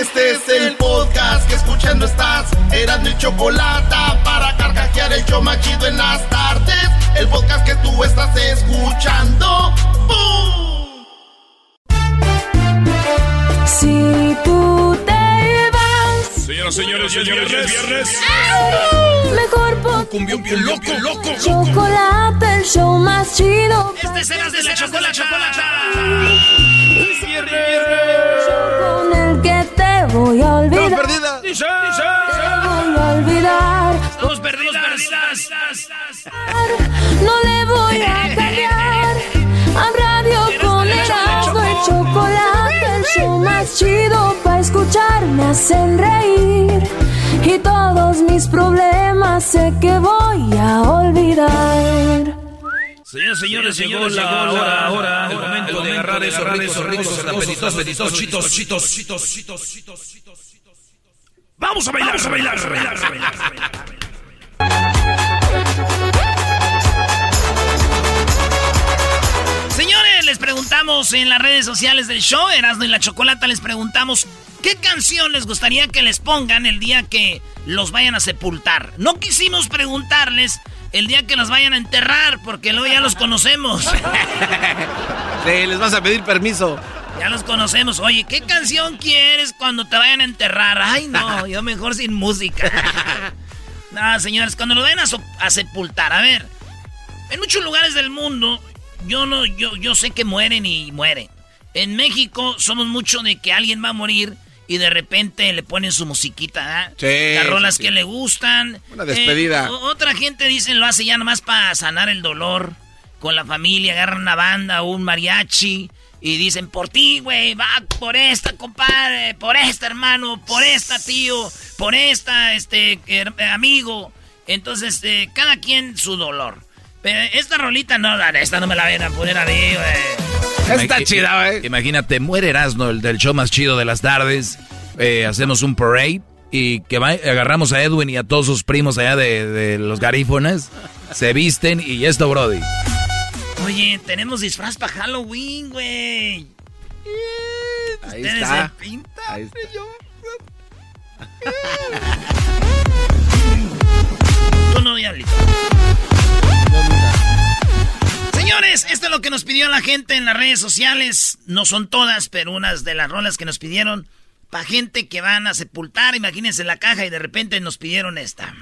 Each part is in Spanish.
Este es el podcast que escuchando estás. Eran mi chocolate para carcajear el yo machido en las tardes. El podcast que tú estás escuchando. ¡Bum! Si tú te vas, Señoras, señores, ya es viernes. viernes. mejor pon Cumbión bien loco, loco. chocolate, el show más chido. Este serás de la chocolate. Con el que te voy a olvidar. perdida. Te voy a olvidar. Estamos perdidos, perdidas. No le voy a cambiar. A radio con Erasmo el chocolate, el show más chido para escuchar me hacen reír. Y todos mis problemas sé que voy a olvidar. Señores, señores, llegó la hora, hora, el momento de agarrar esos ricos, ricos, apetitosos, apetitosos, chitos, chitos, chitos, chitos, chitos, chitos. Vamos a bailar, a bailar, a bailar, a bailar, a bailar. Preguntamos en las redes sociales del show, Erasmo y la Chocolata, les preguntamos qué canción les gustaría que les pongan el día que los vayan a sepultar. No quisimos preguntarles el día que los vayan a enterrar, porque luego ya los conocemos. Sí, les vas a pedir permiso. Ya los conocemos. Oye, ¿qué canción quieres cuando te vayan a enterrar? Ay, no, yo mejor sin música. no, señores, cuando lo vayan a, so- a sepultar, a ver. En muchos lugares del mundo, yo no, yo, yo sé que mueren y mueren. En México somos mucho de que alguien va a morir y de repente le ponen su musiquita, ¿verdad? Sí, Las rolas sí, sí. que le gustan. Una despedida. Eh, otra gente dice lo hace ya nomás para sanar el dolor con la familia, agarran una banda o un mariachi y dicen por ti, güey, va por esta, compadre, por esta, hermano, por esta, tío, por esta, este, eh, amigo. Entonces, eh, cada quien su dolor. Pero esta rolita no, la- esta no me la ven a poner a mí, güey. Está chida, eh. Imagínate, muere Erasmo, el del show más chido de las tardes. eh, hacemos un parade y que va- agarramos a Edwin y a todos sus primos allá de, de los garífonas. Se visten y esto, Brody. Oye, tenemos disfraz para Halloween, güey. Ahí Ustedes está. se pintan, Ahí está. Tú no, diablito. Señores, esto es lo que nos pidió la gente en las redes sociales. No son todas, pero unas de las rolas que nos pidieron. Para gente que van a sepultar, imagínense la caja y de repente nos pidieron esta.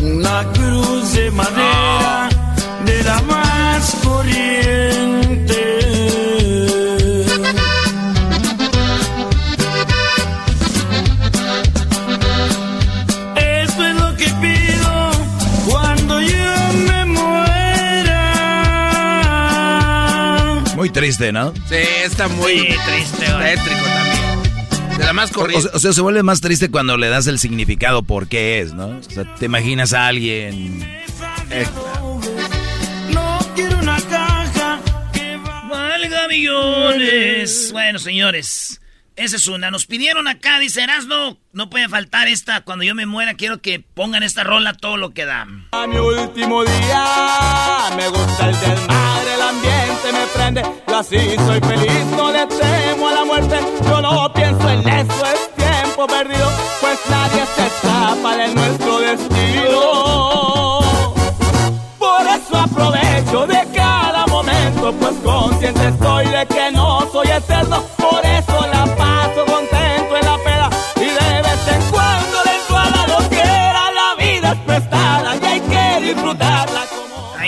Una cruz de madera triste, ¿no? Sí, está muy Sí, triste, güey. tétrico también. De la más O, corriente. o sea, se vuelve más triste cuando le das el significado por qué es, ¿no? O sea, te imaginas a alguien... No quiero una caja que va. Valga millones. Bueno, señores, esa es una. Nos pidieron acá, dice Erasno, no puede faltar esta. Cuando yo me muera, quiero que pongan esta rola todo lo que dan. A mi último día, me gusta el desmadre, el ambiente me prende. Yo así soy feliz, no le temo a la muerte. Yo no pienso en eso, es tiempo perdido, pues nadie se escapa de nuestro destino. Por eso aprovecho de cada momento, pues consciente estoy de que no soy eterno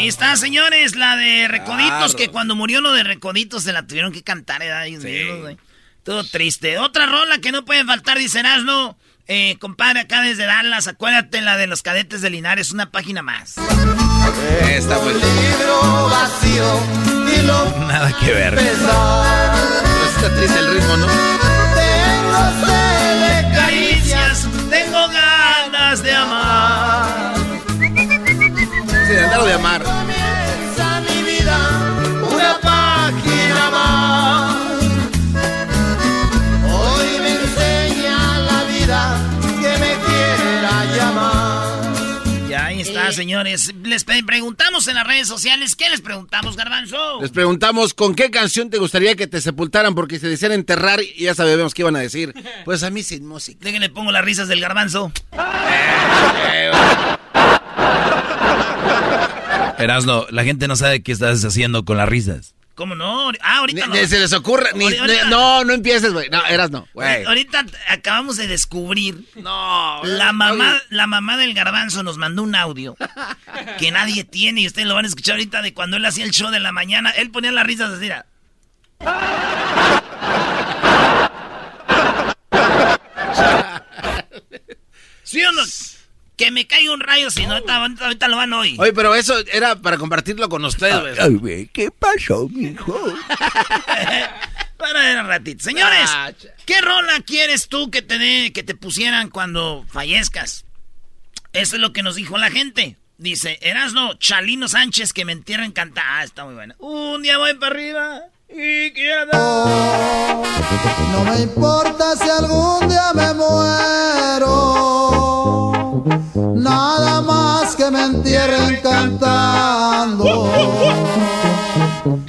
Ahí está, señores, la de Recoditos, Claro. que cuando murió lo de Recoditos se la tuvieron que cantar, ¿eh? Todo triste. Otra rola que no puede faltar, dice Erasmo. Eh, compadre, acá desde Dallas, acuérdate la de los cadetes de Linares, una página más. Libro vacío y lo Nada que ver. está triste el ritmo, ¿no? Tengo Caricias, tengo ganas de amar. Sí, de andar de amar. Está, señores. Les preguntamos en las redes sociales. ¿Qué les preguntamos, Garbanzo? Les preguntamos con qué canción te gustaría que te sepultaran porque se decían enterrar y ya sabemos qué iban a decir. Pues a mí sin música. Déjenle pongo las risas del Garbanzo. Erasno, la gente no sabe qué estás haciendo con las risas. ¿Cómo no? Ah, ahorita Ni, no. se les ocurre, ni, Ahorita- ahorita- no, no empieces, güey. No, eras no, güey. Ahorita acabamos de descubrir. No, La mamá, la mamá del garbanzo nos mandó un audio que nadie tiene y ustedes lo van a escuchar ahorita de cuando él hacía el show de la mañana. Él ponía las risas así. era. ¿Sí o no? Que me caiga un rayo si no, ahorita, ahorita- ahorita lo van hoy. Oye, pero eso era para compartirlo con ustedes, güey. ¿Qué pasó, mijo? Para ver un ratito. Señores, Ah, ¿qué rola quieres tú que te, dé- que te pusieran cuando fallezcas? Eso es lo que nos dijo la gente. Dice, Erasno, Chalino Sánchez, que me entierren cantar. Ah, está muy buena. Un día voy para arriba y quiero... No me importa si algún día me muero, nada más que me entierren cantando.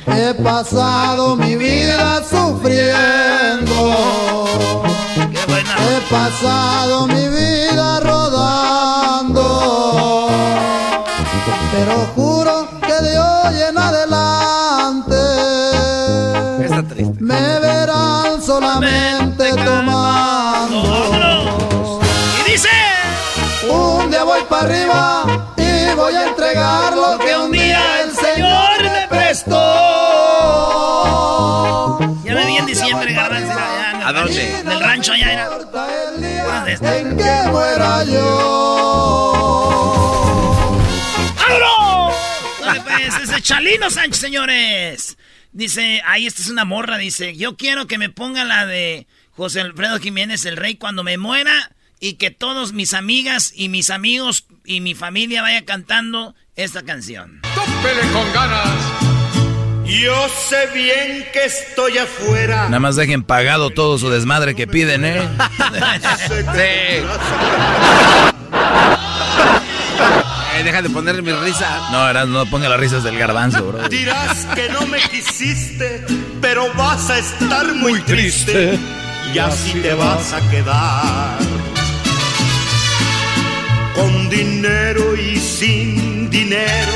He pasado mi vida sufriendo, he pasado mi vida rodando, pero juro que de hoy en adelante para arriba y voy a entregar lo que un día el Señor me prestó. Ya me vi en diciembre, garbanzo. ¿A dónde? En el rancho allá era... en que muera yo. ¡Vámonos! Dale, pues, ese Chalino Sánchez, señores. Dice, ahí esta es una morra, dice, yo quiero que me ponga la de José Alfredo Jiménez, el rey, cuando me muera y que todos mis amigas y mis amigos y mi familia vaya cantando esta canción. ¡Tópele con ganas! Yo sé bien que estoy afuera. Nada más dejen pagado todo su desmadre que piden, ¿eh? Sí. Eh, deja de ponerle mi risa. No, Erasno, no ponga las risas del garbanzo, bro. Dirás que no me quisiste, pero vas a estar muy triste. Y así te vas a quedar. Con dinero y sin dinero.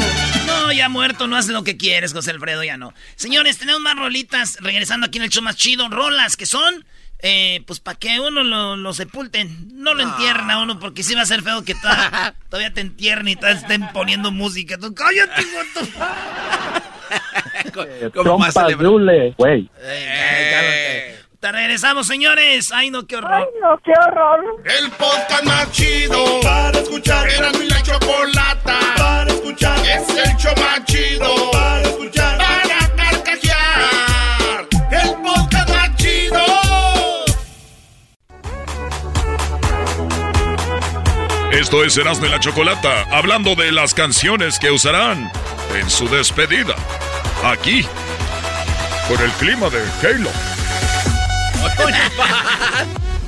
No, ya muerto, no haces lo que quieres, José Alfredo, ya no. Señores, tenemos más rolitas regresando aquí en el show más chido. Rolas que son, eh, pues para que uno lo, lo sepulten. No lo entierren a uno porque sí va a ser feo que todavía te entierren y todavía estén poniendo música. Tú, cállate. ¿Cómo más güey. Te regresamos, señores. Ay, no, qué horror. no, qué horror. El podcast más chido para escuchar. Era mi la chocolata para escuchar. Es el show más chido para escuchar. Para carcajear. El podcast más chido. Esto es Erasmo y la Chocolata, hablando de las canciones que usarán en su despedida. Aquí, con el clima de Halo.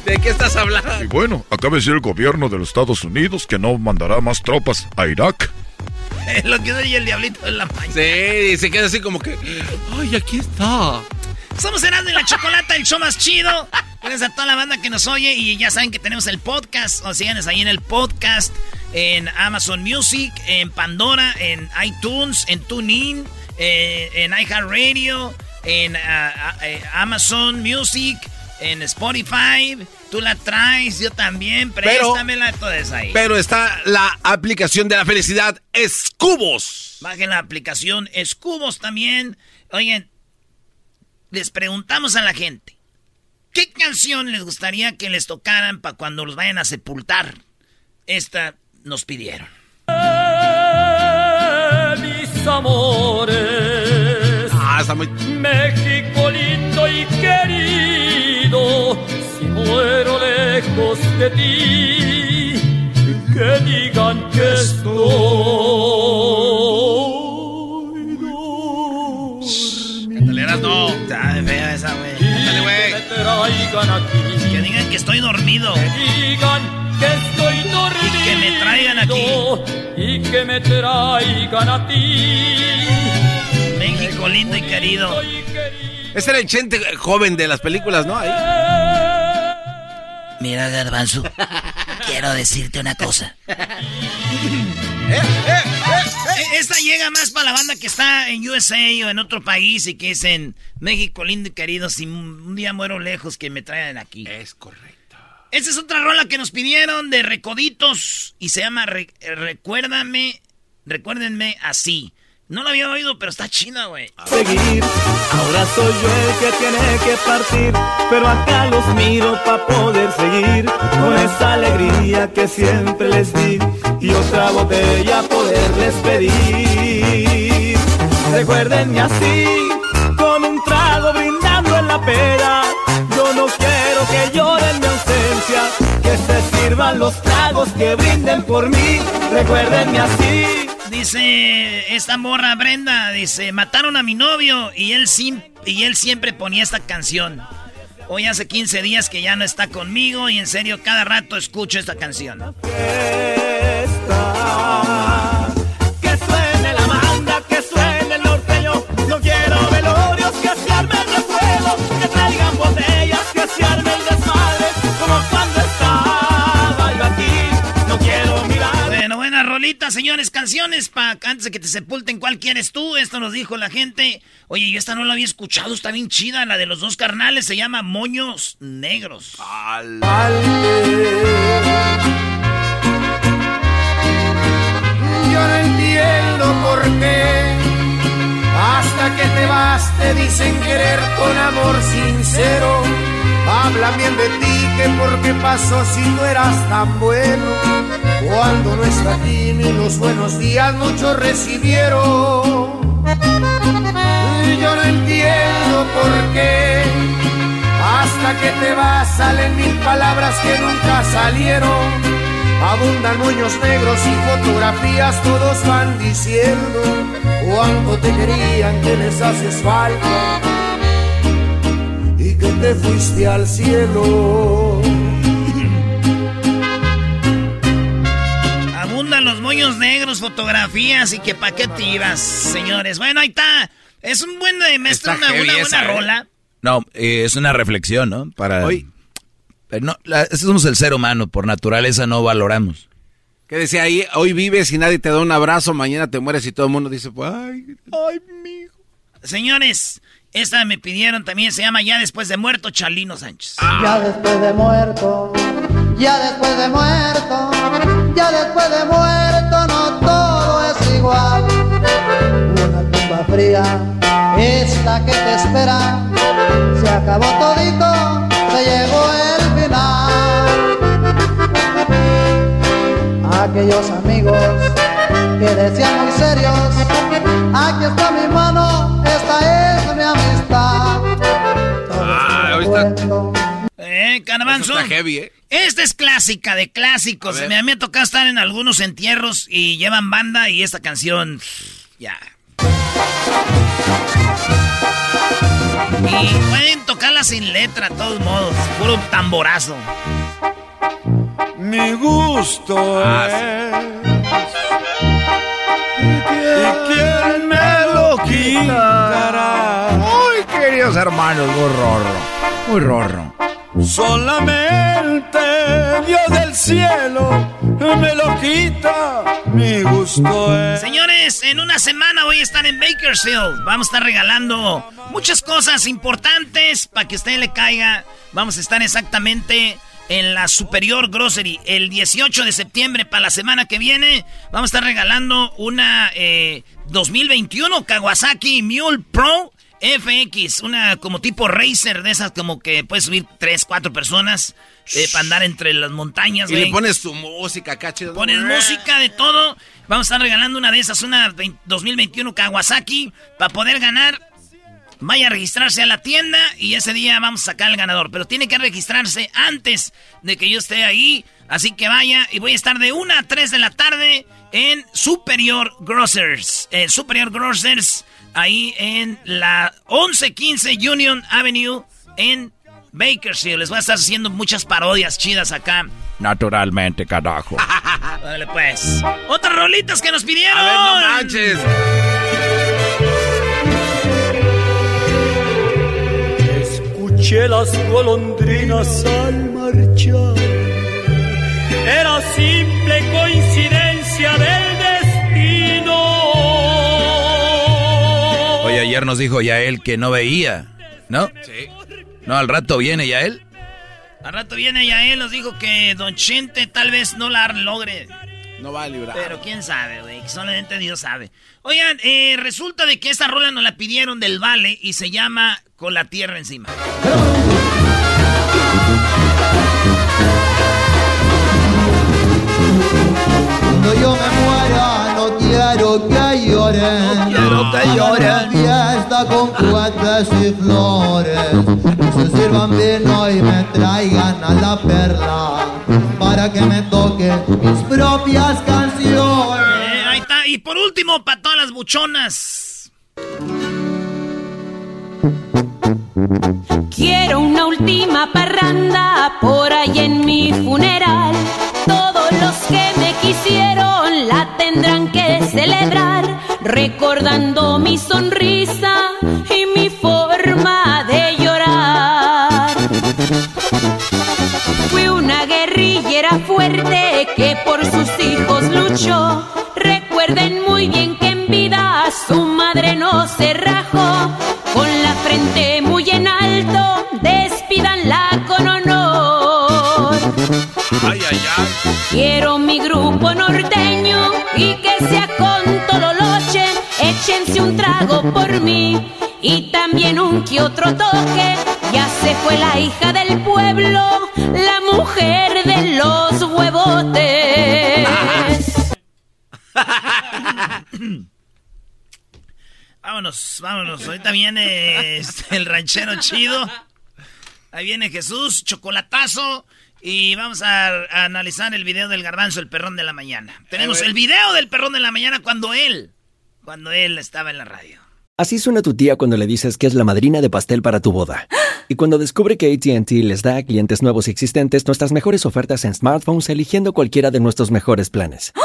¿De qué estás hablando? Y bueno, acaba de decir el gobierno de los Estados Unidos que no mandará más tropas a Irak. lo que soy el diablito en la mañana. Sí, y se queda así como que. Ay, aquí está. Somos Erasmo y la Chocolata, el show más chido. Gracias a toda la banda que nos oye y ya saben que tenemos el podcast. O síganos ahí en el podcast, en Amazon Music, en Pandora, en iTunes, en TuneIn, eh, en iHeartRadio. en ah, ah, eh, Amazon Music, en Spotify. Tú la traes, yo también. Préstamela, todo eso ahí. Pero está la aplicación de la felicidad, Escubos. Bajen la aplicación Escubos también. Oigan, les preguntamos a la gente. ¿Qué canción les gustaría que les tocaran para cuando los vayan a sepultar? Esta nos pidieron. mis amores. Ah, está muy... México lindo y querido, si muero lejos de ti, que digan que estoy Cántale, no. Está fea esa, güey. Cántale, güey. Que me traigan aquí, Que digan que estoy dormido. que digan que estoy dormido. Y que me traigan aquí. Y que me traigan a ti. México lindo y querido. Ese era el chente joven de las películas, ¿no? Ahí. Mira, Garbanzo, quiero decirte una cosa. Eh, Esta llega más para la banda que está en USA o en otro país y que es en México lindo y querido. Si un día muero lejos, que me traigan aquí. Es correcto. Esta es otra rola que nos pidieron de Recoditos y se llama Re- Recuérdame, Recuérdenme así. No la había oído, pero está china, güey. seguir. Ahora soy yo el que tiene que partir, pero acá los miro para poder seguir con esa alegría que siempre les di y otra botella poderles pedir. Recuérdenme así, con un trago brindando en la pera. Yo no quiero que lloren mi ausencia, que se sirvan los tragos que brinden por mí. Recuérdenme así. Dice esta morra Brenda, dice, mataron a mi novio y él, y él siempre ponía esta canción. Hoy hace 15 días que ya no está conmigo y en serio cada rato escucho esta canción. Señores, canciones para antes de que te sepulten. ¿Cuál quieres tú? Esto nos dijo la gente. Oye, yo esta no la había escuchado, está bien chida. La de los dos carnales se llama Moños Negros. Yo no entiendo por qué hasta que te vas te dicen querer con amor sincero. Hablan bien de ti que por qué pasó si no eras tan bueno. Cuando no está aquí ni los buenos días muchos recibieron. Yo no entiendo por qué hasta que te vas salen mil palabras que nunca salieron. Abundan moños negros y fotografías, todos van diciendo cuánto te querían, que les haces falta y que te fuiste al cielo. Abundan los moños negros, fotografías y que pa' qué tiras, señores. Bueno, ahí está. Es un buen de maestro, una, esa, buena ¿eh? rola. No, eh, es una reflexión, ¿no? Para. Oye. Pero no, la- somos el ser humano, por naturaleza no valoramos. Que decía ahí, hoy vives y nadie te da un abrazo, mañana te mueres y todo el mundo dice, pues, ay, ay, mijo. Señores, esta me pidieron también, se llama Ya después de muerto, Chalino Sánchez. Ya después de muerto, ya después de muerto, ya después de muerto no todo es igual. Una tumba fría es la que te espera. Se acabó todito, se llegó el final. Aquellos amigos que decían muy serios, aquí está mi mano, Eh, eso Garbanzo. está heavy, ¿eh? Esta es clásica de clásicos. A ver. Me, me ha tocado estar en algunos entierros y llevan banda y esta canción. Ya. Y pueden tocarla sin letra, de todos modos. Puro tamborazo. Mi gusto Ah, ¿Y quién me lo quitará? Muy queridos hermanos, muy rorro. Muy rorro. Solamente Dios del cielo me lo quita, mi gusto es. Señores, en una semana voy a estar en Bakersfield. Vamos a estar regalando muchas cosas importantes para que usted le caiga. Vamos a estar exactamente en la Superior Grocery el 18 de septiembre para la semana que viene. Vamos a estar regalando una 2021 eh, Kawasaki Mule Pro FX, una como tipo racer de esas como que puedes subir 3, 4 personas eh, para andar entre las montañas. Y le pones tu música, cacho. Pones música de todo. Vamos a estar regalando una de esas, una 2021 Kawasaki, para poder ganar. Vaya a registrarse a la tienda y ese día vamos a sacar al ganador. Pero tiene que registrarse antes de que yo esté ahí. Así que vaya y voy a estar de 1 a 3 de la tarde en Superior Grocers. Eh, Superior Grocers ahí en la 1115 Union Avenue en Bakersfield. Les voy a estar haciendo muchas parodias chidas acá. Naturalmente, carajo. Dale pues. Otras rolitas que nos pidieron. A ver, no manches. Escuché las golondrinas al marchar. Era simple coincidencia del ayer nos dijo Yael que no veía, ¿no? Sí. No, al rato viene Yael. Al rato viene Yael, nos dijo que Don Chente tal vez no la logre. No va a librar. Pero quién sabe, güey. Solamente Dios sabe. Oigan, eh, resulta de que esta rola nos la pidieron del Vale y se llama Con la Tierra Encima. Cuando yo me no quiero que lloren No. quiero que lloren. Fiesta con cohetes y flores. Se sirvan vino y me traigan a la perla Para que me toquen mis propias canciones. Eh, Ahí está, y por último, para todas las buchonas. Quiero una última parranda por ahí en mi funeral. Todos los que me quisieron la tendrán que celebrar, recordando mi sonrisa y mi forma de llorar. Fui una guerrillera fuerte que por sus hijos luchó. Recuerden muy bien que en vida su madre no se rajó. Con la frente muy en alto, despídanla Ay, ay, ay. Quiero mi grupo norteño y que sea con Tololoche. Échense un trago por mí y también un que otro toque. Ya se fue la hija del pueblo, la mujer de los huevotes. Vámonos, vámonos. Ahorita viene este, el ranchero chido. Ahí viene Jesús, chocolatazo. Y vamos a, a analizar el video del garbanzo, el perrón de la mañana. Tenemos el video del perrón de la mañana cuando él, cuando él estaba en la radio. Así suena tu tía cuando le dices que es la madrina de pastel para tu boda. Y cuando descubre que ATT les da a clientes nuevos y existentes nuestras mejores ofertas en smartphones eligiendo cualquiera de nuestros mejores planes.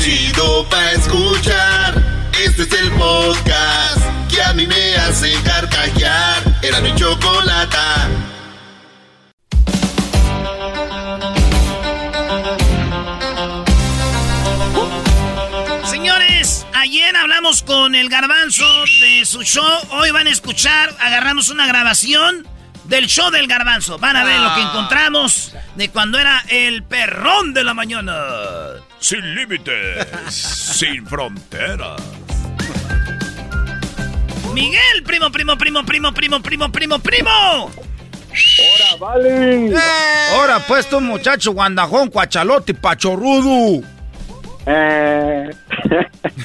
Chido pa' escuchar. Este es el podcast que a mí me hace carcajear. Era mi chocolata. Señores, ayer hablamos con el garbanzo de su show. Hoy van a escuchar, agarramos una grabación del show del garbanzo. Van a ver lo que encontramos de cuando era el perrón de la mañana. Sin límites, sin fronteras. Miguel, primo, primo, primo, primo, primo, primo, primo, primo. ¡Hora, vale! Ahora pues tú, muchacho guandajón, cuachalote, pachorrudo. Eh.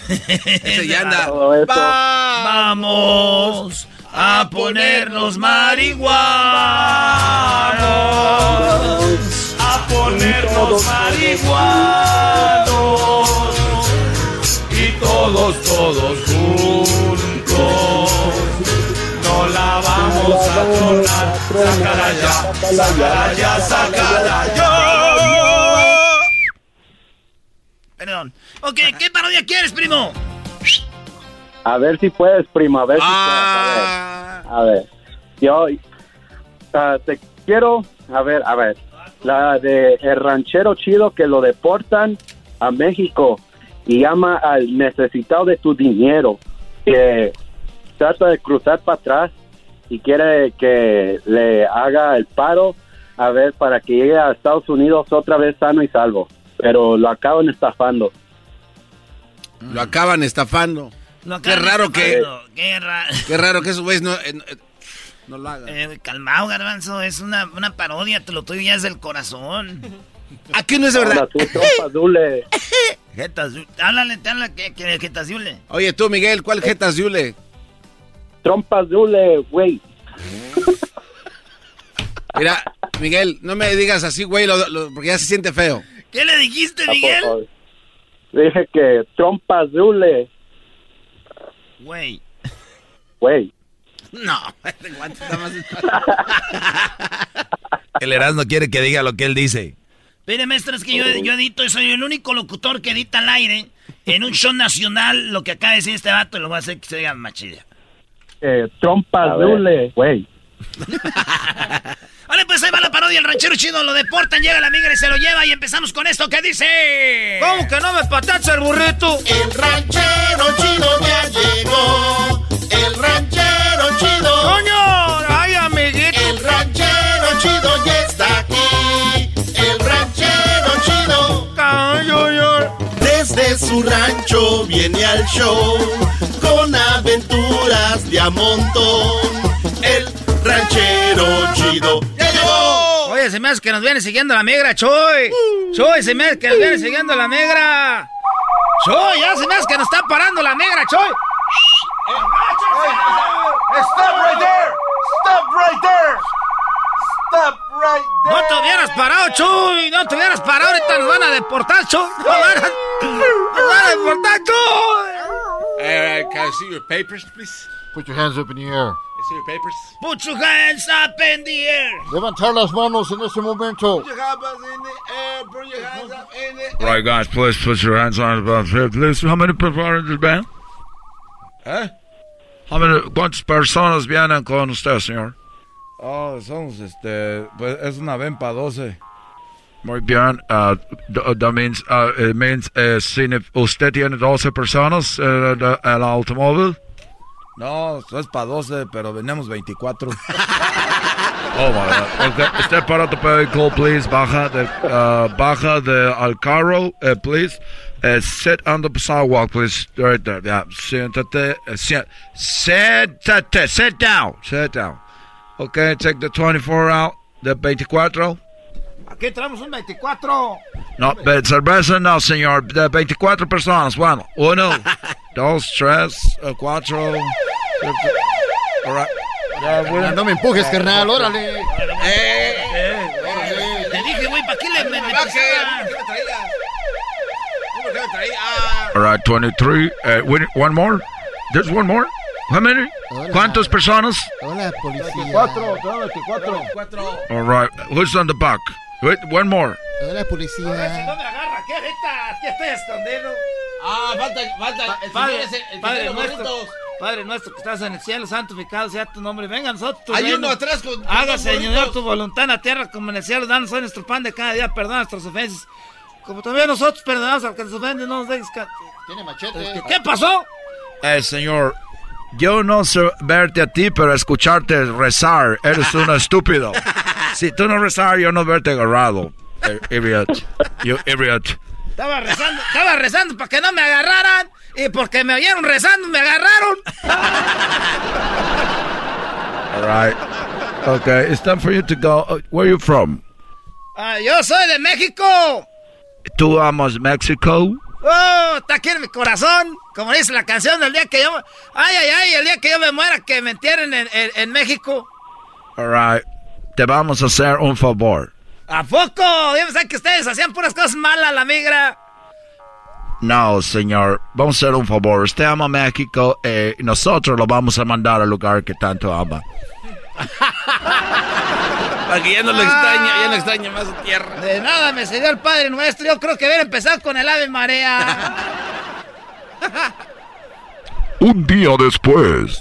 Ese ya anda. Vamos a ponernos marihuanos. A ponernos marihuanos. Y todos, todos juntos. No la vamos a tornar. Sácala ya, sácala ya, sácala ya. Perdón. Ok, ¿qué parodia quieres, primo? A ver si puedes, primo, a ver si Ah. puedes. A ver, a ver. yo ah, te quiero, a ver, a ver, la de el ranchero chido que lo deportan a México y llama al necesitado de tu dinero, que trata de cruzar para atrás y quiere que le haga el paro, a ver, para que llegue a Estados Unidos otra vez sano y salvo, pero lo acaban estafando. Lo acaban estafando. Lo Qué acaban raro que. estafando. Qué raro. Qué raro que esos güeyes no, eh, no, eh, lo hagan. Eh, calmado, garbanzo, es una, una parodia, te lo tuyo ya es del corazón. Aquí no es verdad. Ahora tú, háblale, te habla que, que jetas Yule. Oye, tú, Miguel, ¿cuál jetas Yule? Trompas, dule, güey. Mira, Miguel, no me digas así, güey, lo- lo- porque ya se siente feo. ¿Qué le dijiste, Miguel? Dije que trompas, dule, Güey. güey. No, El Erasmo quiere que diga lo que él dice. Mire, maestro, es que yo, yo edito y soy el único locutor que edita al aire en un show nacional lo que acaba de decir este vato y lo voy a hacer que se diga más chido. Eh, trompas, A ver. dule, güey. Vale, pues ahí va la parodia, el ranchero chido lo deportan, llega la migra y se lo lleva y empezamos con esto que dice... ¿Cómo que no me patacha el burrito? El ranchero chido ya llegó. El ranchero chido. ¡Coño! ¡Ay, amiguito! El ranchero chido ya está aquí. El ranchero chido. Desde su rancho viene al show con aventuras de a montón. El ranchero chido ya llegó. Oye, se me hace que nos viene siguiendo la migra, Choy. Choy, se me hace que nos viene siguiendo la migra. Choy, ya se me hace que nos está parando la migra, Choy. Stop right there. Stop right there. Stop right No te hubieras parado, Chuy. No te hubieras parado. Ahorita nos van a deportar, Chuy. Nos van a, nos van a deportar, Chuy. Uh, can I see your papers, please? Put your hands up in the air. I see your papers. Put your hands up in the air. Levantar las manos en este momento. Put your hands up in the air. Put your hands up in the air. Right, guys, please put your hands on the band. Please, how many people are in this band? ¿Eh? How many, ¿Cuántas personas vienen con usted, señor? Oh, somos este. Pues es una vempa 12. Muy bien. Uh, th- that means, uh, it means uh, usted tiene 12 personas uh, de- el automóvil. No, es para 12, pero venimos 24. Oh, my God. Okay, Step out of the vehicle, please. Baja de, uh, baja de al carro, uh, please. Uh, sit on the sidewalk, please. Right there. Yeah. Siéntate. Uh, si- siéntate. Sit down. Sit down. Okay, take the 24 out. The 24. Aquí traemos un 24. No, pero cerveza no, señor. De 24 personas. Bueno, uno, dos, tres, uh, cuatro. All right. Ya, no me empujes, carnal, órale. Te dije, güey, ¿para qué le me, me All right, 23. Uh, wait, one more? There's one more? How many? ¿Cuántas personas? Hola, policía. 24, tenemos 24. All right. Who's on the back? Wait, one more. Hola, policía. me agarra, ¿qué ahorita? Aquí estoy escondido. Ah, falta, falta. El Padre, señor el, el Padre nuestro. Padre nuestro que estás en el cielo, santificado sea tu nombre. Venga, nosotros Hay uno atrás con- Hágase, Señor, tu voluntad en la tierra como en el cielo. Danos hoy nuestro pan de cada día. Perdona nuestras ofensas. Como también nosotros perdonamos al que nos ofende. No nos dejes Tiene machete. ¿Qué pasó? Eh, señor, yo no sé verte a ti, pero escucharte rezar. Eres un estúpido. Si tú no rezar, yo no verte agarrado. Eh, idiot. You idiot. Estaba rezando, estaba rezando para que no me agarraran. Y porque me oyeron rezando, me agarraron. All right. Okay, it's time for you to go. Uh, where are you from? Ah, yo soy de México. ¿Tú amas México? Oh, está aquí en mi corazón. Como dice la canción del día que yo... Ay, ay, ay, el día que yo me muera, que me entierren en, en- en México. All right. Te vamos a hacer un favor. ¿A poco? Yo pensaba que ustedes hacían puras cosas malas, la migra. No, señor. Vamos a hacer un favor. Usted ama México eh, nosotros lo vamos a mandar al lugar que tanto ama. Para que ya no lo extraña, ya no extraña más su tierra. De nada me cedió el Padre Nuestro. Yo creo que hubiera empezado con el Ave Marea. Un día después.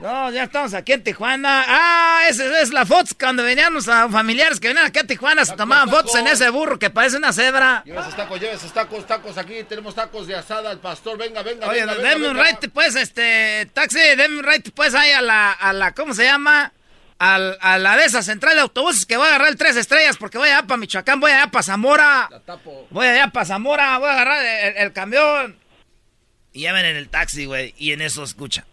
No, ya estamos aquí en Tijuana. Ah, esa es la foto cuando veníamos a familiares que venían aquí a Tijuana. Se tomaban fotos en ese burro que parece una cebra. Lleva esos tacos, lleva esos tacos, tacos aquí. Tenemos tacos de asada al pastor. Venga, venga, Oye, venga. denme venga, un ride, pues, este, taxi, denme un ride, pues, ahí a la, a la, ¿cómo se llama? Al- a la de esa central de autobuses que voy a agarrar el tres estrellas porque voy allá para Michoacán, voy allá para Zamora. Voy allá para Zamora, voy a agarrar el, el camión. Y ya ven en el taxi, güey, y en eso escucha.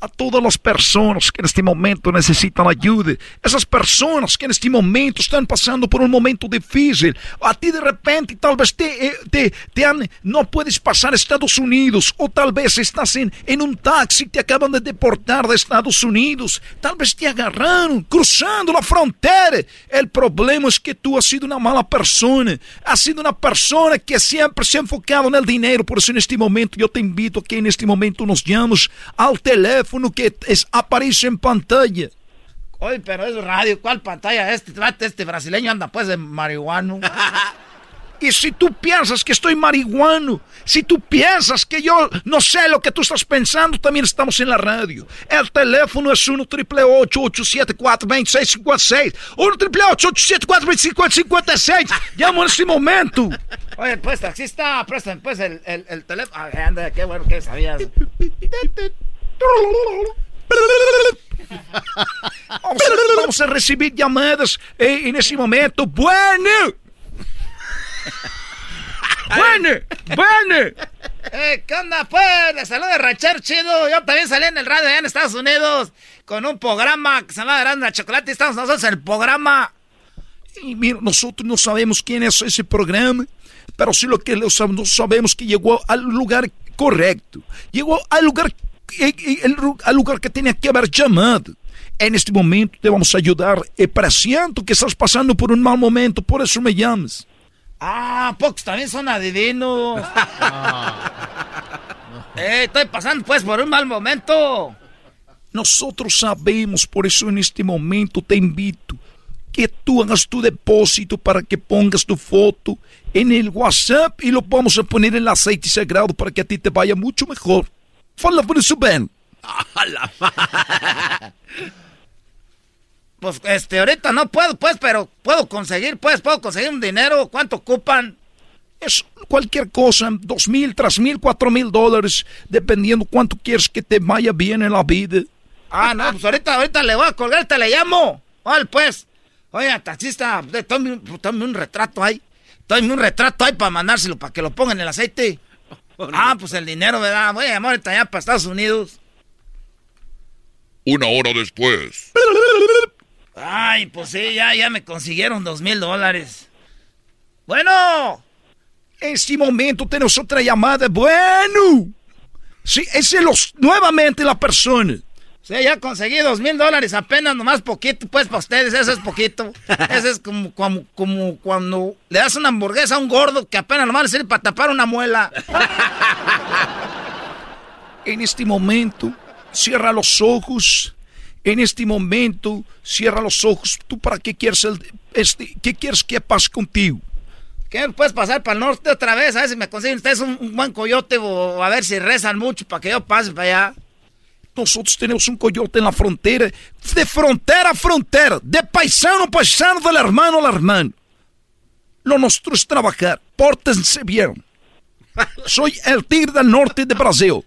A todas las personas que en este momento necesitan ayuda, esas personas que en este momento están pasando por un momento difícil, a ti de repente tal vez te, eh, te, te han, no puedes pasar a Estados Unidos, o tal vez estás en, en un taxi, te acaban de deportar de Estados Unidos, tal vez te agarraron cruzando la frontera. El problema es que tú has sido una mala persona, has sido una persona que siempre se ha enfocado en el dinero, por eso en este momento yo te invito a que en este momento nos llames al teléfono que es, aparece en pantalla. Oye, pero es radio, ¿cuál pantalla? Este, este brasileño anda pues de marihuano. Y si tú piensas que estoy marihuano, si tú piensas que yo no sé lo que tú estás pensando, también estamos en la radio. El teléfono es 1 triple 874 2656 1 triple 874 2656 Llamo en este momento. Oye, pues, taxista, préstame pues el, el, el teléfono. Ah, anda, qué bueno que sabías. Vamos, vamos a recibir llamadas eh, en ese momento. Bueno. Bueno, bueno. Eh, ¿qué onda, pues? Les saluda el ranchero chido. Yo también salí en el radio allá en Estados Unidos con un programa que se llama Grande la Chocolate estamos nosotros en el programa. Y mira, nosotros no sabemos quién es ese programa, pero sí lo que no sabemos que llegó al lugar correcto. Llegó al lugar, eh, eh, el ru- al lugar que tenía que haber llamado. En este momento te vamos a ayudar. Eh, presiento que estás pasando por un mal momento, por eso me llamas. Ah, pocos también son adivinos. eh, estoy pasando pues por un mal momento. Nosotros sabemos, por eso en este momento te invito que tú hagas tu depósito para que pongas tu foto en el WhatsApp y lo vamos a poner en el aceite sagrado para que a ti te vaya mucho mejor. Fala por eso, Ben. Pues este, ahorita no puedo, pues, pero puedo conseguir, pues, puedo conseguir un dinero. ¿Cuánto ocupan? Es cualquier cosa, dos mil, tres mil, cuatro mil dólares, dependiendo cuánto quieres que te vaya bien en la vida. Ah, no, pues ahorita, ahorita le voy a colgar, te le llamo. Vale, pues. Oiga, taxista, tome, un- tome un retrato ahí. Tome un retrato ahí para mandárselo, para que lo pongan en el aceite. Ah, pues el dinero, ¿verdad? Voy a llamar ahorita allá para Estados Unidos. Una hora después. Ay, pues sí, ya, ya me consiguieron dos mil dólares. Bueno. En este momento tenemos otra llamada. Bueno. Sí, ese es los, nuevamente la persona. Sí, ya conseguí dos mil dólares, apenas nomás poquito, pues para ustedes, eso es poquito. Eso es como, como, como cuando le das una hamburguesa a un gordo que apenas nomás le sirve para tapar una muela. En este momento, cierra los ojos. En este momento, cierra los ojos. ¿Tú para qué quieres, el, este, qué quieres que pase contigo? ¿Qué puedes pasar para el norte otra vez? A ver si me consiguen ustedes un, un buen coyote o a ver si rezan mucho para que yo pase para allá. Nosotros tenemos un coyote en la frontera, de frontera a frontera, de paisano a paisano, del hermano al hermano. Lo nuestro es trabajar, pórtense bien. Soy el tigre del norte de Brasil.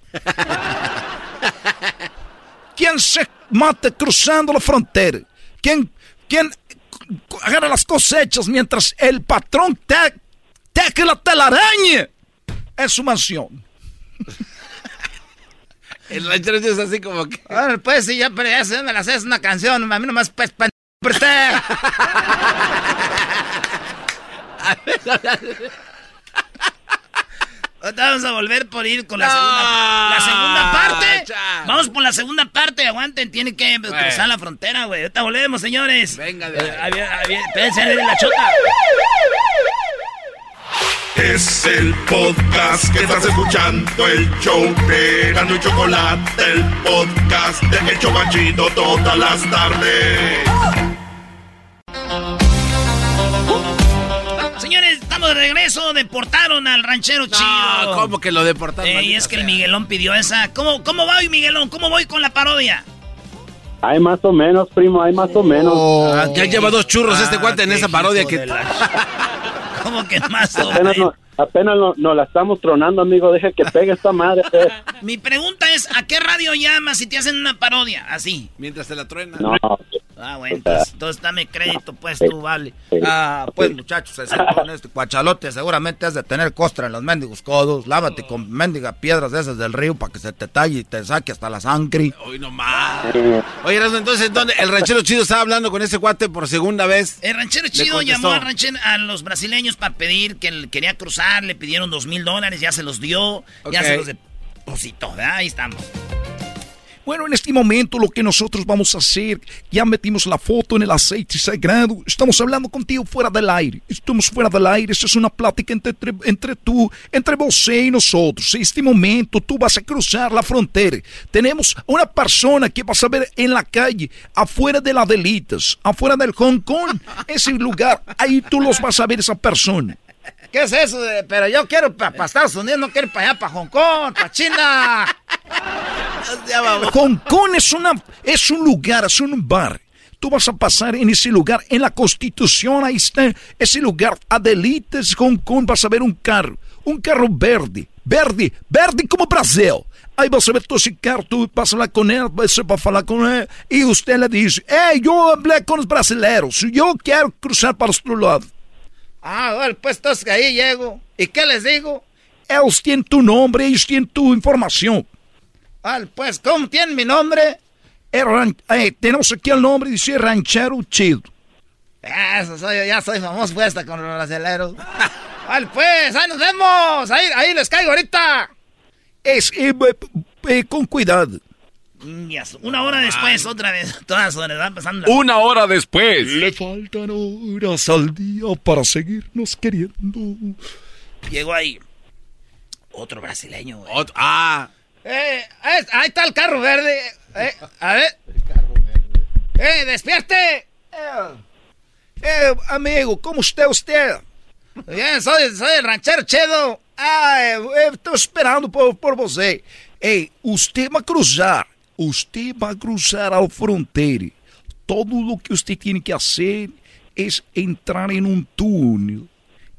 ¿Quién se mata cruzando la frontera? ¿Quién, quién agarra las cosechas mientras el patrón te, la telaraña en su mansión? El ranchero es así como que. Ahora, pues sí, ya, pero ya se me la haces una canción. A mí nomás, pues, pa- pero usted. Ahorita vamos a volver por ir con la segunda, la segunda parte. Vamos por la segunda parte. Aguanten, tienen que cruzar la frontera, güey. Ahorita volvemos, señores. Venga, ahí viene- Espérense, la chota. Es el podcast que estás escuchando, el show de Gano y Chocolate, el podcast de El Chobachito todas las tardes. Señores, estamos de regreso. Deportaron al ranchero chido. ¿cómo que lo deportaron? Eh, y es que el? Miguelón pidió esa. ¿Cómo, cómo va hoy, Miguelón? ¿Cómo voy con la parodia? Hay más o menos, primo, hay más o menos. Ah, ya lleva dos churros este cuate en esa parodia que. ¿Cómo que más o no, apenas no, no la estamos tronando, amigo. Deja que pegue esta madre. Mi pregunta es, ¿a qué radio llamas si te hacen una parodia? Así. Mientras te la truena. No, Ah, bueno, entonces, entonces dame crédito, pues tú, vale. Ah, pues muchachos, se con este cuachalote seguramente has de tener costra en los mendigos codos. Lávate con mendiga piedras de esas del río para que se te talle y te saque hasta la sangre. Hoy nomás. Oye, entonces, ¿dónde? El ranchero chido estaba hablando con ese cuate por segunda vez. El ranchero chido llamó al ranchero, a los brasileños para pedir que él quería cruzar, le pidieron dos mil dólares, ya se los dio, ya se los depositó. Ahí estamos. Bueno, en este momento lo que nosotros vamos a hacer, ya metimos la foto en el aceite sagrado, estamos hablando contigo fuera del aire, estamos fuera del aire, esta es una plática entre, entre, tú, entre você y nosotros. En este momento tú vas a cruzar la frontera. Tenemos una persona que vas a ver en la calle, afuera de las delitas, afuera del Hong Kong, ese lugar, ahí tú los vas a ver esa persona. ¿Qué es eso? de- pero yo quiero para Estados Unidos, no quiero para allá, para Hong Kong, para China. Hong Kong es, una, es un lugar, es un bar. Tú vas a pasar en ese lugar, en la Constitución, ahí está ese lugar, Adelitas, Hong Kong, vas a ver un carro, un carro verde, verde, verde como Brasil. Aí você vê todo esse carro, tu passa lá com ele, você vai falar com ele, e você le diz, Ei, eu falei com os brasileiros, eu quero cruzar para o outro lado. Ah, bueno, pues entonces ahí llego. ¿Y qué les digo? Ellos tienen tu nombre, ellos tienen tu información. Ah, pues, ¿cómo tienen mi nombre? É, tenemos aqui o nome de ser Ranchero Chido. Ah, Eso soy, ya soy famoso pues, hasta con los brasileros. Vale, pues, ahí nos vemos. Ahí, ahí les caigo ahorita. Es, eh, eh, con cuidado. Una hora después, otra vez, todas horas, van pasando. Una hora después. Le faltan horas al día para seguirnos queriendo. Llegó ahí otro brasileño, güey. ah. Eh, ahí, ahí está el carro verde. Eh, a ver. Eh, despierte. Eh, amigo, ¿cómo está usted? Bien, soy, soy el ranchero chedo. Ah, estou esperando por, por você. Ei, você vai cruzar. Você vai cruzar a fronteira. Todo o que você tem que fazer é entrar em um túnel.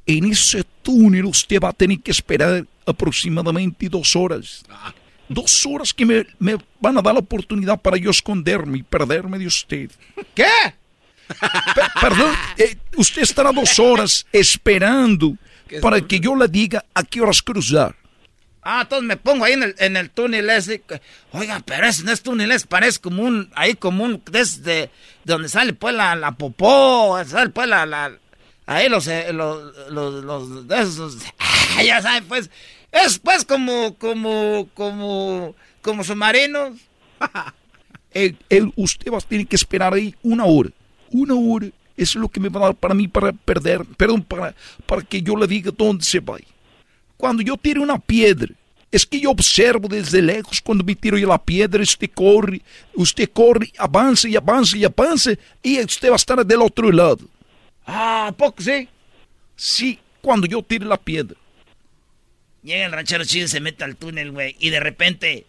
En ese túnel usted va a tener que esperar aproximadamente dos horas. Dos horas que me, me van a dar la oportunidad para yo esconderme y perderme de usted. ¿Qué? Pe- perdón, eh, usted estará dos horas esperando para que yo le diga a qué horas cruzar. Ah, entonces me pongo ahí en el, en el túnel ese. Oiga, pero ese no es túnel, es, parece como un, ahí como un, desde de donde sale pues la, la popó, sale pues la, la ahí los, eh, los, los, los, esos, ya saben pues, es pues como, como, como, como submarinos. Eh, eh, usted va a tener que esperar ahí una hora. Una hora es lo que me va a dar para mí para perder, perdón, para, para que yo le diga dónde se va. Cuando yo tiro una piedra, es que yo observo desde lejos cuando me tiro yo la piedra, usted corre, usted corre, avanza y avanza y avanza y usted va a estar del otro lado. Ah, ¿a poco sí? Sí, cuando yo tire la piedra. Llega el ranchero chido y se mete al túnel, güey. Y de repente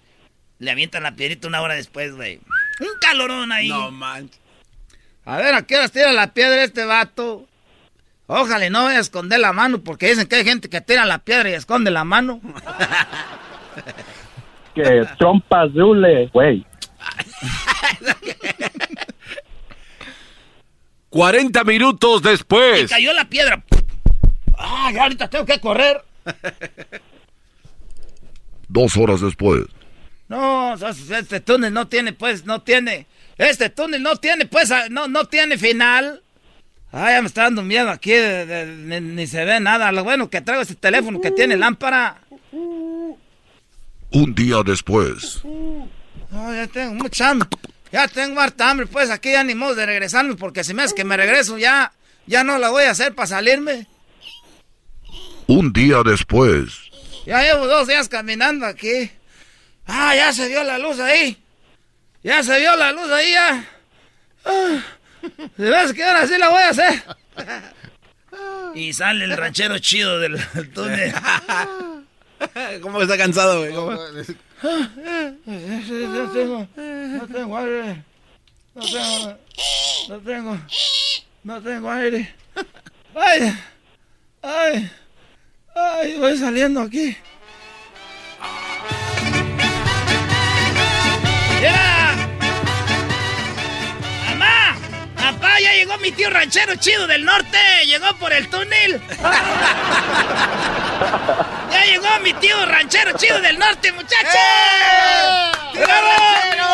le avientan la piedrita una hora después, güey. Un calorón ahí. No manches. A ver, ¿a qué horas tira la piedra este vato? Ojalá no vaya a esconder la mano, porque dicen que hay gente que tira la piedra y esconde la mano. Que trompa azul, güey. 40 minutos Y después. cayó la piedra. Ah, ya ahorita tengo que correr. Dos horas después. No, este túnel no tiene, pues, no tiene. Este túnel no tiene, pues, no, no tiene final. Ay, ya me está dando miedo aquí, de- de- ni, ni se ve nada. Lo bueno que traigo este teléfono que tiene lámpara. Un día después. No, ya tengo mucha hambre. Ya tengo harta hambre, pues aquí ya ni modo de regresarme, porque si me hace que me regreso ya, ya no la voy a hacer para salirme. Un día después. Ya llevo dos días caminando aquí. Ah, ya se vio la luz ahí. Ya se vio la luz ahí, ya. Ah, se hace que ahora sí la voy a hacer. Y sale el ranchero chido del túnel. ¿Cómo está cansado, güey? ¿Cómo? No tengo, no tengo aire. No tengo, no tengo, no tengo aire. Ay, ay, ay, voy saliendo aquí. ¡Ya! ¡Papá! ¡Ya llegó mi tío ranchero chido del norte! ¡Llegó por el túnel! ¡Ya llegó mi tío ranchero chido del norte, muchachos! ¡Tío ranchero!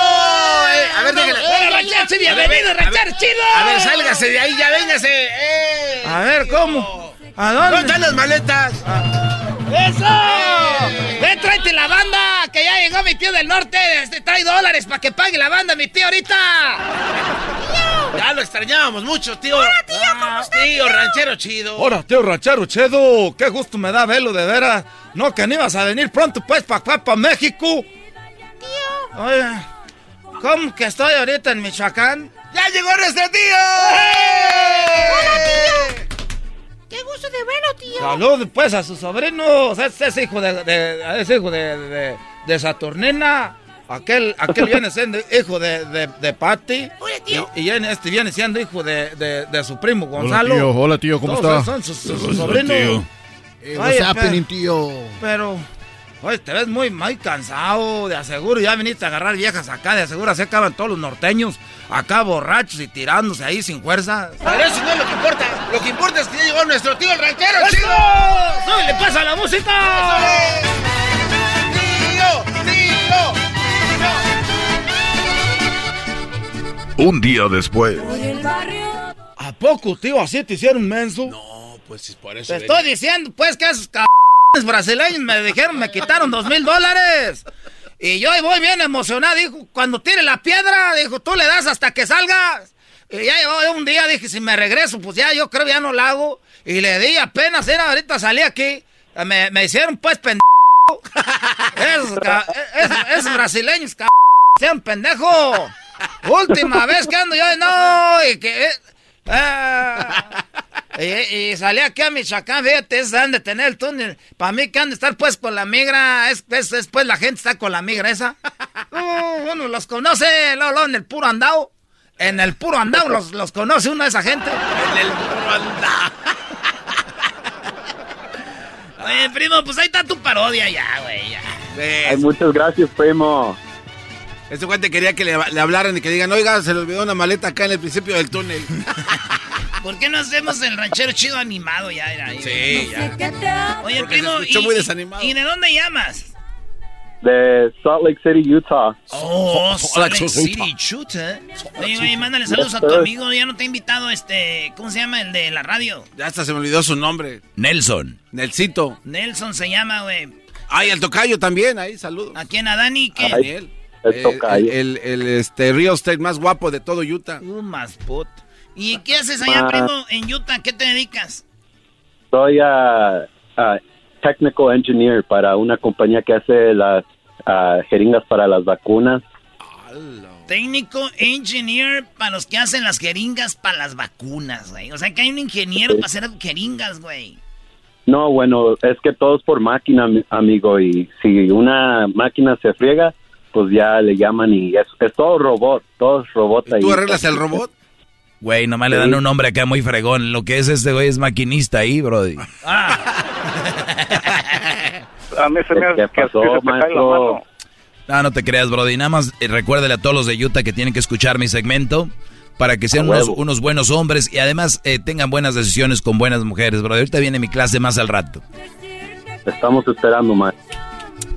Eh, a ver, déjale. ¡Hola, ranchero! ¡Bienvenido, ranchero chido! A ver, sálgase de ahí, ya véngase. ¡Eh! A ver, ¿cómo? ¿A dónde? ¿Dónde están las maletas? ¡Eso! ¡Ve, tráete la banda! ¡Que ya llegó mi tío del norte! Este, trae dólares para que pague la banda, mi tío, ahorita! Ya lo extrañábamos mucho, tío. Hola, tío, ¿cómo estás? Tío, ranchero chido. Hola, tío ranchero chedo. Qué gusto me da verlo, de veras. No, que no ibas a venir pronto, pues, para acá, para México. Tío. Oye, ¿cómo que estoy ahorita en Michoacán? ¡Ya llegó nuestro tío! ¡Hola, tío! ¡Qué gusto de verlo, tío! Salud, pues, a sus sobrinos. Es, es hijo de, de- es hijo de, de, de Saturnina. Aquel, aquel viene siendo hijo de, de, de Patty. tío. Y, y viene- este viene siendo hijo de, de, de su primo Gonzalo. tío. Hola, tío, ¿cómo Todos está? Son sus, sus- sus sobrinos. Eh, Oye, what's happening, pero- tío? Pero, oye, te ves muy, muy cansado. De aseguro, ya viniste a agarrar viejas acá. De aseguro, así acaban todos los norteños. Acá borrachos y tirándose ahí sin fuerza. Pero eso no es lo que importa. Lo que importa es que ya llegó nuestro tío, el ranchero chido. ¡Súbele, pasa la música! ¡Tío! Un día después. ¿A poco, tío? ¿Así te hicieron menso? No, pues es por eso. Te estoy diciendo, pues, que esos cabrones brasileños me dijeron, me quitaron dos mil dólares. Y yo ahí voy bien emocionado, dijo, cuando tire la piedra, dijo, tú le das hasta que salgas. Y ya llegó un día, dije, si me regreso, pues ya, yo creo ya no la hago. Y le di apenas, era, ahorita salí aquí, me, me hicieron pues pendejo. Esos, ca- esos, esos brasileños, cabrón, hicieron pendejo. Última vez que ando yo, no, y que... eh, ah, y, y salí aquí a Michoacán, fíjate, es han de tener el túnel. Para mí que han de estar pues con la migra, es, es, es, pues la gente está con la migra esa. Uh, uno los conoce, luego, luego en el puro andao. En el puro andao los, los conoce uno de esa gente. En el puro andao. Oye, primo, pues ahí está tu parodia ya, güey, ya. Ay, muchas gracias, primo. Este cuate quería que le, le hablaran y que digan, oiga, se le olvidó una maleta acá en el principio del túnel. ¿Por qué no hacemos el ranchero chido animado ya? Era, Sí, ya. Oye, Porque primo, se escuchó y, muy desanimado. ¿y de dónde llamas? De Salt Lake City, Utah. Oh, Salt Lake City, chuta. Oye, güey, mándale saludos a tu amigo. Ya no te he invitado, este, ¿cómo se llama? El de la radio. Ya hasta se me olvidó su nombre. Nelson. Nelsito. Nelson se llama, güey. Ay, el tocayo también, ahí, saludos. ¿A quién? ¿A Dani? ¿Qué? Daniel. El Eh, tocayo. El, el, el, este, real estate más guapo de todo Utah. Uh, más put. ¿Y qué haces allá, Ah. primo, en Utah? ¿Qué te dedicas? Soy ah, ah, technical engineer para una compañía que hace las ah, jeringas para las vacunas. Técnico engineer para los que hacen las jeringas para las vacunas, güey. O sea que hay un ingeniero para hacer jeringas, güey. No, bueno, es que todo es por máquina, mi- amigo, y si una máquina se friega, pues ya le llaman y es, es todo robot, todo es robot ahí. ¿Tú arreglas el robot? Güey, nomás le dan un nombre acá muy fregón. Lo que es este güey es maquinista ahí, brody. Ah. A mí se me hace ¿Qué que, pasó, que se te cae la maestro? mano. No, no te creas, brody. Nada más eh, recuérdale a todos los de Utah que tienen que escuchar mi segmento para que sean unos buenos hombres y además eh, tengan buenas decisiones con buenas mujeres, brody. Ahorita viene mi clase más al rato. Estamos esperando más.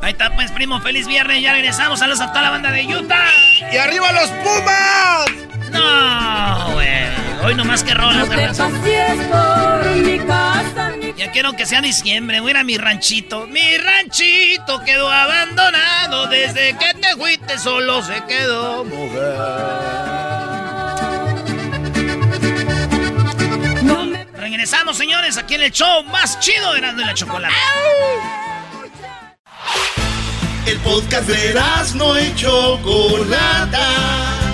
Ahí está, pues, primo, feliz viernes. Ya regresamos. Saludos a toda la banda de Utah. ¡Y arriba los Pumas! No, güey. Hoy nomás que rolas, No por mi casa, mi Ya quiero que sea diciembre. Voy a ir a mi ranchito. Mi ranchito quedó abandonado. Desde que te fuiste solo se quedó Regresamos, señores, aquí en el show más chido de Erasmo y la Chocolate. El podcast de no y Chocolata.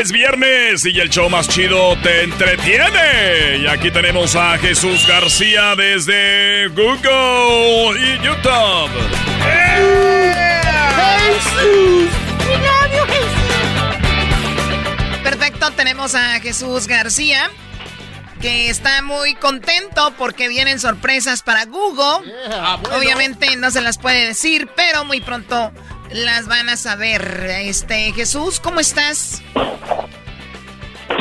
Es viernes y el show más chido te entretiene. Y aquí tenemos a Jesús García desde Google y YouTube. Perfecto, tenemos a Jesús García, que está muy contento porque vienen sorpresas para Google. Obviamente no se las puede decir, pero muy pronto las van a saber. Este, Jesús, ¿cómo estás?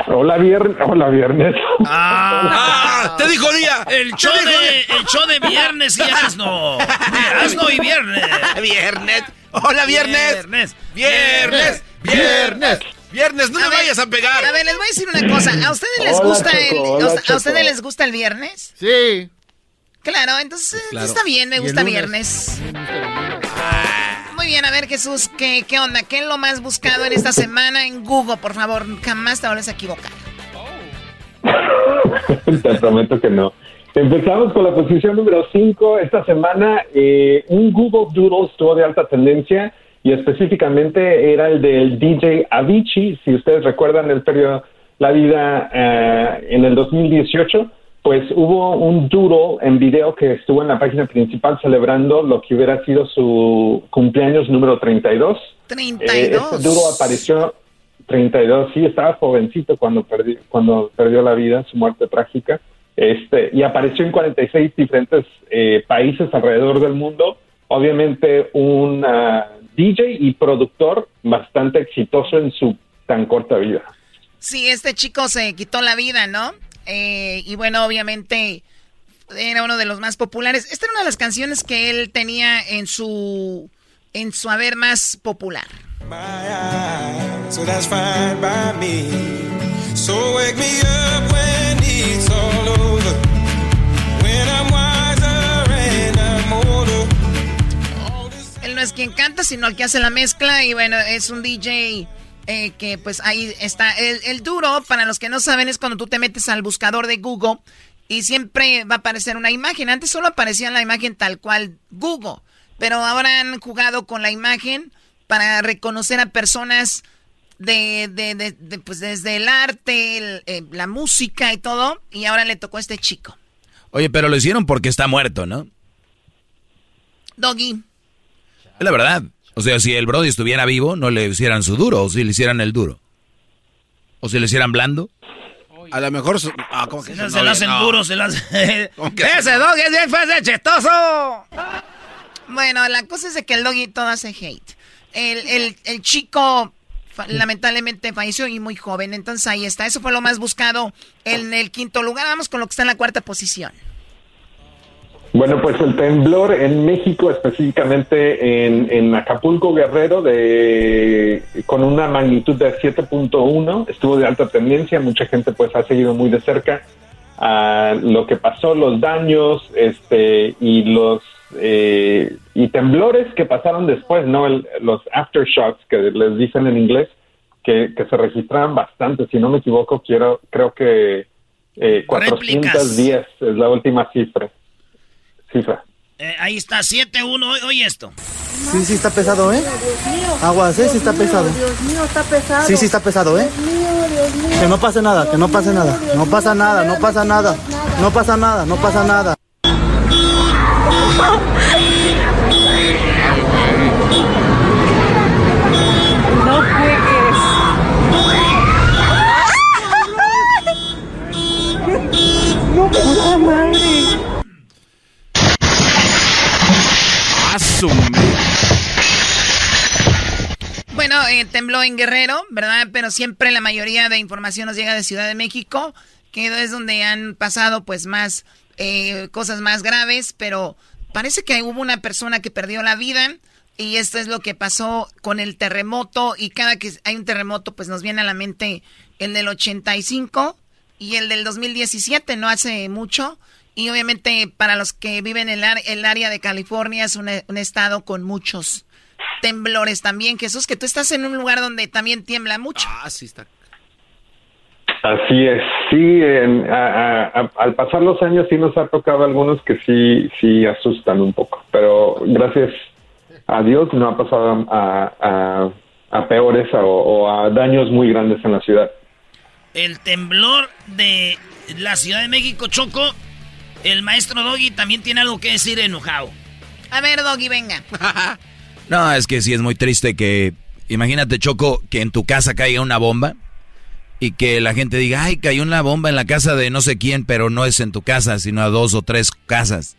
Hola viernes, hola viernes. Ah, te dijo día. El show, de, el show de viernes y asno. Asno y viernes. Viernes. Hola, viernes. Viernes. Viernes. Viernes. Viernes, no A me ver, vayas a pegar. A ver, les voy a decir una cosa. ¿A ustedes les Hola, gusta Choco, el hola, ¿A ustedes les gusta el viernes? Sí. Claro, entonces claro. está bien, me gusta lunes. viernes. Muy bien, a ver Jesús, ¿qué, ¿qué onda? ¿Qué es lo más buscado en esta semana en Google? Por favor, jamás te vuelves a equivocar. Te prometo que no. Empezamos con la posición número 5. Esta semana eh, un Google Doodle estuvo de alta tendencia y específicamente era el del DJ Avicii. Si ustedes recuerdan, el periodo La Vida eh, en el 2018, pues hubo un Doodle en video que estuvo en la página principal celebrando lo que hubiera sido su cumpleaños número 32. Eh, 32. este Doodle apareció 32, sí, estaba jovencito cuando perdió, cuando perdió la vida, su muerte trágica, este, y apareció en 46 diferentes eh, países alrededor del mundo. Obviamente un ah, DJ y productor bastante exitoso en su tan corta vida. Sí, este chico se quitó la vida, ¿no? Eh, y bueno, obviamente era uno de los más populares. Esta era una de las canciones que él tenía en su en su haber más popular. So that's fine by me. So wake me up when it's all over. When I'm wiser and I'm older. Él no es quien canta, sino el que hace la mezcla. Y bueno, es un DJ eh, que pues ahí está. El, el duro, para los que no saben, es cuando tú te metes al buscador de Google y siempre va a aparecer una imagen. Antes solo aparecía la imagen tal cual Google. Pero ahora han jugado con la imagen para reconocer a personas de, de, de- de, pues desde el arte, el, eh, la música y todo. Y ahora le tocó a este chico. Oye, pero lo hicieron porque está muerto, ¿no? Doggy. Es la verdad. O sea, si el Brody estuviera vivo, no le hicieran su duro, o si le hicieran el duro. O si le hicieran blando. A lo mejor. su- ah, ¿cómo que Se, no? se lo hacen No. duro, se lo hacen... Ese doggy es bien fácil, chistoso. Bueno, la cosa es de que el doggy todo hace hate. El, el, el chico lamentablemente falleció y muy joven, entonces ahí está. Eso fue lo más buscado en el quinto lugar. Vamos con lo que está en la cuarta posición. Bueno, pues el temblor en México, específicamente en, en Acapulco, Guerrero, de, con una magnitud de 7.1, estuvo de alta tendencia. Mucha gente pues ha seguido muy de cerca a lo que pasó, los daños este, y los eh, y temblores que pasaron después, no El- los aftershocks que les dicen en inglés, que, que se registraron bastante. Si no me equivoco, quiero creo que eh, 410 es la última cifra. Cifra. Eh, ahí está, 7-1. Oye, esto. Sí, sí está pesado, ¿eh? Aguas, ¿eh? Sí está pesado. Dios mío, está pesado. Sí, sí está pesado, ¿eh? Dios mío, Dios mío. Que no pase nada, que no pase nada. No pasa nada, no pasa nada. No pasa nada, no pasa nada. No juegues. No tembló en Guerrero, ¿verdad? Pero siempre la mayoría de información nos llega de Ciudad de México, que es donde han pasado pues más eh, cosas más graves, pero parece que hubo una persona que perdió la vida y esto es lo que pasó con el terremoto y cada que hay un terremoto pues nos viene a la mente el del 85 y el del 2017, no hace mucho. Y obviamente para los que viven en el, área de California es un, un estado con muchos temblores también. Jesús, que tú estás en un lugar donde también tiembla mucho. Ah, sí está. Así es, sí, en- a- a- a- al pasar los años sí nos ha tocado algunos que sí, sí asustan un poco, pero gracias a Dios no ha pasado a, a- a peores o, o a daños muy grandes en la ciudad. El temblor de la Ciudad de México, Choco. El maestro Doggy también tiene algo que decir enojado. A ver, Doggy, venga. No, es que sí es muy triste que, imagínate Choco, que en tu casa caiga una bomba y que la gente diga, ay, cayó una bomba en la casa de no sé quién, pero no es en tu casa, sino a dos o tres casas.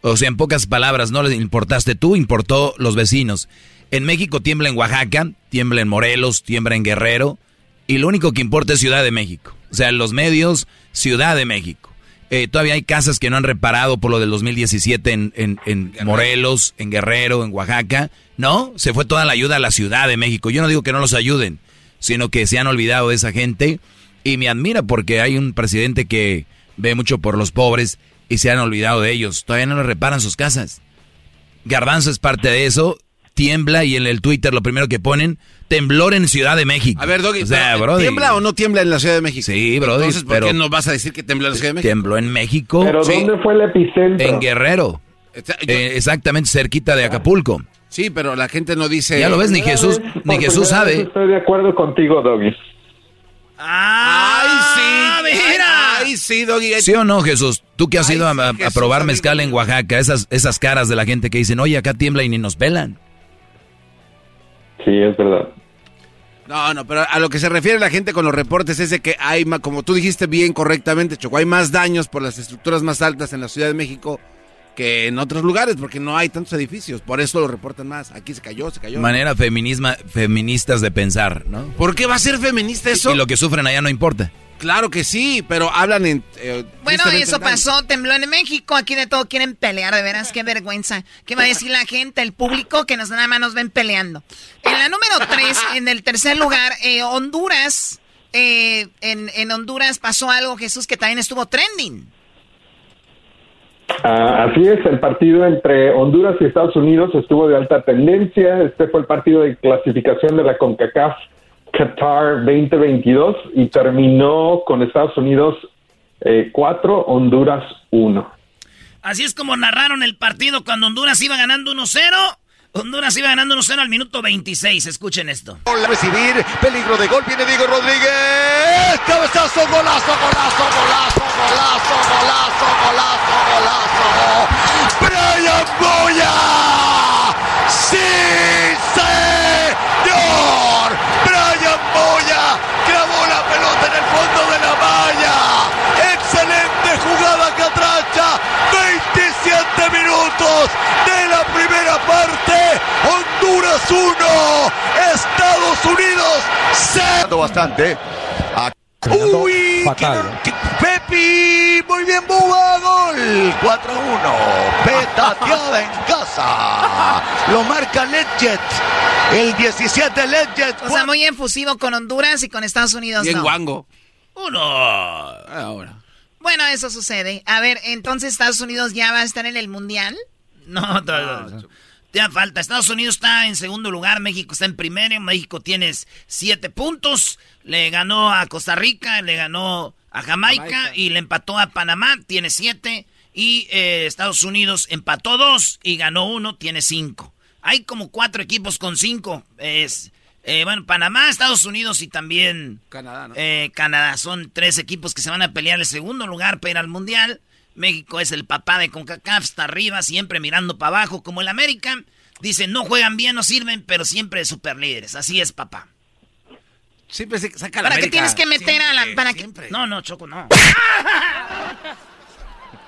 O sea, en pocas palabras, no les importaste tú, importó los vecinos. En México tiembla en Oaxaca, tiembla en Morelos, tiembla en Guerrero, y lo único que importa es Ciudad de México. O sea, los medios, Ciudad de México. Eh, todavía hay casas que no han reparado por lo del 2017 en, en, en Morelos, en Guerrero, en Oaxaca. No, se fue toda la ayuda a la Ciudad de México. Yo no digo que no los ayuden, sino que se han olvidado de esa gente. Y me admira porque hay un presidente que ve mucho por los pobres y se han olvidado de ellos. Todavía no les reparan sus casas. Garbanzo es parte de eso. Tiembla y en el Twitter lo primero que ponen, temblor en Ciudad de México. A ver, Doggy, o sea, pero, brody, ¿tiembla o no tiembla en la Ciudad de México? Sí, brody, Entonces, ¿por pero- qué no vas a decir que tembló en la Ciudad de México? Tembló en México. Pero Sí. ¿dónde fue el epicentro? En Guerrero. Eh, exactamente cerquita de Acapulco. Sí, pero la gente no dice... Ya lo ves, ni Jesús, ni Por Jesús vez sabe. Estoy de acuerdo contigo, Doggy. Ah, ¡Ay, sí! mira! ¡Ay, sí, Doggy! ¿Sí o no, Jesús? Tú que has Ay, ido a, a- a Jesús, probar amigo mezcal en Oaxaca, esas, esas caras de la gente que dicen, oye, acá tiembla y ni nos pelan. Sí, es verdad. No, no, pero a lo que se refiere la gente con los reportes es de que hay, ma- como tú dijiste bien correctamente, Choco, hay más daños por las estructuras más altas en la Ciudad de México que en otros lugares, porque no hay tantos edificios, por eso lo reportan más. Aquí se cayó, se cayó. Manera feminisma, feministas de pensar, ¿no? ¿Por qué va a ser feminista eso? Y lo que sufren allá no importa. Claro que sí, pero hablan en... eh, Bueno, eso pasó, tembló en México, aquí de todo quieren pelear, de veras, qué vergüenza. ¿Qué va a decir la gente, el público, que nos nada más nos ven peleando? En la número tres, en el tercer lugar, eh, Honduras, eh, en, en Honduras pasó algo, Jesús, que también estuvo trending. Ah, así es, el partido entre Honduras y Estados Unidos estuvo de alta tendencia. Este fue el partido de clasificación de la CONCACAF Qatar 2022 y terminó con Estados Unidos 4, Honduras 1. Así es como narraron el partido cuando Honduras iba ganando 1-0. Honduras iba ganando 1-0 al minuto 26. Escuchen esto. Recibir, peligro de gol, viene Diego Rodríguez, cabezazo, golazo, golazo, golazo, golazo, golazo, golazo, golazo. Brian Boya, sí señor, Brian Boya clavó la pelota en el fondo de la valla. Excelente jugada catracha, 27 minutos de la primera parte. Honduras 1, Estados Unidos 0. Bastante. Uy, Fatal. qué- Pepi, muy bien, Buba, gol. 4-1. Petateada en casa. Lo marca Ledget. El 17 Ledget. O sea, muy efusivo con Honduras y con Estados Unidos, Bien no. guango. Uno. Ahora. Bueno, eso sucede. A ver, entonces Estados Unidos ya va a estar en el Mundial. No, todavía no. Te da falta. Estados Unidos está en segundo lugar, México está en primero. México tiene siete puntos. Le ganó a Costa Rica, le ganó a Jamaica, Jamaica. y le empató a Panamá, tiene siete. Y eh, Estados Unidos empató dos y ganó uno, tiene cinco. Hay como cuatro equipos con cinco. Es, eh, bueno, Panamá, Estados Unidos y también Canadá, ¿no? eh, Canadá. Son tres equipos que se van a pelear el segundo lugar para ir al Mundial. México es el papá de CONCACAF, está arriba, siempre mirando para abajo, como el América. Dicen, no juegan bien, no sirven, pero siempre super líderes. Así es, papá. Siempre se saca la ¿Para qué tienes que meter a la... Para que... No, no, Choco, no.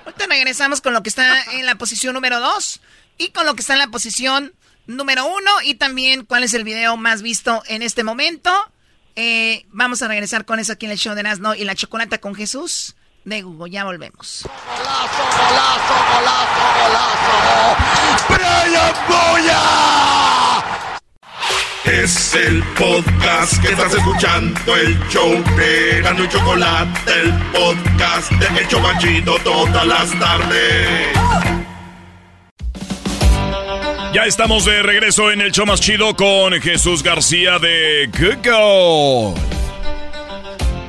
Ahorita regresamos con lo que está en la posición número 2 y con lo que está en la posición número uno y también cuál es el video más visto en este momento. Eh, vamos a regresar con eso aquí en el show de Nazno y la chocolata con Jesús de Google. Ya volvemos. ¡Brian Boya! Es el podcast que estás escuchando, el show de Gano y Chocolate, el podcast de El Chobachito todas las tardes. Ya estamos de regreso en el show más chido con Jesús García de Google.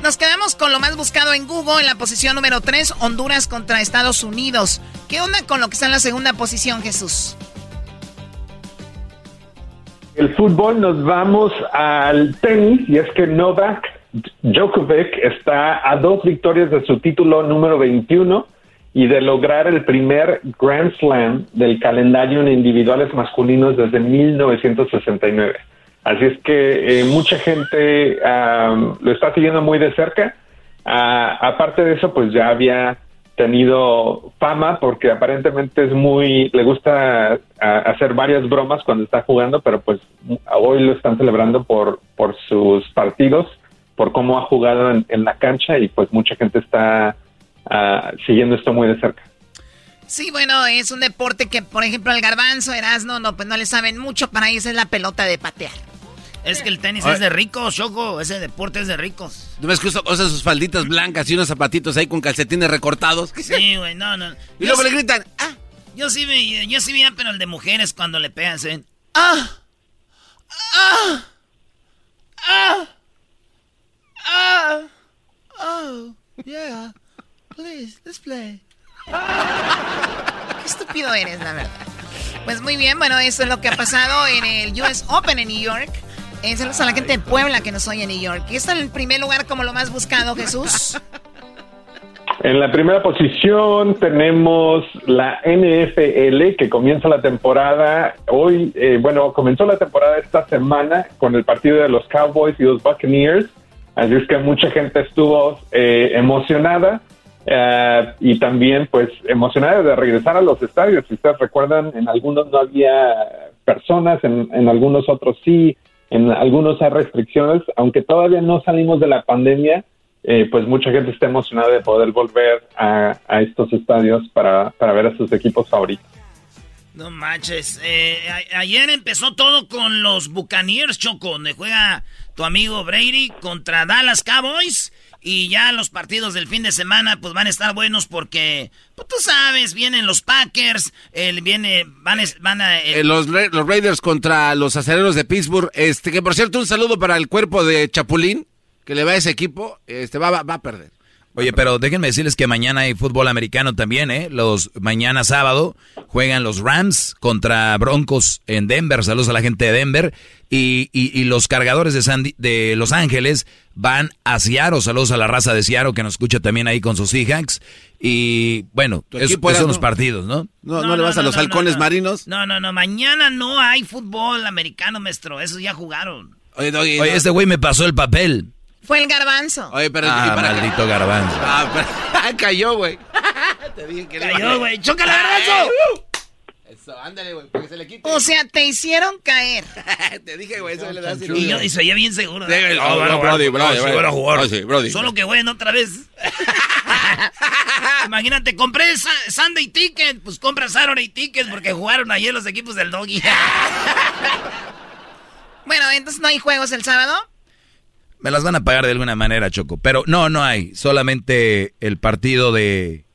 Nos quedamos con lo más buscado en Google en la posición número 3, Honduras contra Estados Unidos. ¿Qué onda con lo que está en la segunda posición, Jesús? El fútbol nos vamos al tenis y es que Novak Djokovic está a dos victorias de su título número 21 y de lograr el primer Grand Slam del calendario en individuales masculinos desde 1969. Así es que eh, mucha gente am, lo está siguiendo muy de cerca. Ah, aparte de eso, pues ya había tenido fama porque aparentemente es muy, le gusta ah, hacer varias bromas cuando está jugando, pero pues hoy lo están celebrando por, por sus partidos, por cómo ha jugado en, la cancha y pues mucha gente está ah, siguiendo esto muy de cerca. Sí, bueno, es un deporte que, por ejemplo, el garbanzo, Erasmo, no, pues no le saben mucho. Para ellos es la pelota de patear. Es que el tenis es de ricos, Choco. Ese deporte es de ricos. ¿No ves que usa, usa sus falditas blancas y unos zapatitos ahí con calcetines recortados? Sí, güey, no, no. Y luego le gritan, ah, yo sí vi, yo sí vi, pero el de mujeres cuando le pegan, se ven, ah, ah, ah, ah, oh, yeah, please, let's play. Qué estúpido eres, la verdad. Pues muy bien, bueno, eso es lo que ha pasado en el US Open en New York. Eh, saludos a la gente de Puebla que nos oye en New York. ¿Qué está en el primer lugar como lo más buscado, Jesús? En la primera posición tenemos la NFL que comienza la temporada hoy, eh, bueno, comenzó la temporada esta semana con el partido de los Cowboys y los Buccaneers, así es que mucha gente estuvo eh, emocionada eh, y también pues emocionada de regresar a los estadios. Si ustedes recuerdan, en algunos no había personas, en, en algunos otros sí, en algunos hay restricciones, aunque todavía no salimos de la pandemia eh, pues mucha gente está emocionada de poder volver a, a estos estadios para, para ver a sus equipos favoritos. No manches, eh, a- ayer empezó todo con los Buccaneers, Choco, donde juega tu amigo Brady contra Dallas Cowboys. Y ya los partidos del fin de semana pues van a estar buenos porque, pues tú sabes, vienen los Packers, el, viene, van, van a... el- Eh, los, los Raiders contra los aceleros de Pittsburgh. Este, que por cierto, un saludo para el cuerpo de Chapulín, que le va a ese equipo. Este, va, va, va a perder. Oye, pero déjenme decirles que mañana hay fútbol americano también, ¿eh? Los mañana sábado juegan los Rams contra Broncos en Denver. Saludos a la gente de Denver. Y, y- y los cargadores de, San de Los Ángeles van a Seattle. Saludos a la raza de Seattle que nos escucha también ahí con sus Seahawks. Y bueno, Tu es- equipo esos son los ¿no? partidos, ¿no? No, no, le vas a los no, halcones no. marinos. No, no, no, mañana no hay fútbol americano, maestro, esos ya jugaron. Oye, Doggy, Oye, no. este güey me pasó el papel. Fue el garbanzo. Oye, pero Ah, maldito garbanzo. Ah, pero- cayó, güey. Te dije que Cayó, güey, chócala, garbanzo. Eso, ándale, güey, para que se le quite. O sea, te hicieron caer. Te dije, güey, eso le das Y yo, y oía bien seguro. Sí, ¿no? no, Ah, bueno, no, bueno, Brody, Brody, sí. Ah, sí, Brody. Solo que bueno, otra vez. Imagínate, compré Sunday Ticket, pues compra Saturday Ticket porque jugaron ayer los equipos del Doggy. Bueno, entonces no hay juegos el sábado. Me las van a pagar de alguna manera, Choco. Pero no, no hay. Solamente el partido de,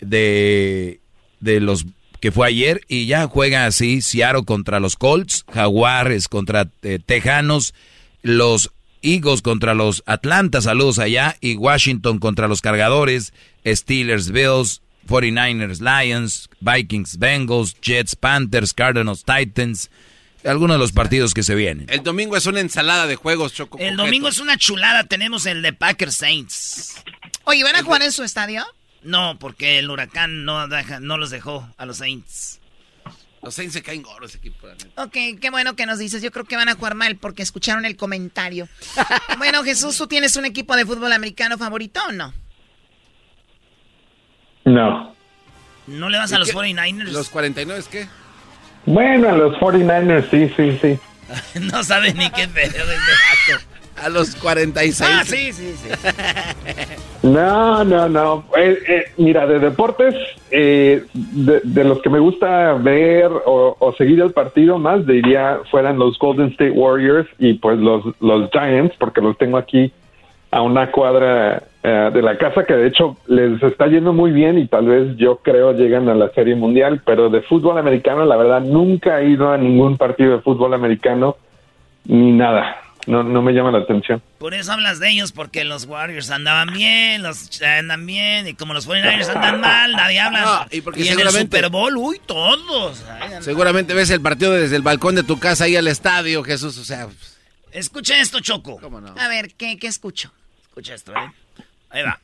de, de los que fue ayer y ya juega así Seattle contra los Colts, Jaguares contra eh, Tejanos, los Eagles contra los Atlanta, saludos allá, y Washington contra los Cargadores, Steelers, Bills, 49ers, Lions, Vikings, Bengals, Jets, Panthers, Cardinals, Titans, algunos de los partidos que se vienen. El domingo es una ensalada de juegos, Choco. El domingo es una chulada, tenemos el de Packers Saints. Oye, ¿van a jugar en su estadio? No, porque el huracán no, deja- no los dejó a los Saints. Los Saints se caen gordos ese equipo. Ok, qué bueno que nos dices. Yo creo que van a jugar mal porque escucharon el comentario. bueno, Jesús, ¿tú tienes un equipo de fútbol americano favorito o no? No. ¿No le vas a ¿Y los qué? 49ers? ¿Los 49 es qué? Bueno, a los 49ers, sí, sí, sí. no sabe ni qué pedo. A los 46. Ah, sí, sí, sí. No, no, no. Eh, eh, mira, de deportes, eh, de, de los que me gusta ver o, o seguir el partido más, diría fueran los Golden State Warriors y pues los, los Giants, porque los tengo aquí a una cuadra eh, de la casa que de hecho les está yendo muy bien y tal vez yo creo llegan a la Serie Mundial, pero de fútbol americano la verdad nunca he ido a ningún partido de fútbol americano ni nada. No, no me llama la atención. Por eso hablas de ellos, porque los Warriors andaban bien, los andan bien, y como los 49ers andan mal, nadie habla. No, y porque en el seguramente- Super Bowl, uy, todos. Ay, Seguramente ves el partido desde el balcón de tu casa ahí al estadio, Jesús. O sea, Escucha esto, Choco. no? A ver, ¿qué, qué escucho? Escucha esto, ¿eh? Ahí va.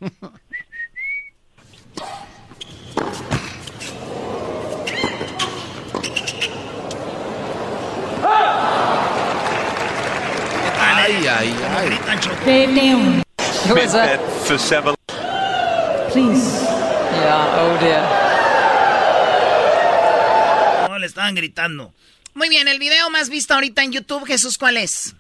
ay, ay, ay. Choco. Who is that? for seven. Please. Yeah, oh dear. No, le estaban gritando. Muy bien, el video más visto ahorita en YouTube, Jesús, ¿cuál es?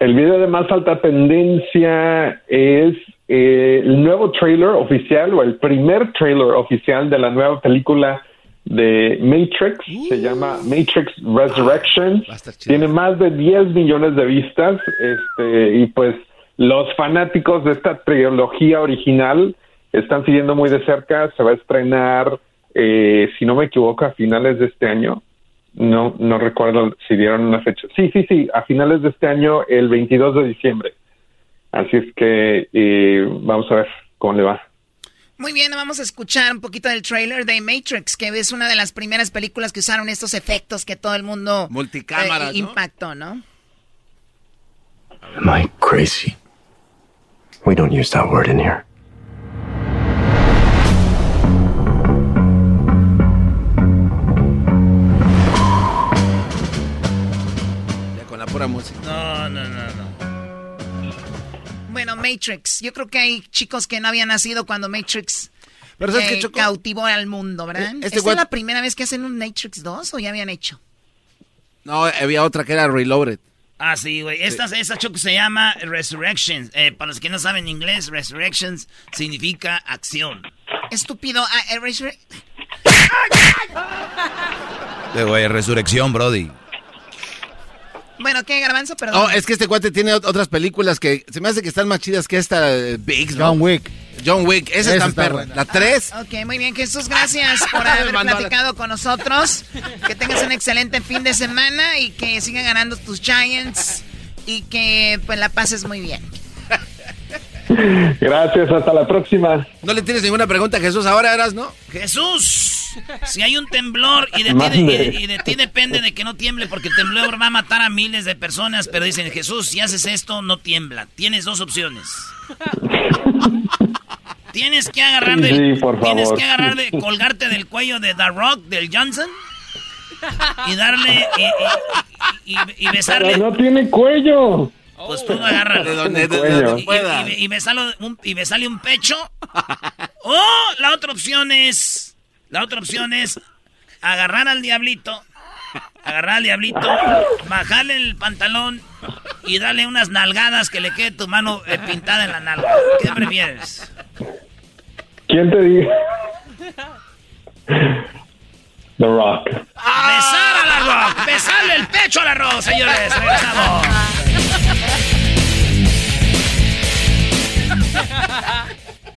El video de más alta tendencia es eh, el nuevo trailer oficial o el primer trailer oficial de la nueva película de Matrix. Se llama Matrix Resurrection. Tiene más de 10 millones de vistas. Este, y pues los fanáticos de esta trilogía original están siguiendo muy de cerca. Se va a estrenar, eh, si no me equivoco, a finales de este año. No, no recuerdo si dieron una fecha. Sí, sí, sí, a finales de este año, el 22 de diciembre. Así es que eh, vamos a ver cómo le va. Muy bien, vamos a escuchar un poquito del trailer de Matrix, que es una de las primeras películas que usaron estos efectos que todo el mundo eh, ¿no? impactó, ¿no? Am I crazy? We don't use that word in here. Pura música. No, no, no, no. Bueno, Matrix. Yo creo que hay chicos que no habían nacido cuando Matrix Pero ¿sabes eh, qué, Choco? cautivó al mundo, ¿verdad? Eh, este ¿Esta es la primera vez que hacen un Matrix 2 o ya habían hecho? No, había otra que era Reloaded. Ah, sí, güey. Esta, esta choco se llama Resurrections. Eh, para los que no saben inglés, Resurrections significa acción. Estúpido. ah, eh, resur- De güey, resurrección, Brody. Bueno, ¿qué, Garbanzo? Perdón. No, es que este cuate tiene ot- otras películas que se me hace que están más chidas que esta eh, Biggs, ¿no? John Wick. John Wick, esa, es tan perra. La 3. Ok, muy bien, Jesús, gracias por haber platicado con nosotros. Que tengas un excelente fin de semana y que sigan ganando tus Giants y que pues la pases muy bien. Gracias, hasta la próxima. No le tienes ninguna pregunta a Jesús ahora, eras, ¿no? Jesús, si hay un temblor y de, ti, y- y de ti depende de que no tiemble porque el temblor va a matar a miles de personas, pero dicen, Jesús, si haces esto, no tiembla. Tienes dos opciones. Tienes que agarrar de, Sí, por tienes favor. que agarrar de colgarte del cuello de The Rock, del Johnson y darle y, y- y- y besarle. Pero no tiene cuello. Pues tú agárralo. De donde, de- de Cuello. donde Y, y- y besalo un- y besale un pecho. O la otra opción es. La otra opción es agarrar al diablito. Agarrar al diablito, bajarle el pantalón y darle unas nalgadas que le quede tu mano eh, pintada en la nalga. ¿Qué prefieres? ¿Quién te dice? The Rock. Besar a la rock, besarle el pecho a la rock, señores. Regresamos.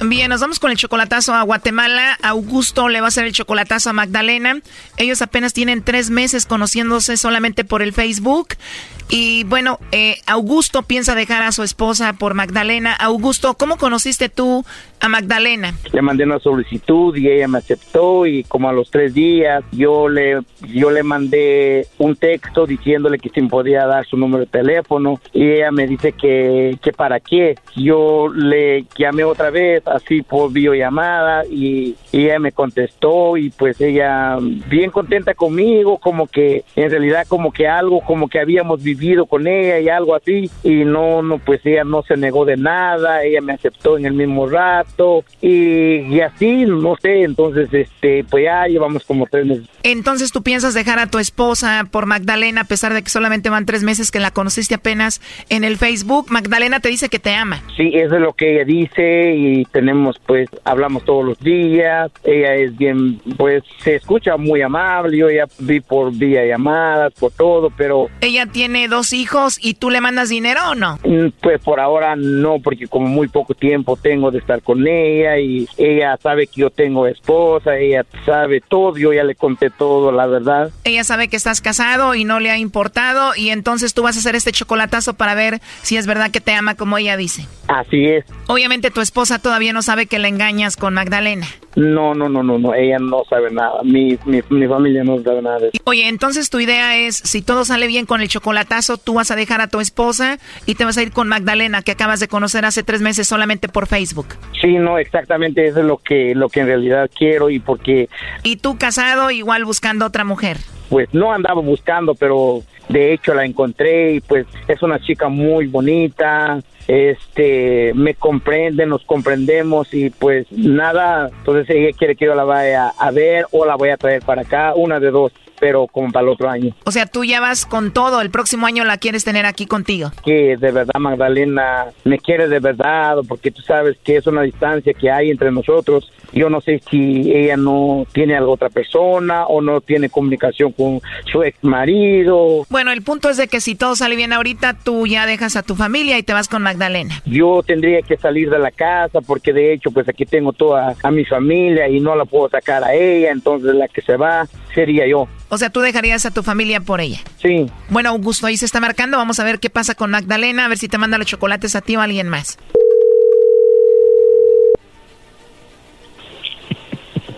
Bien, nos vamos con el chocolatazo a Guatemala. Augusto le va a hacer el chocolatazo a Magdalena. Ellos apenas tienen tres meses conociéndose solamente por el Facebook. Y bueno, eh, Augusto piensa dejar a su esposa por Magdalena. Augusto, ¿cómo conociste tú a Magdalena? Le mandé una solicitud y ella me aceptó y como a los tres días yo le yo le mandé un texto diciéndole que si me podía dar su número de teléfono y ella me dice que, que para qué. Yo le llamé otra vez así por videollamada y, y ella me contestó y pues ella bien contenta conmigo como que en realidad como que algo como que habíamos vivido con ella y algo así y no no pues ella no se negó de nada ella me aceptó en el mismo rato y, y así no sé entonces este pues ya llevamos como tres meses Entonces tú piensas dejar a tu esposa por Magdalena a pesar de que solamente van tres meses que la conociste apenas en el Facebook. Magdalena te dice que te ama. Sí, eso es lo que ella dice y tenemos pues hablamos todos los días. Ella es bien pues se escucha muy amable. Yo ya vi por vía llamadas, por todo, pero Ella tiene dos hijos y tú le mandas dinero o no? mm, pues por ahora no porque como muy poco tiempo tengo de estar con ella y ella sabe que yo tengo esposa, ella sabe todo, yo ya le conté todo, la verdad. Ella sabe que estás casado y no le ha importado y entonces tú vas a hacer este chocolatazo para ver si es verdad que te ama como ella dice. Así es. Obviamente tu esposa todavía no sabe que la engañas con Magdalena. No, no, no, no, no, ella no sabe nada. Mi, mi, mi familia no sabe nada de eso. Oye, entonces tu idea es, si todo sale bien con el chocolatazo, tú vas a dejar a tu esposa y te vas a ir con Magdalena, que acabas de conocer hace tres meses solamente por Facebook. Sí, no, exactamente eso es lo que, lo que en realidad quiero y porque Y tú casado, igual buscando otra mujer. pues no andaba buscando, pero de hecho la encontré y pues es una chica muy bonita, este, me comprende, nos comprendemos y pues nada, entonces ella quiere que yo la vaya a ver o la voy a traer para acá, una de dos, pero como para el otro año. O sea, tú ya vas con todo, el próximo año la quieres tener aquí contigo. que de verdad Magdalena me quiere de verdad, porque tú sabes que es una distancia que hay entre nosotros. Yo no sé si ella no tiene a otra persona o no tiene comunicación con su ex marido. Bueno, el punto es de que si todo sale bien ahorita, tú ya dejas a tu familia y te vas con Magdalena. Yo tendría que salir de la casa porque de hecho pues aquí tengo toda a mi familia y no la puedo sacar a ella, entonces la que se va sería yo. O sea, tú dejarías a tu familia por ella. Sí. Bueno, Augusto, ahí se está marcando. Vamos a ver qué pasa con Magdalena, a ver si te manda los chocolates a ti o a alguien más.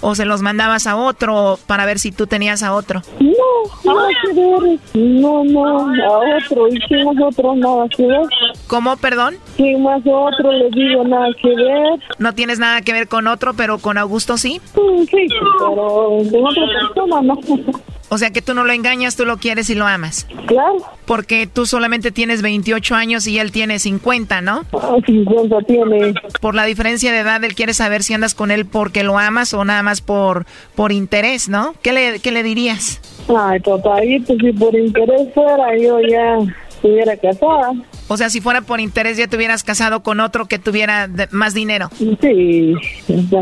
o se los mandabas a otro para ver si tú tenías a otro. No, nada que ver. No, no, a otro. ¿Y quién es otro? Nada que ver. ¿Cómo, perdón? ¿Quién más otro? Le digo nada que ver. No tienes nada que ver con otro, pero con Augusto sí. Sí, pero de otra persona no. O sea que tú no lo engañas, tú lo quieres y lo amas. Claro. Porque tú solamente tienes 28 años y él tiene 50, ¿no? Ah, 50 tiene. Por la diferencia de edad, él quiere saber si andas con él porque lo amas o nada más por, por interés, ¿no? ¿Qué le, qué le dirías? Ay, papayito, si por interés fuera, yo ya estuviera casada. O sea, si fuera por interés ya te hubieras casado con otro que tuviera de- más dinero. Sí,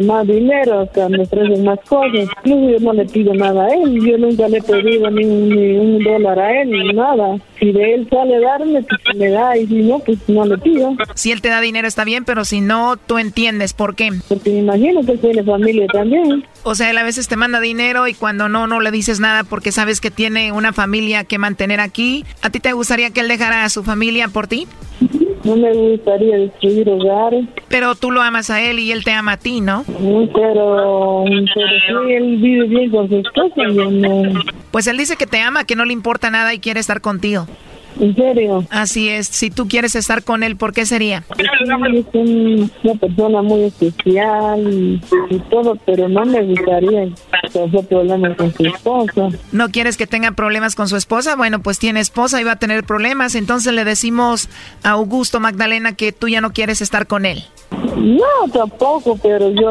más dinero, que me ofrecen más cosas. Incluso yo no le pido nada a él, yo nunca le he pedido ni un, ni un dólar a él, ni nada. Si de él sale darme, pues me da, y si no, pues no le pido. Si él te da dinero está bien, pero si no, tú entiendes por qué. Porque me imagino que tiene familia también. O sea, él a veces te manda dinero y cuando no, no le dices nada porque sabes que tiene una familia que mantener aquí. ¿A ti te gustaría que él dejara a su familia por ti? No me gustaría destruir hogares. Pero tú lo amas a él y él te ama a ti, ¿no? Mm, Pero, pero sí, él vive bien con su esposa, no. Pues él dice que te ama, que no le importa nada y quiere estar contigo. ¿En serio? Así es. Si tú quieres estar con él, ¿por qué sería? Es un- una persona muy especial y, y todo, pero no me gustaría tener problemas con su esposa. ¿No quieres que tenga problemas con su esposa? Bueno, pues tiene esposa y va a tener problemas. Entonces le decimos a Augusto Magdalena que tú ya no quieres estar con él. No, tampoco, pero yo...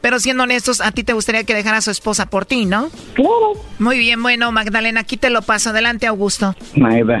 Pero siendo honestos, a ti te gustaría que dejara a su esposa por ti, ¿no? Claro. Muy bien, bueno, Magdalena, aquí te lo paso. Adelante, Augusto. Maida,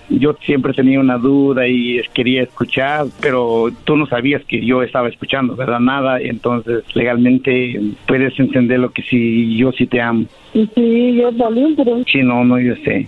yo siempre tenía una duda y quería escuchar, pero tú no sabías que yo estaba escuchando, ¿verdad? Nada, entonces legalmente puedes entender lo que sí, yo sí te amo. Y sí, yo también, pero... Sí, no, no, yo sé.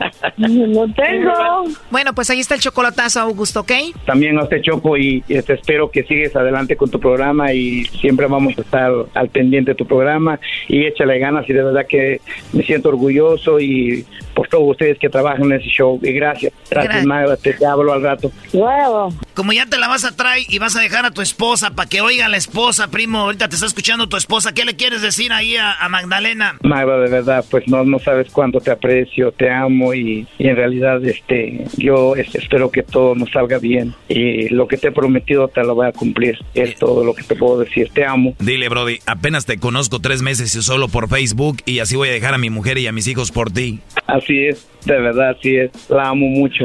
No tengo. Bueno, pues ahí está el chocolatazo, Augusto, ¿ok? También a usted Choco y este, espero que sigues adelante con tu programa y siempre vamos a estar al pendiente de tu programa y échale ganas y de verdad que me siento orgulloso y por todos ustedes que trabajan en ese show y gracias. Gracias Gracias. Magda, te, te hablo al rato. Como ya te la vas a traer y vas a dejar a tu esposa para que oiga a la esposa, primo, ahorita te está escuchando tu esposa, ¿qué le quieres decir ahí a, a Magdalena? Magda, de verdad, pues no, no sabes cuánto te aprecio, te amo y, y en realidad este, yo este, espero que todo nos salga bien y lo que te he prometido te lo voy a cumplir. Es todo lo que te puedo decir, te amo. Dile, Brody, apenas te conozco tres meses y solo por Facebook y así voy a dejar a mi mujer y a mis hijos por ti. Así es, de verdad, así es, la amo mucho.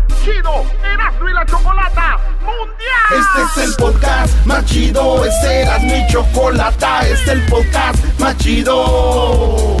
chido Erasmo y la Chocolata Mundial. Este es el podcast más chido, este era mi chocolata, este es el podcast más chido.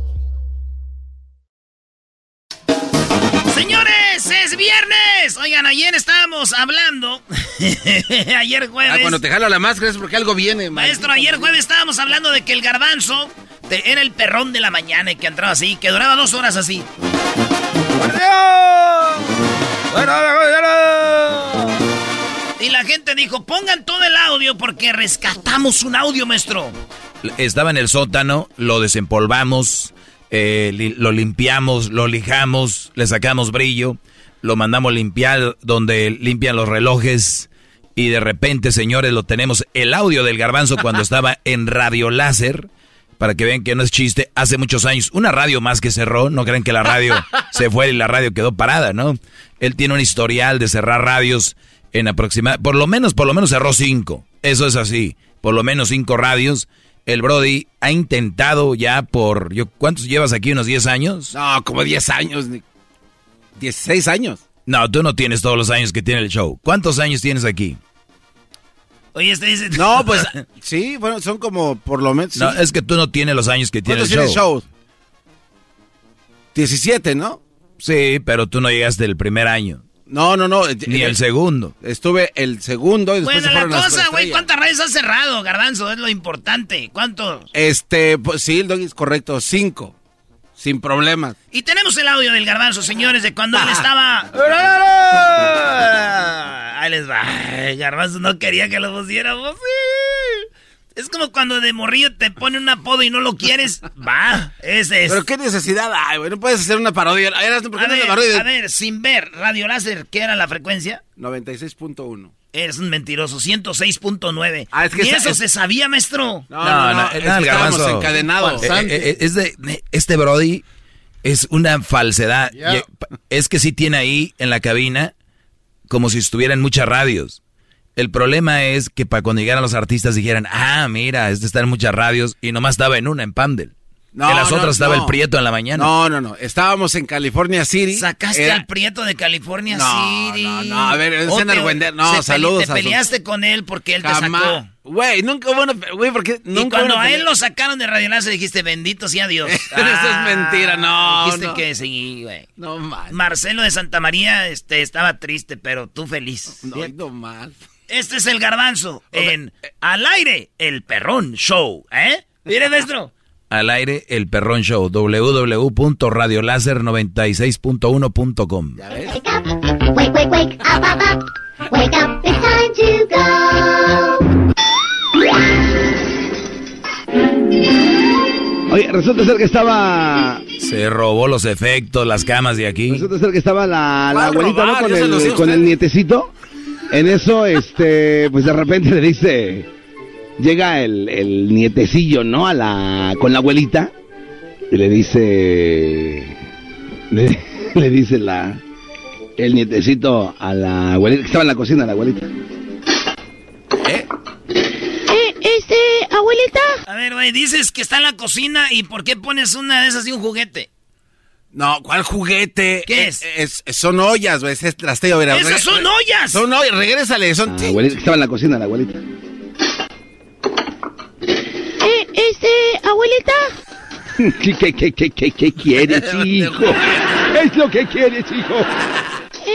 Señores, es viernes. Oigan, ayer estábamos hablando. ayer jueves. Ah, cuando te jalo la máscara es porque algo viene, Maestro, ayer jueves estábamos hablando de que el garbanzo te- era el perrón de la mañana y que entraba así, que duraba dos horas así. Y la gente dijo, pongan todo el audio porque rescatamos un audio, maestro. Estaba en el sótano, lo desempolvamos, eh, li- lo limpiamos, lo lijamos, le sacamos brillo, lo mandamos limpiar donde limpian los relojes y de repente, señores, lo tenemos el audio del garbanzo cuando estaba en radio láser. Para que vean que no es chiste, hace muchos años, una radio más que cerró, no creen que la radio se fue y la radio quedó parada, ¿no? Él tiene un historial de cerrar radios en aproximadamente, por lo menos, por lo menos cerró cinco, eso es así, por lo menos cinco radios. El Brody ha intentado ya por, yo, ¿cuántos llevas aquí? ¿Unos 10 años? No, como 10 años, ni- 16 años. No, tú no tienes todos los años que tiene el show. ¿Cuántos años tienes aquí? Oye, este dice... No, pues sí, bueno, son como por lo menos. No, sí. es que tú no tienes los años que tiene el ¿Cuántos show. el show? 17, ¿no? Sí, pero tú no llegaste el primer año. No, no, no. Ni el segundo. Estuve el segundo y después Bueno, se la cosa, güey. ¿cuántas radios has cerrado, garbanzo? Es lo importante. ¿Cuántos? Este, pues sí, el doggy es correcto, cinco. Sin problemas. Y tenemos el audio del garbanzo, señores, de cuando él estaba... Ahí les va. Garbanzo no quería que lo pusiéramos. Sí. Es como cuando de morrillo te pone un apodo y no lo quieres. Va, ese es. Pero qué necesidad hay, güey. No puedes hacer una parodia. Eras, ¿Por qué a, no ver, una parodia? a ver, sin ver, radio láser, ¿qué era la frecuencia? 96.1. Eres un mentiroso, 106.9. Ah, es que ¿Y esa- eso es- se sabía, maestro? No, no, no, es estábamos garbanzo. encadenados. Eh, eh, eh, es de, este Brody es una falsedad. Es que sí tiene ahí en la cabina como si estuviera en muchas radios. El problema es que para cuando llegaran los artistas dijeran, ah, mira, este está en muchas radios y nomás estaba en una, en Pandel. No, en las no, otras estaba no. el Prieto en la mañana. No, no, no. Estábamos en California City. Sacaste Era- al Prieto de California No, City. no, no, a ver, es en Argüender. No, se saludos Te a su- peleaste con él porque él te sacó. Güey, nunca hubo una... Güey, porque Y nunca cuando hubo una a él lo sacaron de Radio Láser dijiste, bendito sea Dios. Eso es mentira, no, Dijiste no. que sí, güey. No mal. Marcelo de Santa María este, estaba triste, pero tú feliz. No, no mal. Este es el garbanzo en Al Aire, el Perrón Show, ¿eh? Mire, maestro. Al aire, el Perrón Show, www.radiolaser96.1.com. Wake, wake, wake, up, up, up. Wake up, it's time to go. Oye, resulta ser que estaba. Se robó los efectos, las camas de aquí. Resulta ser que estaba la, la ¿Cuál abuelita ¿no? con, el nietecito. En eso, este, pues de repente le dice. Llega el, el nietecillo, ¿no? A la, con la abuelita. Y le dice. Le, le dice la. El nietecito a la abuelita, que estaba en la cocina, la abuelita. Eh, este, abuelita. A ver, güey, dices que está en la cocina y ¿por qué pones una de esas y un juguete? No, ¿cuál juguete? ¿Qué es? son ollas, güey. Es trasteo, mira. ¡Esas son ollas! Son ollas, regrésale. Son... La abuelita, que estaba en la cocina, la abuelita. Eh, este, abuelita. ¿Qué, qué, qué, qué, qué, qué quieres, hijo? Es lo que quieres, hijo.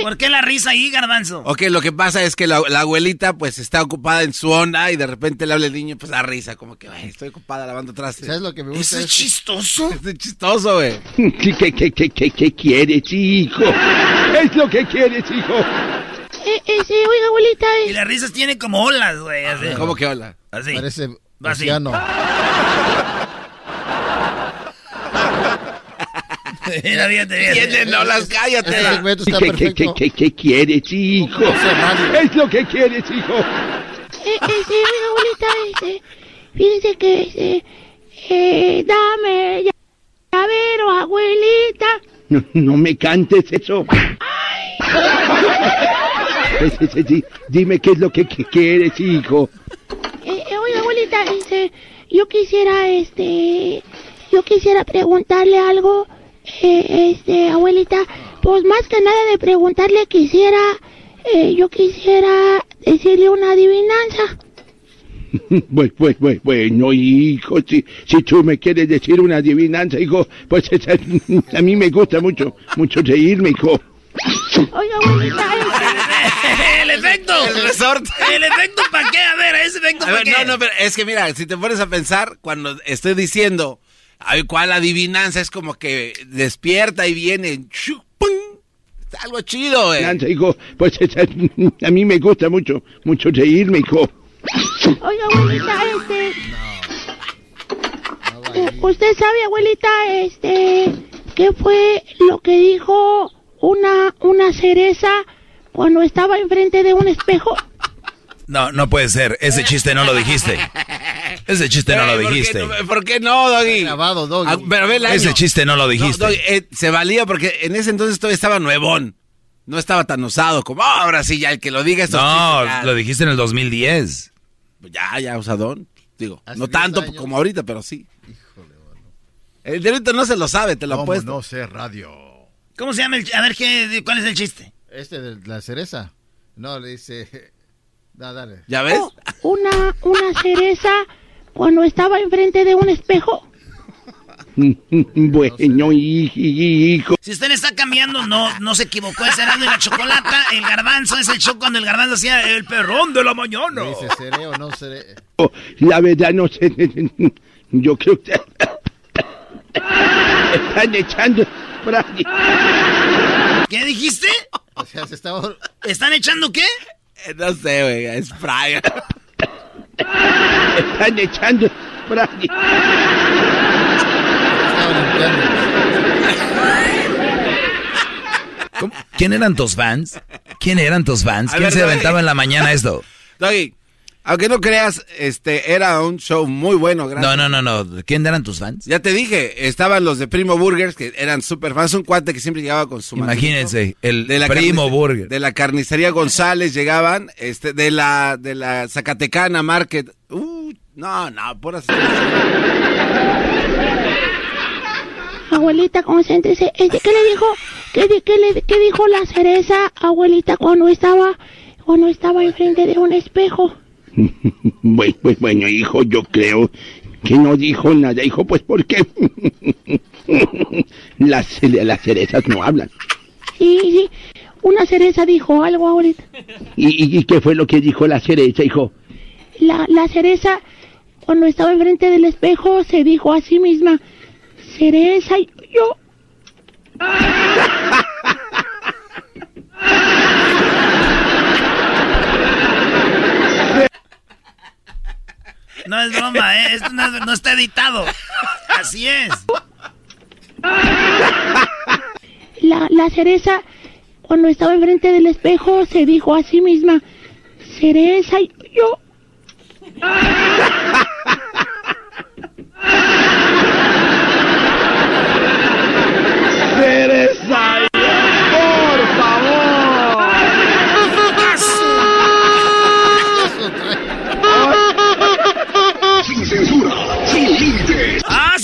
¿Por qué la risa ahí, garbanzo? Ok, lo que pasa es que la, la abuelita pues está ocupada en su onda y de repente le habla el niño, pues da risa, como que, "Ay, estoy ocupada lavando trastes. ¿Sabes lo que me gusta? Eso es chistoso. Es chistoso, güey. ¿Qué, qué, qué, qué, qué, qué quieres, hijo? Es lo que quieres, hijo. Eh, este, oiga, abuelita. Y las risas tienen como olas, güey. ¿Cómo que hola? Así. Parece Así. océano. Mira. Tiene, no las cállate. ¿Qué, qué, qué, qué, qué quieres, hijo? ¿Qué es lo que quieres, hijo? Eh, oiga, abuelita, este, fíjese que, este, eh, dame ya- llavero, abuelita. No, no me cantes eso. Sí, sí, sí, sí. Dime qué es lo que, que quieres, hijo. Eh, eh, oiga, abuelita, este, yo quisiera, este, yo quisiera preguntarle algo, eh, este, abuelita, pues más que nada de preguntarle quisiera, eh, yo quisiera decirle una adivinanza. Pues, pues, pues, bueno, hijo, si, si tú me quieres decir una adivinanza, hijo, pues esa- a mí me gusta mucho, mucho reírme, hijo. Oiga, abuelita, el efecto. El resorte. El efecto para qué? A ver, ese efecto A para ver, qué. no, no, pero es que mira, si te pones a pensar, cuando estoy diciendo, ay, ¿cuál adivinanza? Es como que despierta y viene. ¡pum! Algo chido. Adivinanza, hijo, pues a mí me gusta mucho, mucho reírme, hijo. Oiga, abuelita, este. U- ¿Usted sabe, abuelita, este, qué fue lo que dijo una, una cereza cuando estaba enfrente de un espejo? No, no puede ser. Ese chiste no lo dijiste. Ese chiste no lo Eh, ¿por qué dijiste. no- ¿Por qué no, Doggy? Grabado, Doggy. Ah, pero ve el Ese chiste no lo dijiste. No, Doggy, eh, se valía porque en ese entonces todavía estaba nuevón. No estaba tan usado como "Ah, ahora sí, ya el que lo diga estos No, chistes, ya". lo dijiste en el 2010. Ya, ya, usadón. Digo, Hace no 10 tanto años. como ahorita, pero sí. El de ahorita no se lo sabe, te lo ¿Cómo apuesto. no sé radio? ¿Cómo se llama el A ver, ¿qué, ¿cuál es el chiste? Este de la cereza. No, le dice... Dale. ¿Ya ves? Oh, una, una cereza cuando estaba enfrente de un espejo. Bueno, hi- hi- hijo. Si usted le está cambiando, no, no se equivocó. Es Erasmo y la chocolata. El garbanzo es el show cuando el garbanzo hacía el perrón de la mañana. Dice, ¿seré o no seré? La verdad no sé. Yo creo que están echando spray. ¿Qué dijiste? O sea, se estaba... ¿Están echando qué? Eh, No sé, güey, es Fry. Están echando spray. ¿Cómo? ¿Quién eran tus fans? ¿Quién eran tus fans? ¿Quién ver, se aventaba en la mañana esto? Doggy, aunque no creas, este era un show muy bueno, gracias. No, no, no, no. ¿Quién eran tus fans? Ya te dije, estaban los de Primo Burgers que eran súper fans, un cuate que siempre llegaba con su Imagínense, el de la primo burger. De la carnicería González llegaban, este, de la, de la Zacatecana Market. Uh, no, no, por así. Abuelita, concéntrese. Este, ¿Qué le dijo? ¿Qué, qué le, qué dijo la cereza, abuelita, cuando estaba, cuando estaba enfrente de un espejo? Bueno, pues bueno, hijo, yo creo que no dijo nada, hijo, pues porque las, las cerezas no hablan. Sí, sí. Una cereza dijo algo, abuelita. ¿Y, y, y qué fue lo que dijo la cereza, hijo? La, la cereza, cuando estaba enfrente del espejo, se dijo a sí misma, cereza, y yo. No es broma, ¿eh? Esto no, es- no está editado. Así es. La, la cereza, cuando estaba enfrente del espejo, se dijo a sí misma, cereza, y yo. ¡Cereza!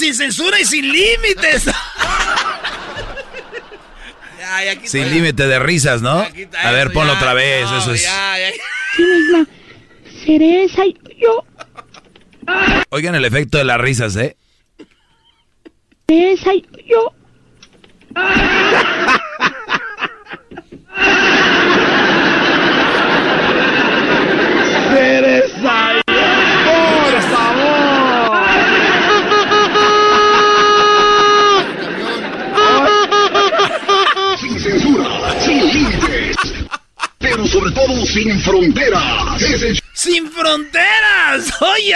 Sin censura y sin límites. Sin límite de risas, ¿no? A ver, ponlo otra vez, eso es. Sí misma, cereza, y yo. Oigan el efecto de las risas, ¿eh? Cereza, y yo. Sobre todo sin fronteras. El ¡Sin fronteras! ¡Oye!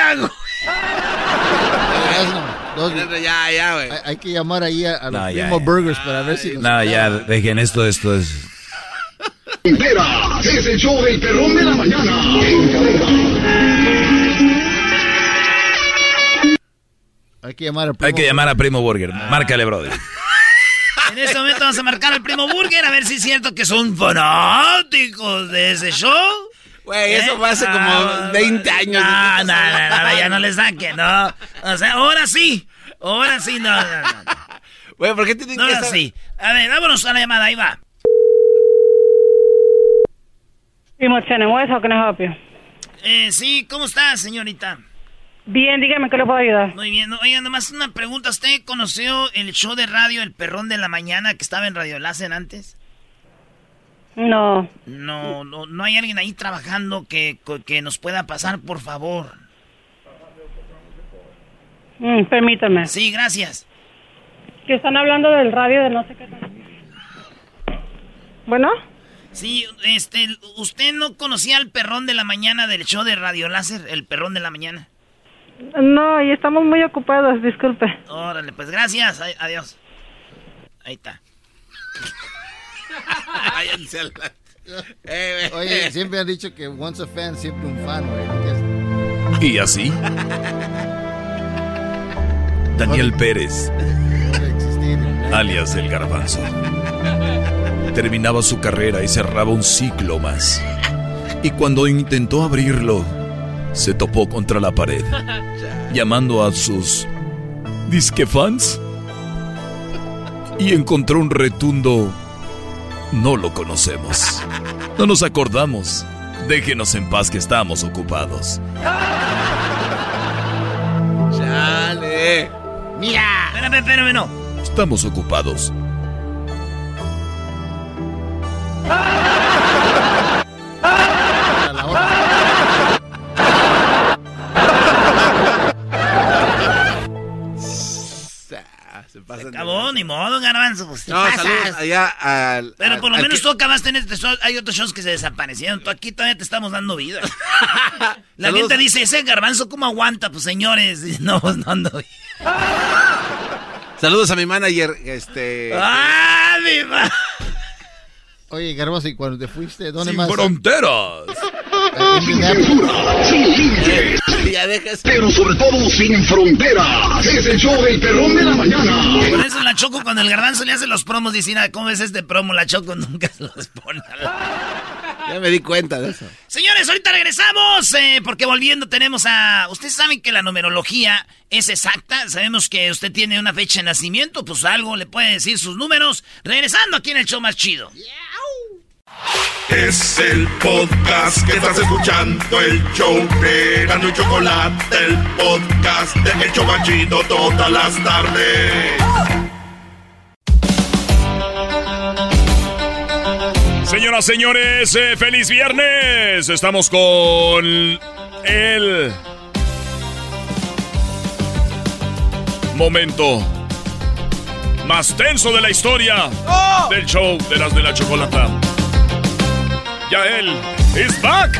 Ya, ya, güey. Hay, hay que llamar ahí a, a los No, ya, Primo ya. Burgers para ver si... No, ya, dejen esto, esto es... Entera, es el show del perrón de la mañana. Hay que llamar a Primo Hay que llamar a Primo Burger. Ah. Márcale, brother. En este momento vamos a marcar al primo Burger a ver si es cierto que son fanáticos de ese show. Güey, eso ¿Eh? fue hace como Ah, 20 años. No, no, no, no, ya no le saquen, no. O sea, ahora sí. Ahora sí, no, no, no. Güey, ¿por qué No, que ahora estar- sí. A ver, vámonos a la llamada, ahí va. Primo help you? Eh, sí, ¿cómo está, señorita? Bien, dígame qué le puedo ayudar. Muy bien. Oiga, nomás una pregunta. ¿Usted conoció el show de radio El Perrón de la Mañana que estaba en Radio Láser antes? No. No, no, no hay alguien ahí trabajando que, que nos pueda pasar, por favor. Mm, permítame. Sí, gracias. Que están hablando del radio de no sé qué. Bueno, Sí, este, ¿usted no conocía al perrón de la mañana del show de Radio Láser? El perrón de la mañana. No, y estamos muy ocupados, disculpe. Órale, pues gracias. Ay- adiós. Ahí está. Eh. Oye, siempre han dicho que once a fan, siempre un fan, güey. ¿Qué Y así. Daniel Pérez, alias El Garbanzo, terminaba su carrera y cerraba un ciclo más. Y cuando intentó abrirlo, se topó contra la pared, llamando a sus disque fans y encontró un retundo. No lo conocemos. No nos acordamos. Déjenos en paz que estamos ocupados. Chale. Mira. Espérame, espérame, no. Estamos ocupados. Se pasan de- Acabó, ni modo, garbanzo. pues, ¿qué No, saludos allá al. Pero al- por lo menos que- tú acabaste en este show. Hay otros shows que se desaparecieron. Tú aquí todavía te estamos dando vida. La Saludos. gente dice, ese garbanzo, ¿cómo aguanta? Pues señores, no, pues no ando bien. Saludos a mi manager, este. ¡Ah, mi ma- Oye, Garbanzo, ¿y cuando te fuiste? ¿Dónde Sin más? fronteras. Sin censura, sin límites. Ya dejas. Pero sobre todo sin fronteras. Es el show del perrón de la mañana. Por eso la Choco cuando el garbanzo le hace los promos dice, "Ah, ¿cómo es este promo? La Choco nunca se los pone. Ya me di cuenta de eso. Señores, ahorita regresamos, eh, porque volviendo tenemos a... Ustedes saben que la numerología es exacta, sabemos que usted tiene una fecha de nacimiento, pues algo le puede decir sus números. Regresando aquí en el show más chido. Es el podcast que estás escuchando, el show de Gano y Chocolate, el podcast de El Chobachito todas las tardes. Señoras, señores, eh, feliz viernes. Estamos con el momento más tenso de la historia del show de las de la chocolata. Ya él is back.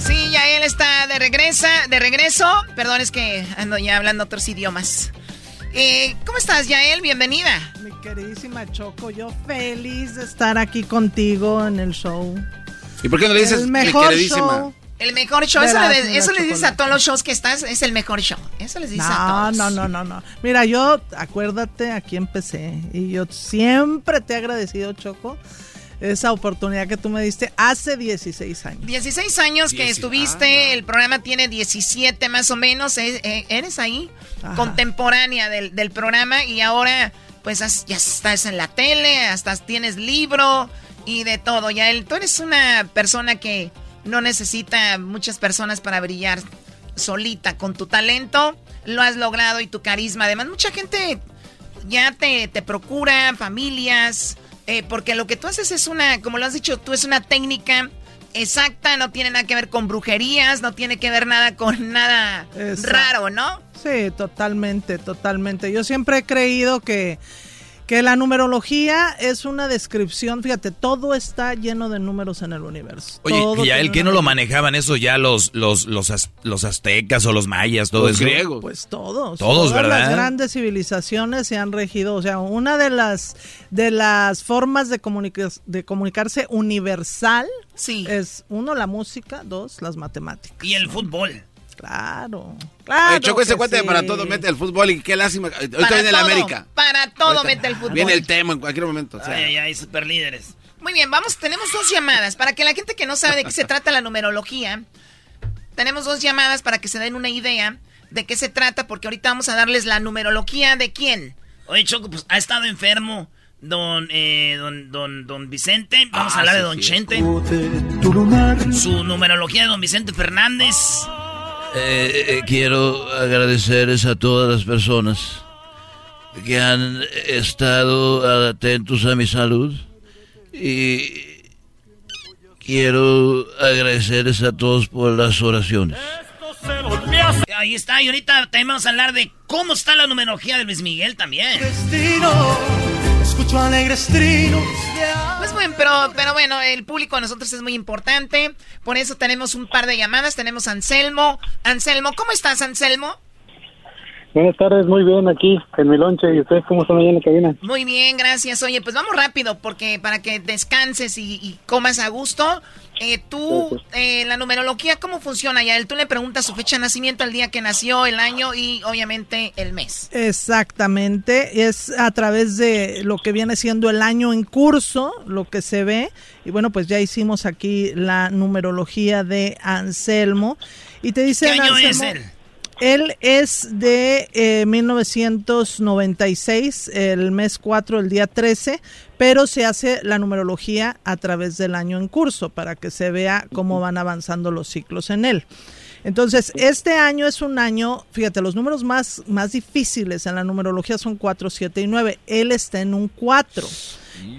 Sí, ya él está de regresa, de regreso. Perdón, es que ando ya hablando otros idiomas. Eh, ¿Cómo estás, Yael? Bienvenida. Mi queridísima Choco, yo feliz de estar aquí contigo en el show. ¿Y por qué no le dices el mi mejor queridísima? show. El mejor show, eso, le, eso la le dices a todos los shows que estás, es el mejor show. Eso les dices a No, todos. no, no, no, no. Mira, yo, acuérdate, aquí empecé. Y yo siempre te he agradecido, Choco, esa oportunidad que tú me diste hace 16 años. 16 años que estuviste, el programa tiene 17 más o menos, eh, eh, eres ahí, Ajá. contemporánea del, del programa y ahora pues has- ya estás en la tele, hasta tienes libro y de todo. Ya él, tú eres una persona que no necesita muchas personas para brillar solita, con tu talento lo has logrado y tu carisma. Además, mucha gente ya te, te procura, familias, eh, porque lo que tú haces es una, como lo has dicho tú, es una técnica exacta, no tiene nada que ver con brujerías, no tiene que ver nada con nada Exacto. raro, ¿no? Sí, totalmente, totalmente. Yo siempre he creído que, Que la numerología es una descripción, fíjate, todo está lleno de números en el universo. Oye, Todo ¿y a él una no lo manejaban eso ya los, los, los, az- los aztecas o los mayas, todo Los griegos. Pues todos. Todos, Todas ¿verdad? Las grandes civilizaciones se han regido. O sea, una de las de las formas de, comunica- de comunicarse universal es uno la música, dos las matemáticas. Y el fútbol. Claro. Claro. Oye, Choco, ese cuate sí. para todo mete el fútbol y qué lástima. Ahorita Para viene el todo, América. Para todo Ahorita mete el fútbol. Viene el tema en cualquier momento. o sea. Ay, ay, ay, super líderes. Muy bien, vamos, tenemos dos llamadas. Para que la gente que no sabe de qué se trata la numerología, tenemos dos llamadas para que se den una idea de qué se trata, porque ahorita vamos a darles la numerología de quién. Oye, Choco, pues ha estado enfermo don, eh, don, don, don Vicente. Vamos Ah, a hablar sí, de don sí. Chente. Su numerología de don Vicente Fernández. Eh, eh, quiero agradecerles a todas las personas que han estado atentos a mi salud y quiero agradecerles a todos por las oraciones. Ahí está, y ahorita también vamos a hablar de cómo está la numerología de Luis Miguel también. Escucho alegres trinos. Pues bueno, pero, pero bueno, el público a nosotros es muy importante. Por eso tenemos un par de llamadas. Tenemos a Anselmo. Anselmo, ¿cómo estás, Anselmo? Buenas tardes, muy bien aquí en mi lonche. ¿Y ustedes cómo están allá en la cabina? Muy bien, gracias. Oye, pues vamos rápido porque para que descanses y, y comas a gusto. Eh, tú, eh, la numerología, ¿cómo funciona ya? Tú le preguntas su fecha de nacimiento, el día que nació, el año y obviamente el mes. Exactamente, es a través de lo que viene siendo el año en curso, lo que se ve. Y bueno, pues ya hicimos aquí la numerología de Anselmo. Y te dice ¿Qué año Anselmo, es él? Él es de eh, 1996, el mes 4, el día 13, pero se hace la numerología a través del año en curso para que se vea cómo van avanzando los ciclos en él. Entonces, este año es un año, fíjate, los números más, más difíciles en la numerología son 4, 7 y 9. Él está en un 4.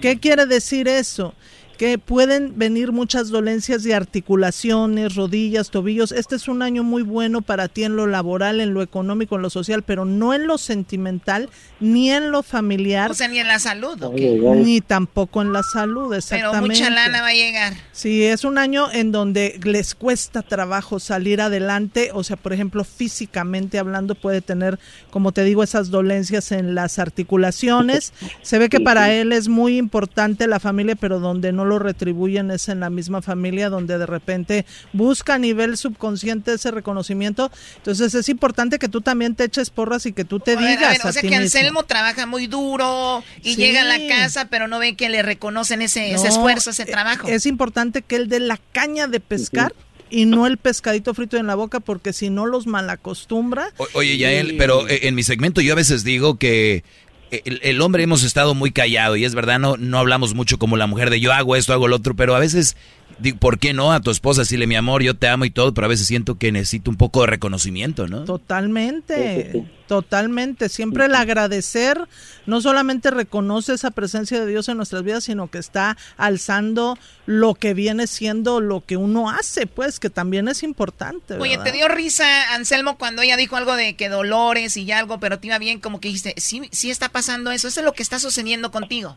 ¿Qué quiere decir eso? Que pueden venir muchas dolencias de articulaciones, rodillas, tobillos. Este es un año muy bueno para ti en lo laboral, en lo económico, en lo social, pero no en lo sentimental ni en lo familiar. O sea, ni en la salud. ¿o qué? Ni tampoco en la salud, Pero exactamente. mucha lana va a llegar. Sí, es un año en donde les cuesta trabajo salir adelante, o sea, por ejemplo, físicamente hablando puede tener, como te digo, esas dolencias en las articulaciones. Se ve que para él es muy importante la familia, pero donde no lo retribuyen es en la misma familia, donde de repente busca a nivel subconsciente ese reconocimiento. Entonces es importante que tú también te eches porras y que tú te A ver, digas a ver, o a sea ti que mismo. Anselmo trabaja muy duro y Sí. llega a la casa, pero no ve que le reconocen ese, ese esfuerzo, ese eh, trabajo. Es importante que él dé la caña de pescar y no el pescadito frito en la boca, porque si no los malacostumbra. O- Oye, Yael, pero eh, en mi segmento yo a veces digo que el, el hombre hemos estado muy callado y es verdad, no, no hablamos mucho como la mujer de yo hago esto, hago lo otro, pero a veces, digo, ¿por qué no? A tu esposa, decirle mi amor, yo te amo y todo, pero a veces siento que necesito un poco de reconocimiento, ¿no? Totalmente, totalmente. Siempre el agradecer no solamente reconoce esa presencia de Dios en nuestras vidas, sino que está alzando lo que viene siendo lo que uno hace, pues, que también es importante. Oye. ¿te dio risa, Anselmo, cuando ella dijo algo de que dolores y ya algo, pero te iba bien, como que dijiste, sí, sí está pasando eso, eso es lo que está sucediendo contigo?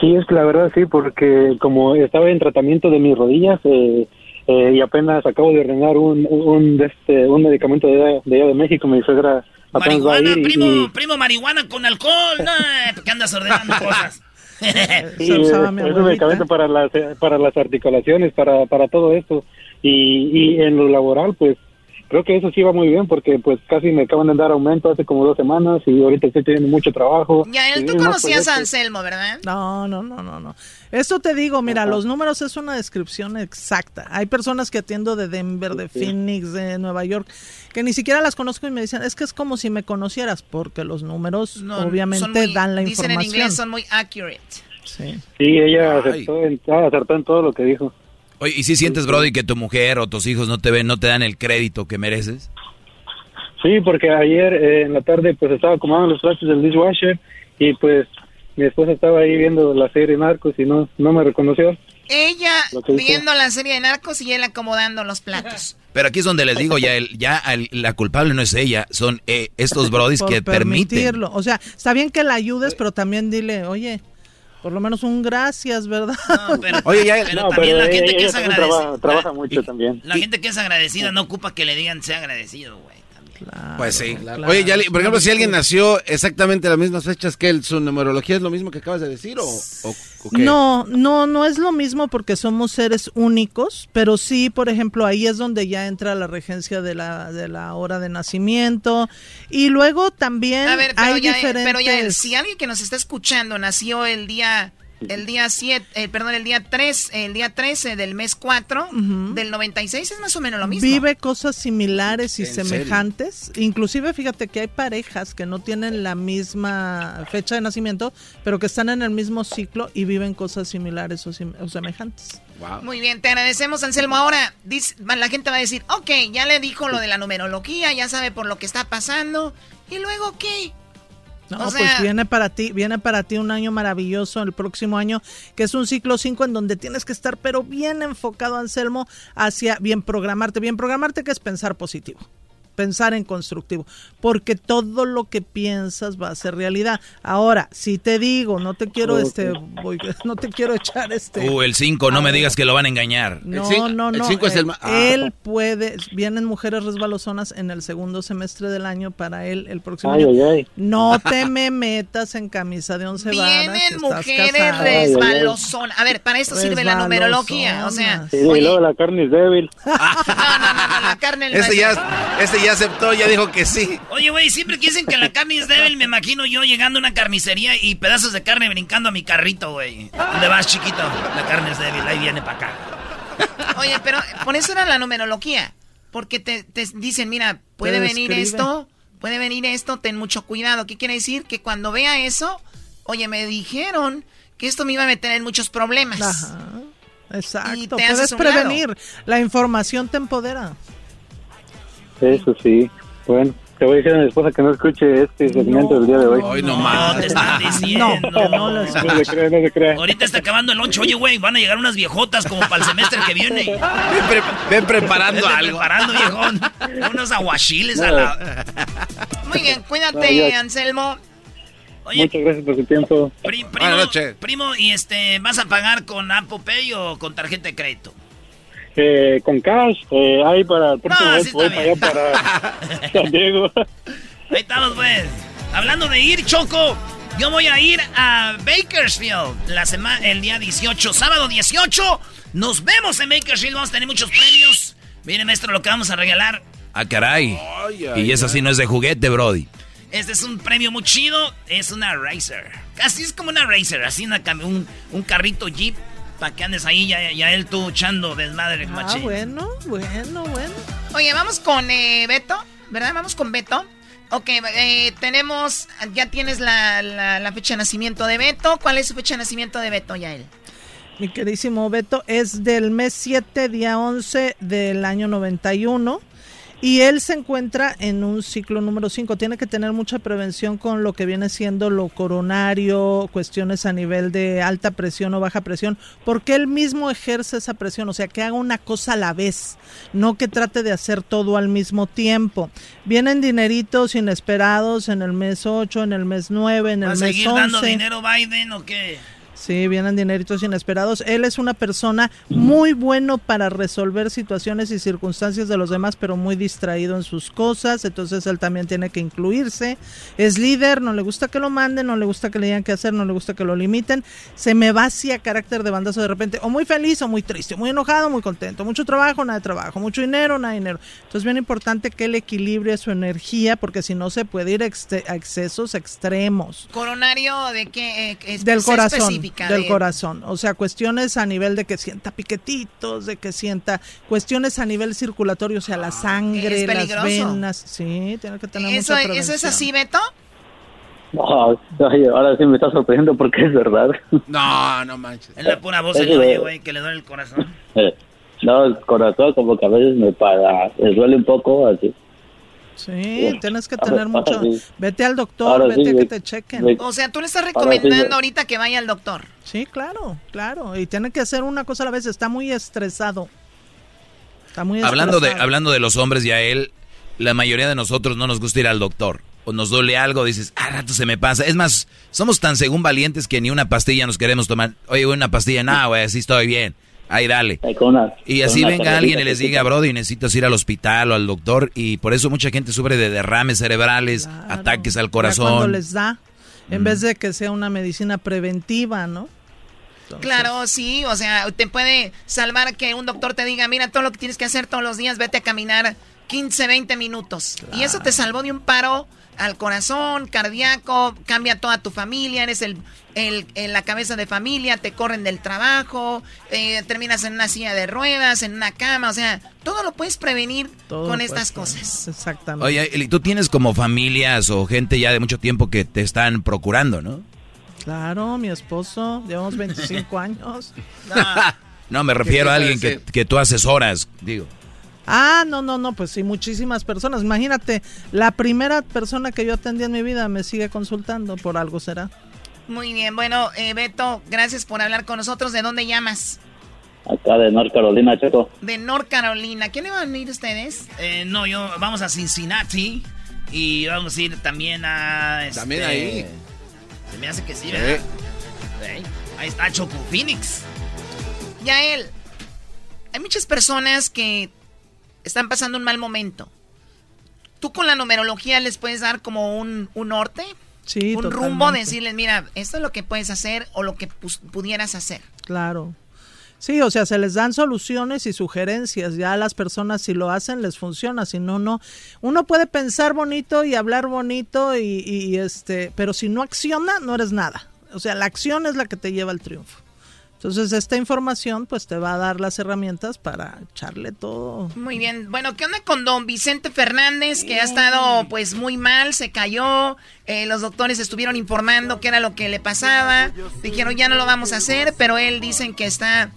Sí, es que la verdad sí, porque como estaba en tratamiento de mis rodillas eh, eh, y apenas acabo de ordenar un, un, de este, un medicamento de, allá- de allá de México, mi suegra apenas va a Marihuana, ir y- primo, y, primo, marihuana con alcohol. No, ¿qué andas ordenando cosas? Sí, es, es un medicamento para las, para las articulaciones, para, para todo esto. Y, y en lo laboral, pues creo que eso sí va muy bien porque pues casi me acaban de dar aumento hace como dos semanas y ahorita estoy teniendo mucho trabajo. Ya, él, tú conocías a. Anselmo, ¿verdad? No, no, no, no, no. Esto te digo, mira, los números es una descripción exacta. Hay personas que atiendo de Denver, de Phoenix, de Nueva York, que ni siquiera las conozco y me dicen, es que es como si me conocieras, porque los números No, obviamente muy- dan la Dicen en información. inglés, son muy accurate. Sí. Sí, ella acertó en, ah, acertó en todo lo que dijo. Oye, ¿y si sientes, Brody, que tu mujer o tus hijos no te ven, no te dan el crédito que mereces? Sí, porque ayer eh, en la tarde pues estaba acomodando los trastes del dishwasher y pues mi esposa estaba ahí viendo la serie Narcos y no, no me reconoció. Ella viendo la serie de narcos y él acomodando los platos. Pero aquí es donde les digo, ya, el, ya el- la culpable no es ella, son eh, estos brodis que permiten. permitirlo. O sea, está bien que la ayudes, pero también dile, oye, por lo menos un gracias, ¿verdad? Oye, ya- Pero No, también pero la gente ella- que ella es agradecida. trabaja, trabaja mucho también. La gente que es agradecida no ocupa que le digan sea agradecido, güey. Pues sí. claro. Oye, ya, le- por ejemplo, si alguien nació exactamente a las mismas fechas que él, ¿su numerología es lo mismo que acabas de decir o, o- o qué? No, no, no es lo mismo porque somos seres únicos, pero sí, por ejemplo, ahí es donde ya entra la regencia de la, de la hora de nacimiento. Y luego también A ver, pero hay ya, diferentes... pero ya, si alguien que nos está escuchando nació el día, el día 7, perdón, el día 3, el día 13 del mes 4 del 96 es más o menos lo mismo. Vive cosas similares y ¿En serio? semejantes. Inclusive, fíjate que hay parejas que no tienen la misma fecha de nacimiento, pero que están en el mismo ciclo y viven cosas similares o, sim- o semejantes. Muy bien, te agradecemos, Anselmo. Ahora, dice- va- la gente va a decir, ok, ya le dijo lo de la numerología, ya sabe por lo que está pasando. ¿Y luego qué? No, O pues viene para ti, viene para ti un año maravilloso el próximo año, que es un ciclo 5 en donde tienes que estar pero bien enfocado, Anselmo, hacia bien programarte, bien programarte que es pensar positivo. Pensar en constructivo, porque todo lo que piensas va a ser realidad. Ahora, si te digo, no te quiero este, voy- no te quiero echar este. Uh, el 5, no me digas que lo van a engañar. No, no, no. eh, Él puede, vienen mujeres resbalosonas en el segundo semestre del año para él el próximo Ay, año. ay, ay. No te me metas en camisa de once varas. Vienen mujeres resbalosonas. A ver, para esto sirve la numerología. O sea, Sí, y luego la carne es débil. la carne no Este es- ya, este ya aceptó, ya dijo que sí. Oye, güey, siempre que dicen que la carne es débil, me imagino yo llegando a una carnicería y pedazos de carne brincando a mi carrito, güey. ¿Dónde vas, chiquito? La carne es débil, ahí viene para acá. Oye, pero por eso era la numerología. Porque te, te dicen, mira, puede Te venir describe. esto, puede venir esto, ten mucho cuidado. ¿Qué quiere decir? Que cuando vea eso, oye, me dijeron que esto me iba a meter en muchos problemas. Ajá. Exacto, Y te puedes prevenir. La información te empodera. Eso sí. Bueno, te voy a decir a mi esposa que no escuche este segmento del día de hoy. Hoy No, te están diciendo. no se crea, no se crea. Ahorita está acabando el lonche. Oye, güey, van a llegar unas viejotas como para el semestre que viene. Ven, ven preparando algo. preparando, viejón. Unos aguachiles a la... Muy bien, cuídate. Anselmo. Muchas gracias por su tiempo. Pri- primo, primo, y este, ¿vas a pagar con Apple Pay o con tarjeta de crédito? Eh, con cash, eh, ahí para el próximo No, mes sí voy está para allá para San Diego. Ahí estamos, pues. Hablando de ir, Choco, yo voy a ir a Bakersfield la sema- el día 18, sábado 18. Nos vemos en Bakersfield, vamos a tener muchos premios. Mire, maestro, lo que vamos a regalar. Ah, caray. ay, y esa sí no es de juguete, Brody. Este es un premio muy chido, es una Racer. Casi es como una Racer, así una un, un carrito Jeep para que andes ahí, ya, ya él tú echando desmadre, Ah, machín. bueno, bueno, bueno. Oye, vamos con eh, Beto, ¿verdad? Vamos con Beto. Ok, eh, tenemos, ya tienes la, la- la fecha de nacimiento de Beto. ¿Cuál es su fecha de nacimiento de Beto, Yael? Mi queridísimo Beto es del mes 7, día 11 del año 91. Y él se encuentra en un ciclo número 5. Tiene que tener mucha prevención con lo que viene siendo lo coronario, cuestiones a nivel de alta presión o baja presión, porque él mismo ejerce esa presión, o sea, que haga una cosa a la vez, no que trate de hacer todo al mismo tiempo. Vienen dineritos inesperados en el mes 8, en el mes 9, en el ¿Va a mes seguir 11. dando dinero Biden o qué? Sí, vienen dineritos inesperados. Él es una persona muy bueno para resolver situaciones y circunstancias de los demás, pero muy distraído en sus cosas. Entonces él también tiene que incluirse. Es líder, no le gusta que lo manden, no le gusta que le digan qué hacer, no le gusta que lo limiten. Se me va hacia carácter de bandazo de repente, o muy feliz o muy triste, muy enojado, muy contento. Mucho trabajo, nada de trabajo. Mucho dinero, nada de dinero. Entonces bien importante que él equilibre su energía, porque si no se puede ir a excesos extremos Coronario de qué? Eh, es- del corazón, del de- corazón. O sea, cuestiones a nivel de que sienta piquetitos, de que sienta cuestiones a nivel circulatorio, o sea, la sangre, es las venas. Sí, tiene que tener ¿Eso, mucha ¿Eso es así, Beto? No, ay, ahora sí me está sorprendiendo porque es verdad. No, no manches. Es la pura voz se Eso le oye, de- güey, que le duele el corazón. Eh, no, el corazón como que a veces me para, me duele un poco así. Sí, tienes que tener mucho. sí. Vete al doctor, Ahora vete sí, a que te chequen. O sea, tú le estás sí, recomendando ahorita que vaya al doctor. Sí, claro, claro. Y tiene que hacer una cosa a la vez. Está muy estresado. Está muy Hablando de, estresado. hablando de los hombres y a él, la mayoría de nosotros no nos gusta ir al doctor. O nos duele algo, dices, ah, rato se me pasa. Es más, somos tan según valientes que ni una pastilla nos queremos tomar. Oye, una pastilla, no, güey, así estoy bien. Ahí dale. y así una venga alguien y les diga. Brody, necesitas ir al hospital o al doctor. Y por eso mucha gente sufre de derrames cerebrales, ataques al Ya cuando corazón. les da, en vez de que sea una medicina preventiva, ¿no? Claro, sí, o sea, te puede salvar que un doctor te diga, mira, todo lo que tienes que hacer todos los días, vete a caminar 15, 20 minutos. Y eso te salvó de un paro al corazón, cardíaco, cambia toda tu familia, eres el, el, el- la cabeza de familia, te corren del trabajo, eh, terminas en una silla de ruedas, en una cama, o sea, todo lo puedes prevenir Todo con estas cosas. Exactamente. Oye, y tú tienes como familias o gente ya de mucho tiempo que te están procurando, ¿no? Claro, mi esposo, llevamos 25 años. No, me refiero a alguien que, que tú asesoras, digo. Ah, no, no, no, pues sí, muchísimas personas. Imagínate, la primera persona que yo atendí en mi vida me sigue consultando, por algo será. Muy bien, bueno, eh, Beto, gracias por hablar con nosotros. ¿De dónde llamas? Acá de North Carolina, Choco. De North Carolina. ¿Quién le van a ir ustedes? Eh, no, yo vamos a Cincinnati y vamos a ir también a... este, También ahí. Se me hace que sí, Sí. ¿verdad? Ahí está Choco Phoenix. Yael, hay muchas personas que están pasando un mal momento. ¿Tú con la numerología les puedes dar como un, un norte? Sí, Un totalmente. rumbo, decirles, mira, esto es lo que puedes hacer o lo que pudieras hacer. Claro. Sí, o sea, se les dan soluciones y sugerencias. Ya a las personas si lo hacen les funciona, si no, no. Uno puede pensar bonito y hablar bonito y, y, este, pero si no acciona, no eres nada. O sea, la acción es la que te lleva al triunfo. Entonces, esta información pues te va a dar las herramientas para echarle todo. Muy bien. Bueno, ¿qué onda con don Vicente Fernández, que ha estado pues muy mal, se cayó? eh, los doctores estuvieron informando qué era lo que le pasaba. Dijeron, ya no lo vamos a hacer, pero él dicen que está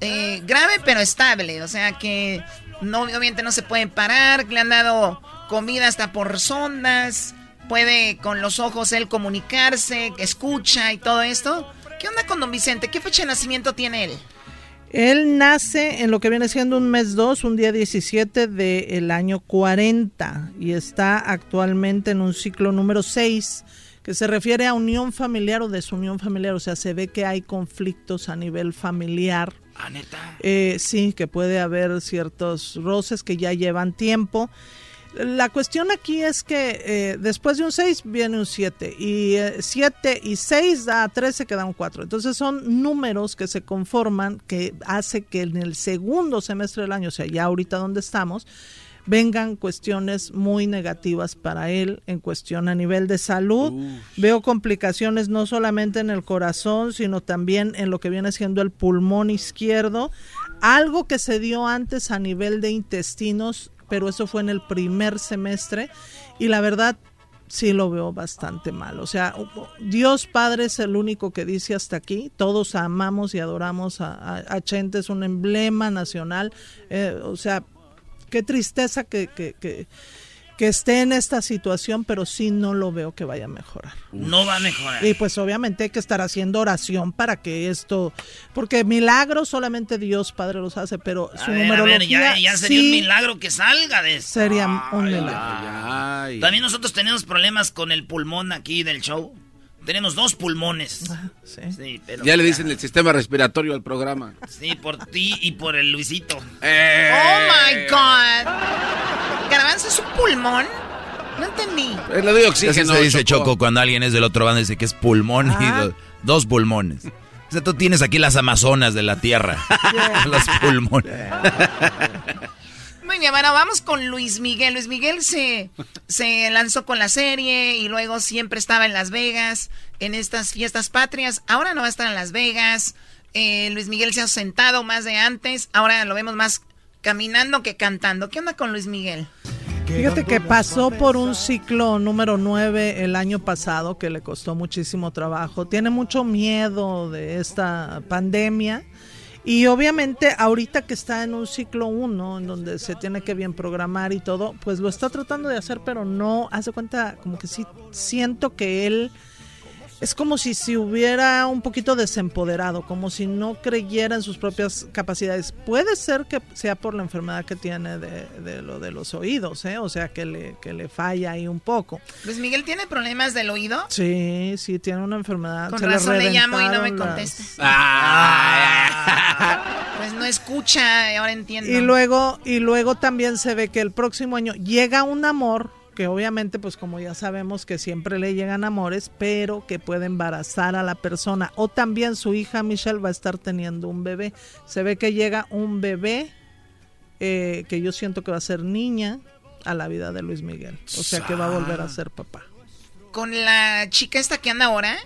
eh, grave, pero estable. O sea que no, obviamente no se puede parar. Le han dado comida hasta por sondas. Puede con los ojos él comunicarse, escucha y todo esto. ¿Qué onda con don Vicente? ¿Qué fecha de nacimiento tiene él? Él nace en lo que viene siendo un mes 2, un día 17 del año 40 y está actualmente en un ciclo número 6 que se refiere a unión familiar o desunión familiar, o sea, se ve que hay conflictos a nivel familiar. Ah, neta. Eh, sí, que puede haber ciertos roces que ya llevan tiempo. La cuestión aquí es que eh, después de un 6 viene un 7 y 7 y 6 da 13 que da un 4. Entonces son números que se conforman que hace que en el segundo semestre del año, o sea, ya ahorita donde estamos, vengan cuestiones muy negativas para él en cuestión a nivel de salud. Veo complicaciones no solamente en el corazón, sino también en lo que viene siendo el pulmón izquierdo. Algo que se dio antes a nivel de intestinos, pero eso fue en el primer semestre y la verdad sí lo veo bastante mal. O sea, Dios Padre es el único que dice hasta aquí. Todos amamos y adoramos a, a, Chente, es un emblema nacional. Eh, o sea, qué tristeza que, que, esté en esta situación, pero sí no lo veo que vaya a mejorar. No va a mejorar. Y pues obviamente hay que estar haciendo oración para que esto, porque milagros solamente Dios Padre los hace, pero su ver, ya, ya sería sí un milagro que salga de esto. sería un milagro. También nosotros tenemos problemas con el pulmón aquí del show. Tenemos dos pulmones. sí. pero ya le dicen el sistema respiratorio al programa. Sí, por ti y por el Luisito. Eh. Oh my God. Garbanzo es un pulmón. No entendí. Es le doy oxígeno. Se dice Choco. Choco cuando alguien es del otro bando dice que es pulmón y Ah. do- dos pulmones. O sea, tú tienes aquí las Amazonas de la Tierra. Los pulmones. Vamos con Luis Miguel. Luis Miguel se, se lanzó con la serie y luego siempre estaba en Las Vegas en estas fiestas patrias. Ahora no va a estar en Las Vegas. Eh, Luis Miguel se ha sentado más de antes. Ahora lo vemos más caminando que cantando. ¿Qué onda con Luis Miguel? Fíjate que pasó por un ciclo número 9 el año pasado que le costó muchísimo trabajo. Tiene mucho miedo de esta pandemia Y obviamente ahorita que está en un ciclo 1, en donde se tiene que bien programar y todo, pues lo está tratando de hacer, pero no, hace cuenta, como que sí siento que él es como si se hubiera un poquito desempoderado, como si no creyera en sus propias capacidades. Puede ser que sea por la enfermedad que tiene de, lo de los oídos, ¿eh? o sea, que le, que le falla ahí un poco. Luis Miguel tiene problemas del oído. Sí, sí, tiene una enfermedad. Con razón le, llamo y no me contesta. pues no escucha, ahora entiendo. Y luego, y luego también se ve que el próximo año llega un amor que obviamente, pues como ya sabemos que siempre le llegan amores, pero que puede embarazar a la persona. O también su hija Michelle va a estar teniendo un bebé. Se ve que llega un bebé eh, que yo siento que va a ser niña a la vida de Luis Miguel. O sea que va a volver a ser papá. ¿Con la chica esta que anda ahora?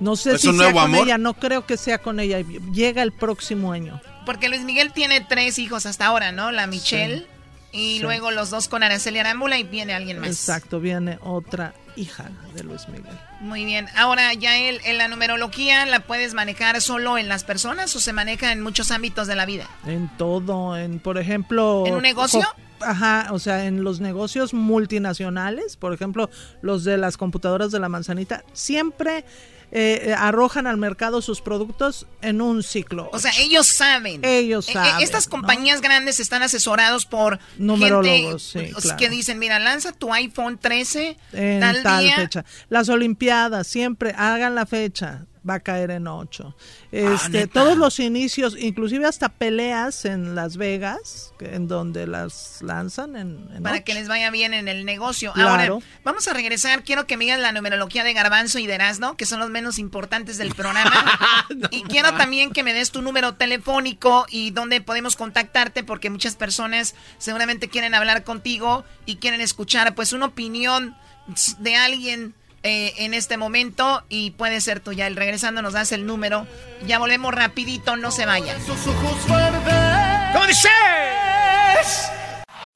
No sé si sea con ella, no creo que sea con ella. Llega el próximo año. Porque Luis Miguel tiene tres hijos hasta ahora, ¿no? La Michelle. Y luego los dos con Araceli Arámbula y viene alguien más. Exacto, viene otra hija de Luis Miguel. Muy bien. Ahora, ya él, en la numerología la puedes manejar solo en las personas o se maneja en muchos ámbitos de la vida. En todo, en por ejemplo. ¿En un negocio? Ajá, o sea, en los negocios multinacionales, por ejemplo, los de las computadoras de la manzanita, siempre eh, eh, arrojan al mercado sus productos en un ciclo. O sea, ellos saben. Ellos eh, saben. estas compañías grandes están asesorados por numerólogos, que dicen, mira, lanza tu iPhone 13 en tal, fecha. Las Olimpiadas siempre hagan la fecha va a caer en 8. Ah, este, todos los inicios, inclusive hasta peleas en Las Vegas, en donde las lanzan en, para que les vaya bien en el negocio. Ahora, vamos a regresar. Quiero que me digan la numerología de Garbanzo y de Erasno, que son los menos importantes del programa. y quiero también que me des tu número telefónico y dónde podemos contactarte, porque muchas personas seguramente quieren hablar contigo y quieren escuchar pues una opinión de alguien eh, en este momento y puede ser tú ya. El regresando nos das el número. Ya volvemos rapidito, no se vayan. ¿Cómo dices?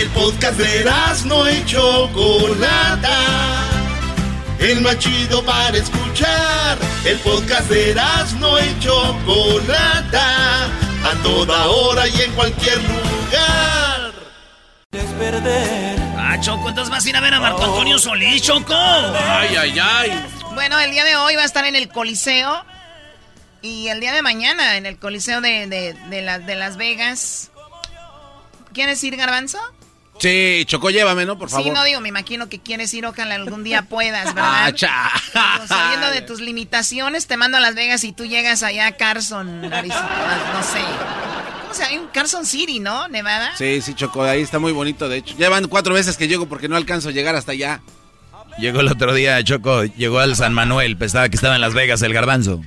El podcast de no y Chocolata. El más chido para escuchar. El podcast de no y Chocolata. A toda hora y en cualquier lugar. Es perder. Ah, Choco, entonces vas a ir a ver a Marco Antonio Solís, Choco. Ay, ay, ay. Bueno, el día de hoy va a estar en el Coliseo. Y el día de mañana en el Coliseo de, de, de Las Vegas. ¿Quieres ir, Garbanzo? Sí, Choco, llévame, ¿no? Por favor. Sí, no digo, me imagino que quienes ir, ojalá algún día puedas, ¿verdad? Ah, cha. Saliendo de tus limitaciones, te mando a Las Vegas y tú llegas allá a Carson, no sé. ¿Cómo se llama? Hay un Carson City, ¿no? Nevada. Sí, sí, Choco, ahí está muy bonito, de hecho. Llevan cuatro veces que llego porque no alcanzo a llegar hasta allá. Llegó el otro día, Choco, llegó al San Manuel, pensaba que estaba en Las Vegas el garbanzo.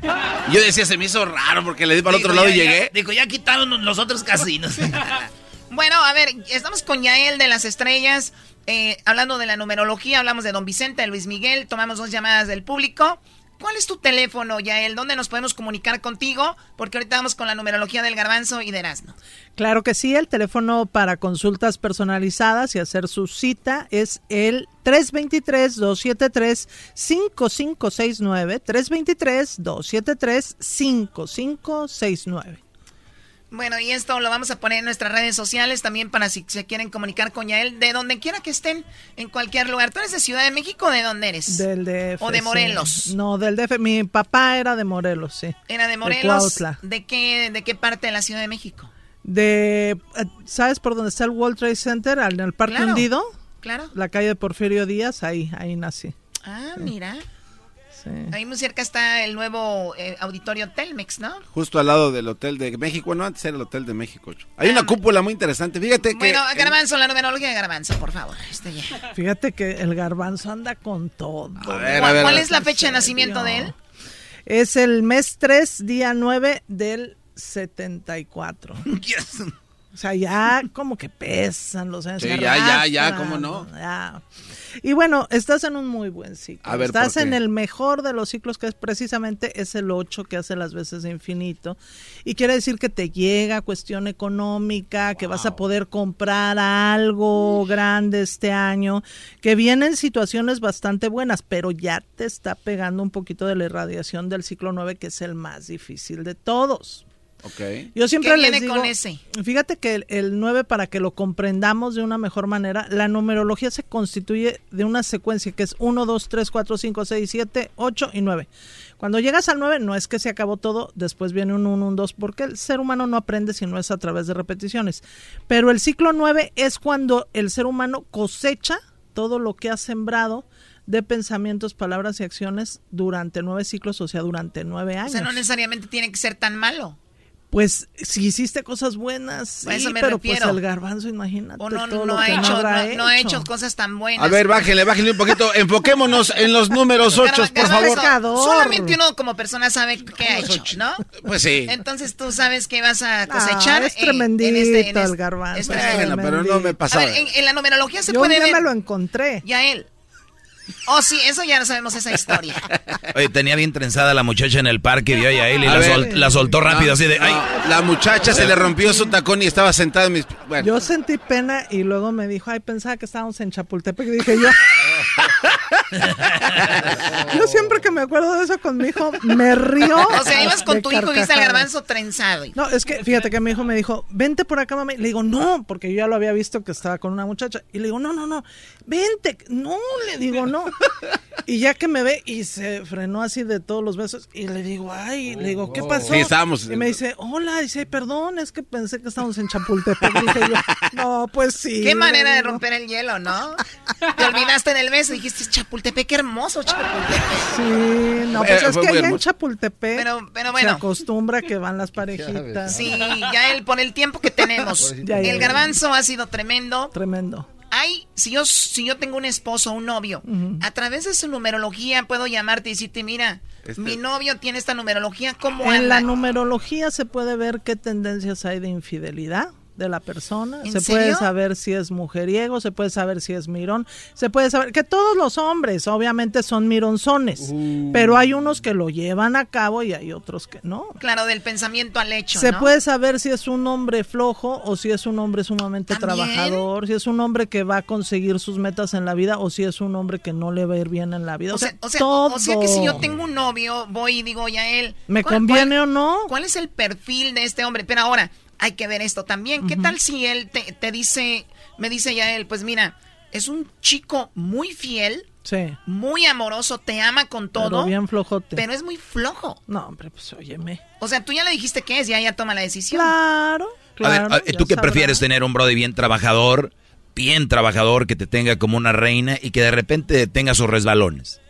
Yo decía, se me hizo raro porque le di para el otro lado y llegué. dijo, ya quitaron los otros casinos. Bueno, a ver, estamos con Yael de las Estrellas. Eh, hablando de la numerología, hablamos de Don Vicente, Luis Miguel, tomamos dos llamadas del público. ¿Cuál es tu teléfono, Yael? ¿Dónde nos podemos comunicar contigo? Porque ahorita vamos con la numerología del garbanzo y de Erasmo. Claro que sí, el teléfono para consultas personalizadas y hacer su cita es el 323-273-5569. 323-273-5569. Bueno, y esto lo vamos a poner en nuestras redes sociales también para si se quieren comunicar con Yael, de donde quiera que estén, en cualquier lugar. ¿Tú eres de Ciudad de México o de dónde eres? Del DF. ¿O de Morelos? No, del DF. Mi papá era de Morelos, sí. ¿Era de Morelos? De, qué, ¿De qué parte de la Ciudad de México? De, eh, ¿sabes por dónde está el World Trade Center? En el Parque Hundido. Claro. La calle de Porfirio Díaz, ahí, ahí nací. Ah, mira. Ahí muy cerca está el nuevo eh, auditorio Telmex, ¿no? Justo al lado del Hotel de México. no, antes era el Hotel de México. Hay una ah. cúpula muy interesante, fíjate que... Bueno, Garbanzo, la numerología de Garbanzo, por favor. Este fíjate que el Garbanzo anda con todo. ¿Cuál, es la fecha de nacimiento de él? Es el mes 3, día 9 del 74. O sea, ya como que pesan los años. Sí, ya, ya, ya, ¿cómo no? ya. Y bueno, estás en un muy buen ciclo. A ver, estás en el mejor de los ciclos, que es precisamente es el 8 que hace las veces de infinito. Y quiere decir que te llega cuestión económica, que vas a poder comprar algo grande este año, que vienen situaciones bastante buenas, pero ya te está pegando un poquito de la irradiación del ciclo 9, que es el más difícil de todos. Ok. Yo siempre ¿Qué les viene digo, con ese? Fíjate que el, el 9, para que lo comprendamos de una mejor manera, la numerología se constituye de una secuencia que es 1, 2, 3, 4, 5, 6, 7, 8 y 9. Cuando llegas al 9, no es que se acabó todo, después viene un 1, un 2, porque el ser humano no aprende si no es a través de repeticiones. Pero el ciclo 9 es cuando el ser humano cosecha todo lo que ha sembrado de pensamientos, palabras y acciones durante nueve ciclos, o sea, durante nueve O años. sea, no necesariamente tiene que ser tan malo. Pues si hiciste cosas buenas, A eso sí, me pero refiero. pues el garbanzo, imagínate. O no, todo no lo ha que hecho, no, no ha hecho cosas tan buenas. A ver, bájenle, bájenle un poquito. Enfoquémonos en los números 8, por favor. Solamente uno como persona sabe qué ha hecho, ¿no? Pues sí. Entonces tú sabes que vas a Ah, cosechar. es en- tremendito en este- en el este- garbanzo. es es tremendo. Bueno, pero no me A pasaba. ver, en, en la numerología se Yo puede día ver. me lo encontré. Ya él. Oh, sí, eso ya no sabemos esa historia. Oye, tenía bien trenzada la muchacha en el parque, vio a Yael y A la, ver. sol- la soltó rápido, No, así de, no, ay. La muchacha se le rompió su tacón y estaba sentada en mis... Bueno. Yo sentí pena y luego me dijo, ay, pensaba que estábamos en Chapultepec. Y dije yo, yo siempre que me acuerdo de eso con mi hijo, me río. O sea, ibas con tu hijo y viste al garbanzo trenzado. No, es que fíjate que mi hijo me dijo, vente por acá, mami. Le digo, no, porque yo ya lo había visto que estaba con una muchacha. Y le digo, no, no, no, vente. No, le digo, no. Y ya que me ve y se frenó así de todos los besos. Y le digo, ay, le digo, ¿qué pasó? Sí, estábamos- Y me dice, hola, dice, "Ay, perdón, es que pensé que estábamos en Chapultepec. Dije yo, no, pues sí. Qué manera de romper el hielo, ¿no? Te olvidaste del beso y dijiste, Chapultepec, qué hermoso Chapultepec. Sí, no, Eh, pues es fue que allá en. Chapultepec Pero- pero se bueno. acostumbra que van las parejitas. Sí, ya él, por el tiempo que tenemos. Ya, ya, el ya. garbanzo ha sido tremendo. Tremendo. Hay, si yo, si yo tengo un esposo o un novio, a través de su numerología puedo llamarte y decirte, mira, Este- mi novio tiene esta numerología, ¿cómo En la numerología se puede ver qué tendencias hay de infidelidad de la persona, ¿En se puede saber si es mujeriego, se puede saber si es mirón, se puede saber que todos los hombres obviamente son mironzones, Uh. pero hay unos que lo llevan a cabo y hay otros que no. Claro, del pensamiento al hecho, Se ¿no? puede saber si es un hombre flojo o si es un hombre sumamente ¿También? trabajador, si es un hombre que va a conseguir sus metas en la vida o si es un hombre que no le va a ir bien en la vida. O sea, o sea, todo. o sea que si yo tengo un novio, voy y digo, ya él. ¿Me ¿cuál- conviene cuál- o no? ¿Cuál es el perfil de este hombre? Pero ahora, hay que ver esto también. ¿Qué tal si él te, te dice, me dice ya él, pues mira, es un chico muy fiel, Sí. muy amoroso, te ama con todo, Pero bien flojote. pero es muy flojo. No, hombre, pues óyeme. O sea, tú ya le dijiste qué es, ya ella toma la decisión. Claro, A ver, claro. a- ¿tú ya qué sabrá. prefieres tener un brody bien trabajador, bien trabajador, que te tenga como una reina y que de repente tenga sus resbalones?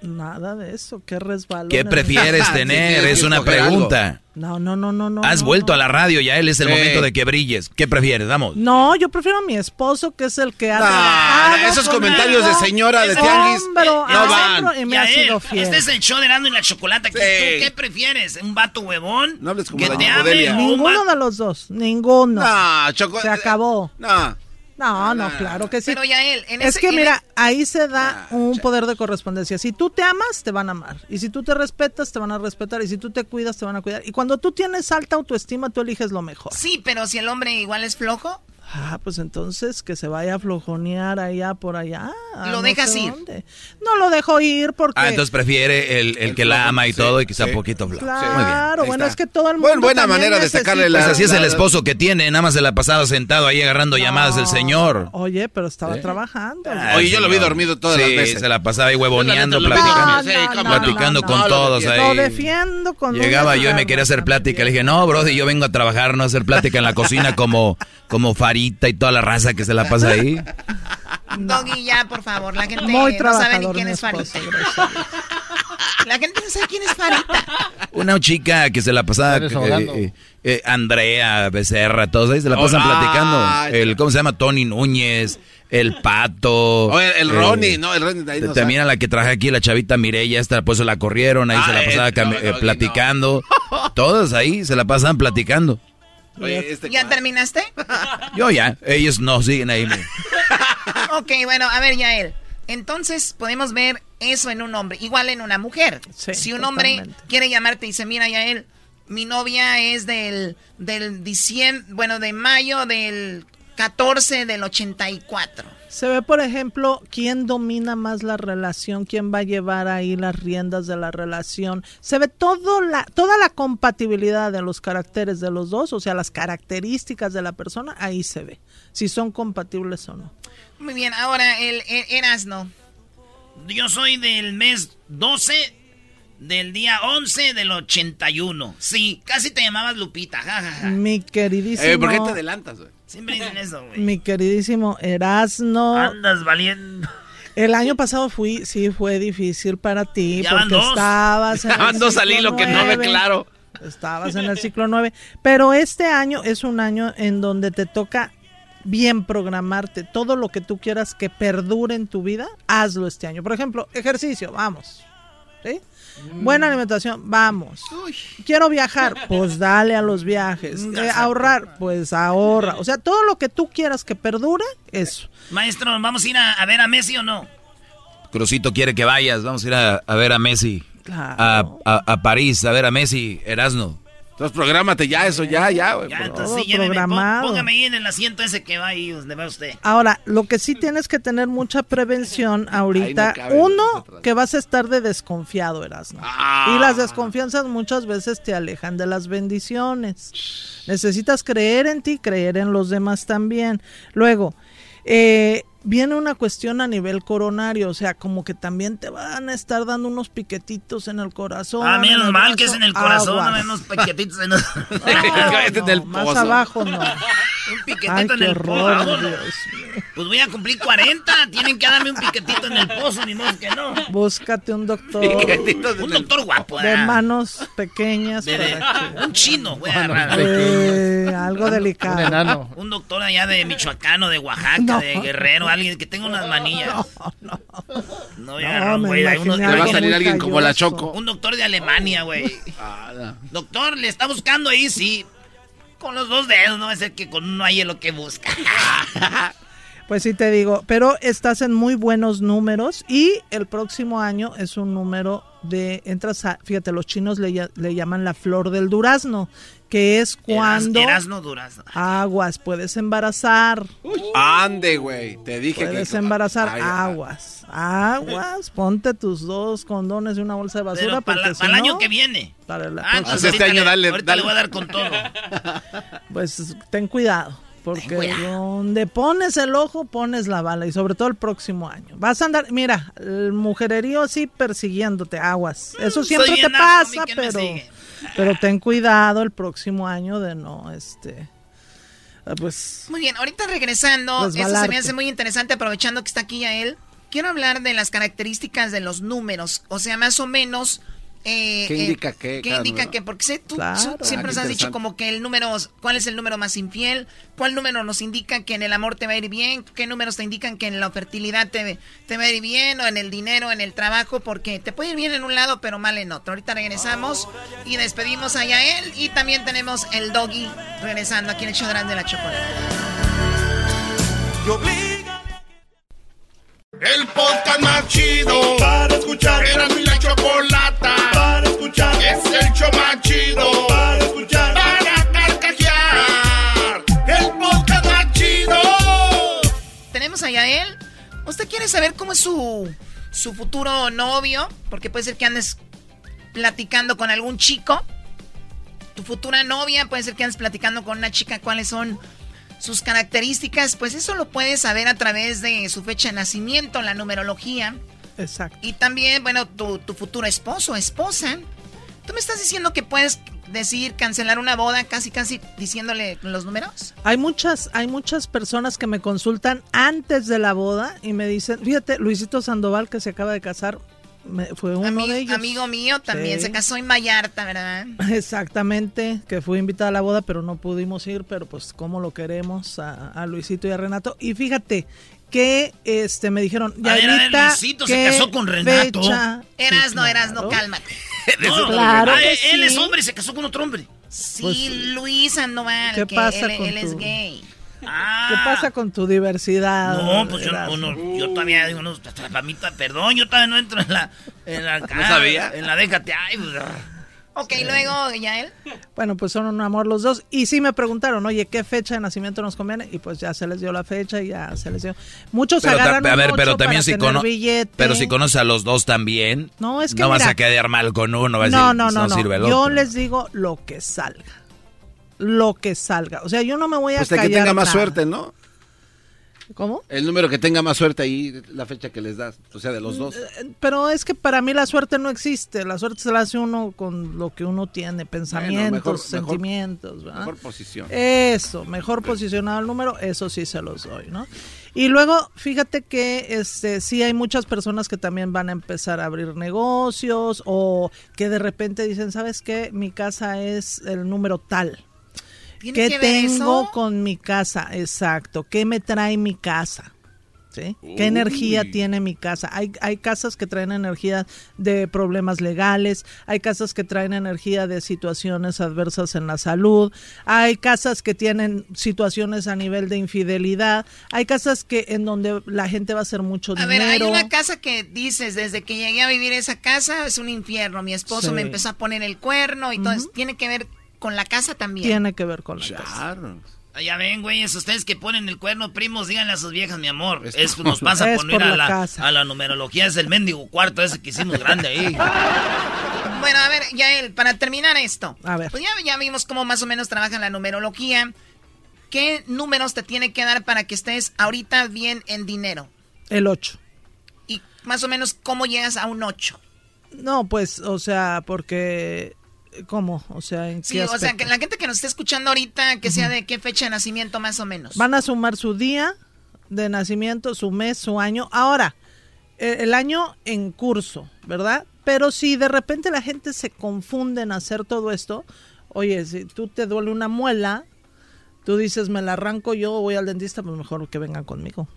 Nada de eso, qué resbalón. ¿Qué prefieres tener? Es una pregunta. No, no, no, no, no. Has no, vuelto no. a la radio, ya él es el Sí. momento de que brilles. ¿Qué prefieres? Vamos. No, yo prefiero a mi esposo, que es el que ha No, trabajado esos comentarios de señora de tianguis hombro no van. Y me Ya ha sido fiel. Este es el show de Erasmo y la Chocolata. ¿Qué, Sí. tú ¿Qué prefieres? ¿Un vato huevón? No hables como que te ame Ninguno de los dos, ninguno. No. Se acabó. No. No, no, claro que sí. Pero ya él, en es ese- que mira, ahí se da Ah, un poder de correspondencia. Si tú te amas, te van a amar. Y si tú te respetas, te van a respetar. Y si tú te cuidas, te van a cuidar. Y cuando tú tienes alta autoestima, tú eliges lo mejor. Sí, pero si el hombre igual es flojo, Ah, pues entonces que se vaya a flojonear allá por allá. Lo no dejas ir. dónde. No lo dejo ir porque... Ah, entonces prefiere el, el que la ama y Sí, todo y sí. poquito flojo. Muy bien. Claro, bueno, es que todo el mundo Buen- buena manera de sacarle la- Pues así es el esposo que tiene, nada más se la pasaba sentado ahí agarrando llamadas del señor. Oye, pero estaba trabajando. Oye, yo lo vi dormido todas sí, las veces. se la pasaba ahí huevoneando, platicando, dormido, sí, No, cómo no, platicando con todos ahí. Lo defiendo con Llegaba yo y me quería hacer plática. Le dije, no, brother, yo vengo a trabajar, no a hacer plática en la cocina como, como Farita y toda la raza que se la pasa ahí. Doggy, ya, por favor, la gente Muy no sabe ni quién es Farita. La gente no sabe quién es Farita. Una chica que se la pasaba, eh, eh, eh, Andrea, Becerra, todos ahí se la pasan platicando. El, ¿Cómo se llama? Tony Núñez, el Pato. el, Ronnie, no, el Ronnie de ahí no También a la que traje aquí, la chavita Mireya, esta, pues se la corrieron, ahí se la ah, pasaba platicando. Todos ahí se la pasan platicando. Este ¿Ya terminaste? Yo ya, ellos no, siguen ahí. ok, bueno, a ver, Yael. Entonces podemos ver eso en un hombre, igual en una mujer. si un hombre quiere llamarte y dice, mira, Yael, mi novia es del, del diciembre, bueno, de mayo del 14 del 84. Se ve, por ejemplo, quién domina más la relación, quién va a llevar ahí las riendas de la relación. Se ve todo la, toda la compatibilidad de los caracteres de los dos, o sea, las características de la persona, ahí se ve, si son compatibles o no. Muy bien, ahora el, el Erasno. Yo soy del mes 12 del día 11 del 81. Sí, casi te llamabas Lupita. Mi queridísimo. Eh, ¿Por qué te adelantas, güey? Siempre dicen eso, güey. Mi queridísimo Erasno. Andas valiendo. El año pasado fui, sí fue difícil para ti porque estabas en el ciclo salí lo que no ve claro. Estabas en el ciclo 9, pero este año es un año en donde te toca bien programarte todo lo que tú quieras que perdure en tu vida, hazlo este año. Por ejemplo, ejercicio, vamos. ¿Sí? Buena alimentación, vamos. Quiero viajar, pues dale a los viajes. Eh, ahorrar, pues ahorra. O sea, todo lo que tú quieras que perdure, eso. Maestro, ¿vamos a ir a, ver a Messi o no? Crucito quiere que vayas, vamos a ir a, ver a Messi. A, a, París, a ver a Messi, Erasno. Entonces prográmate ya eso, ya, ya, güey. Ya, entonces sí, programado. póngame ahí en el asiento ese que va ahí donde va usted. Ahora, lo que sí tienes que tener mucha prevención ahorita. Uno, que vas a estar de desconfiado, Erasmo. Ah. Y las desconfianzas muchas veces te alejan de las bendiciones. Necesitas creer en ti, creer en los demás también. Luego, eh, viene una cuestión a nivel coronario, o sea, como que también te van a estar dando unos piquetitos en el corazón. Ah, menos mal que es en el corazón, no unos piquetitos en el... no, Más abajo no. Un piquetito en el pozo. Pues voy a cumplir 40. Tienen que darme un piquetito en el pozo, ni modo que no. Búscate un doctor. Un doctor guapo. De manos pequeñas. Un chino, güey. Eh, algo delicado. Un enano. Un doctor allá de Michoacán o de Oaxaca, de Guerrero, alguien que tenga unas manillas. No, no. No, ya no, güey. Le va a salir alguien como la Choco. Un doctor de Alemania, güey. Ah, doctor, ¿le está buscando ahí? Sí. Con los dos dedos, no es el que con uno hay lo que busca. Pues sí te digo, pero estás en muy buenos números y el próximo año es un número de, entras a, fíjate, los chinos le, le llaman la flor del durazno, que es cuando... Durazno, durazno. Aguas, puedes embarazar. ande, güey, te dije puedes embarazar, aguas, aguas, ponte tus dos condones y una bolsa de basura. para, el año que viene. Para el ah, este año dale, ahorita le voy a dar con todo. pues ten cuidado. Porque donde pones el ojo, pones la bala. Y sobre todo el próximo año. Vas a andar, mira, el mujererío así persiguiéndote, aguas. Eso siempre te pasa, pero, pero ten cuidado el próximo año de no, este... Pues, muy bien, ahorita regresando, eso se me hace muy interesante aprovechando que está aquí ya él. Quiero hablar de las características de los números, o sea, más o menos eh, ¿Qué indica qué? ¿Qué indica qué? Porque sé, tú siempre nos has dicho como que el número, ¿cuál es el número más infiel? ¿Cuál número nos indica que en el amor te va a ir bien? ¿Qué números te indican que en la fertilidad te, te va a ir bien? ¿O en el dinero, en el trabajo? Porque te puede ir bien en un lado, pero mal en otro. Ahorita regresamos y despedimos a Yael. Y también tenemos el doggy regresando aquí en el show de la chocolate. El podcast más chido para escuchar. Era mi la chocolata para escuchar. Es el show más chido para escuchar. Para carcajear. El podcast más chido. Tenemos a Yael. ¿Usted quiere saber cómo es su, su futuro novio? Porque puede ser que andes platicando con algún chico. Tu futura novia, puede ser que andes platicando con una chica cuáles son sus características, pues eso lo puedes saber a través de su fecha de nacimiento, la numerología. Exacto. Y también, bueno, tu, tu futuro esposo, esposa. ¿Tú me estás diciendo que puedes decir cancelar una boda casi casi diciéndole los números? Hay muchas, hay muchas personas que me consultan antes de la boda y me dicen, fíjate, Luisito Sandoval que se acaba de casar, fue uno de ellos. Amigo mío también Sí. se casó en Vallarta, ¿verdad? Exactamente, que fui invitada a la boda, pero no pudimos ir, pero pues como lo queremos a, a Luisito y a Renato. Y fíjate que este me dijeron, A ver, a ver, Yaelita, Luisito se ¿qué casó con Renato. fecha?" Eras, Sí, no, eras, no, cálmate. No, Claro ah, él sí. es hombre y se casó con otro hombre. Sí, Pues, Luis Sandoval, ¿qué que pasa él, con él es tu- gay. ¿Qué pasa con tu diversidad? No, pues yo, Erasmo? no, no, yo todavía digo, no, para mí, ta- perdón, yo todavía no entro en la, en la, sabía? En la déjate, ay, pues, Ok, luego, Yael. Bueno, pues son un amor los dos. Y sí me preguntaron, oye, ¿qué fecha de nacimiento nos conviene? Y pues ya se les dio la fecha y ya se les dio. Muchos Pero, ta- agarran a un ver, pero también para si tener cono- billete. pero si conoces a los dos también, No, es que no vas a quedar mal con uno, vas a no, decir, no, no, no. sirve el Yo les digo lo que salga. Lo que salga. O sea, yo no me voy a Pues callar que tenga más nada. suerte, ¿no? ¿Cómo? El número que tenga más suerte ahí, la fecha que les das. O sea, de los dos. Pero es que para mí la suerte no existe. La suerte se la hace uno con lo que uno tiene, pensamientos, mejor- mejor- sentimientos. ¿verdad? Mejor posición. Eso, mejor posicionado el número, eso sí se los doy, ¿no? Y luego, fíjate que este sí hay muchas personas que también van a empezar a abrir negocios o que de repente dicen, ¿sabes qué? Mi casa es el número tal. ¿Tiene ¿Qué que ver tengo eso? con mi casa? Exacto. ¿Qué me trae mi casa? ¿Sí? ¿Qué energía tiene mi casa? Hay, hay casas que traen energía de problemas legales, hay casas que traen energía de situaciones adversas en la salud, hay casas que tienen situaciones a nivel de infidelidad, hay casas que en donde la gente va a hacer mucho A ver, dinero. hay una casa que dices, desde que llegué a vivir esa casa es un infierno. Mi esposo Sí. me empezó a poner el cuerno y todo. eso. Tiene que ver con la casa también. Tiene que ver con la casa. Ya ven, güeyes, ustedes que ponen el cuerno, primos, díganle a sus viejas, mi amor. Eso nos pasa Es por no ir a la la, casa. a la numerología, es el mendigo cuarto ese que hicimos grande ahí. Bueno, a ver, Yael, para terminar esto. A ver. Pues ya, ya vimos cómo más o menos trabaja la numerología. ¿Qué números te tiene que dar para que estés ahorita bien en dinero? El 8. Y más o menos cómo llegas a un 8. No, pues, o sea, porque... ¿Cómo? O sea, ¿en Sí, qué o sea, que la gente que nos esté escuchando ahorita, que sea de qué fecha de nacimiento más o menos. Van a sumar su día de nacimiento, su mes, su año. Ahora, eh, el año en curso, ¿verdad? Pero si de repente la gente se confunde en hacer todo esto, oye, si tú te duele una muela, tú dices, me la arranco yo, voy al dentista, pues mejor que vengan conmigo.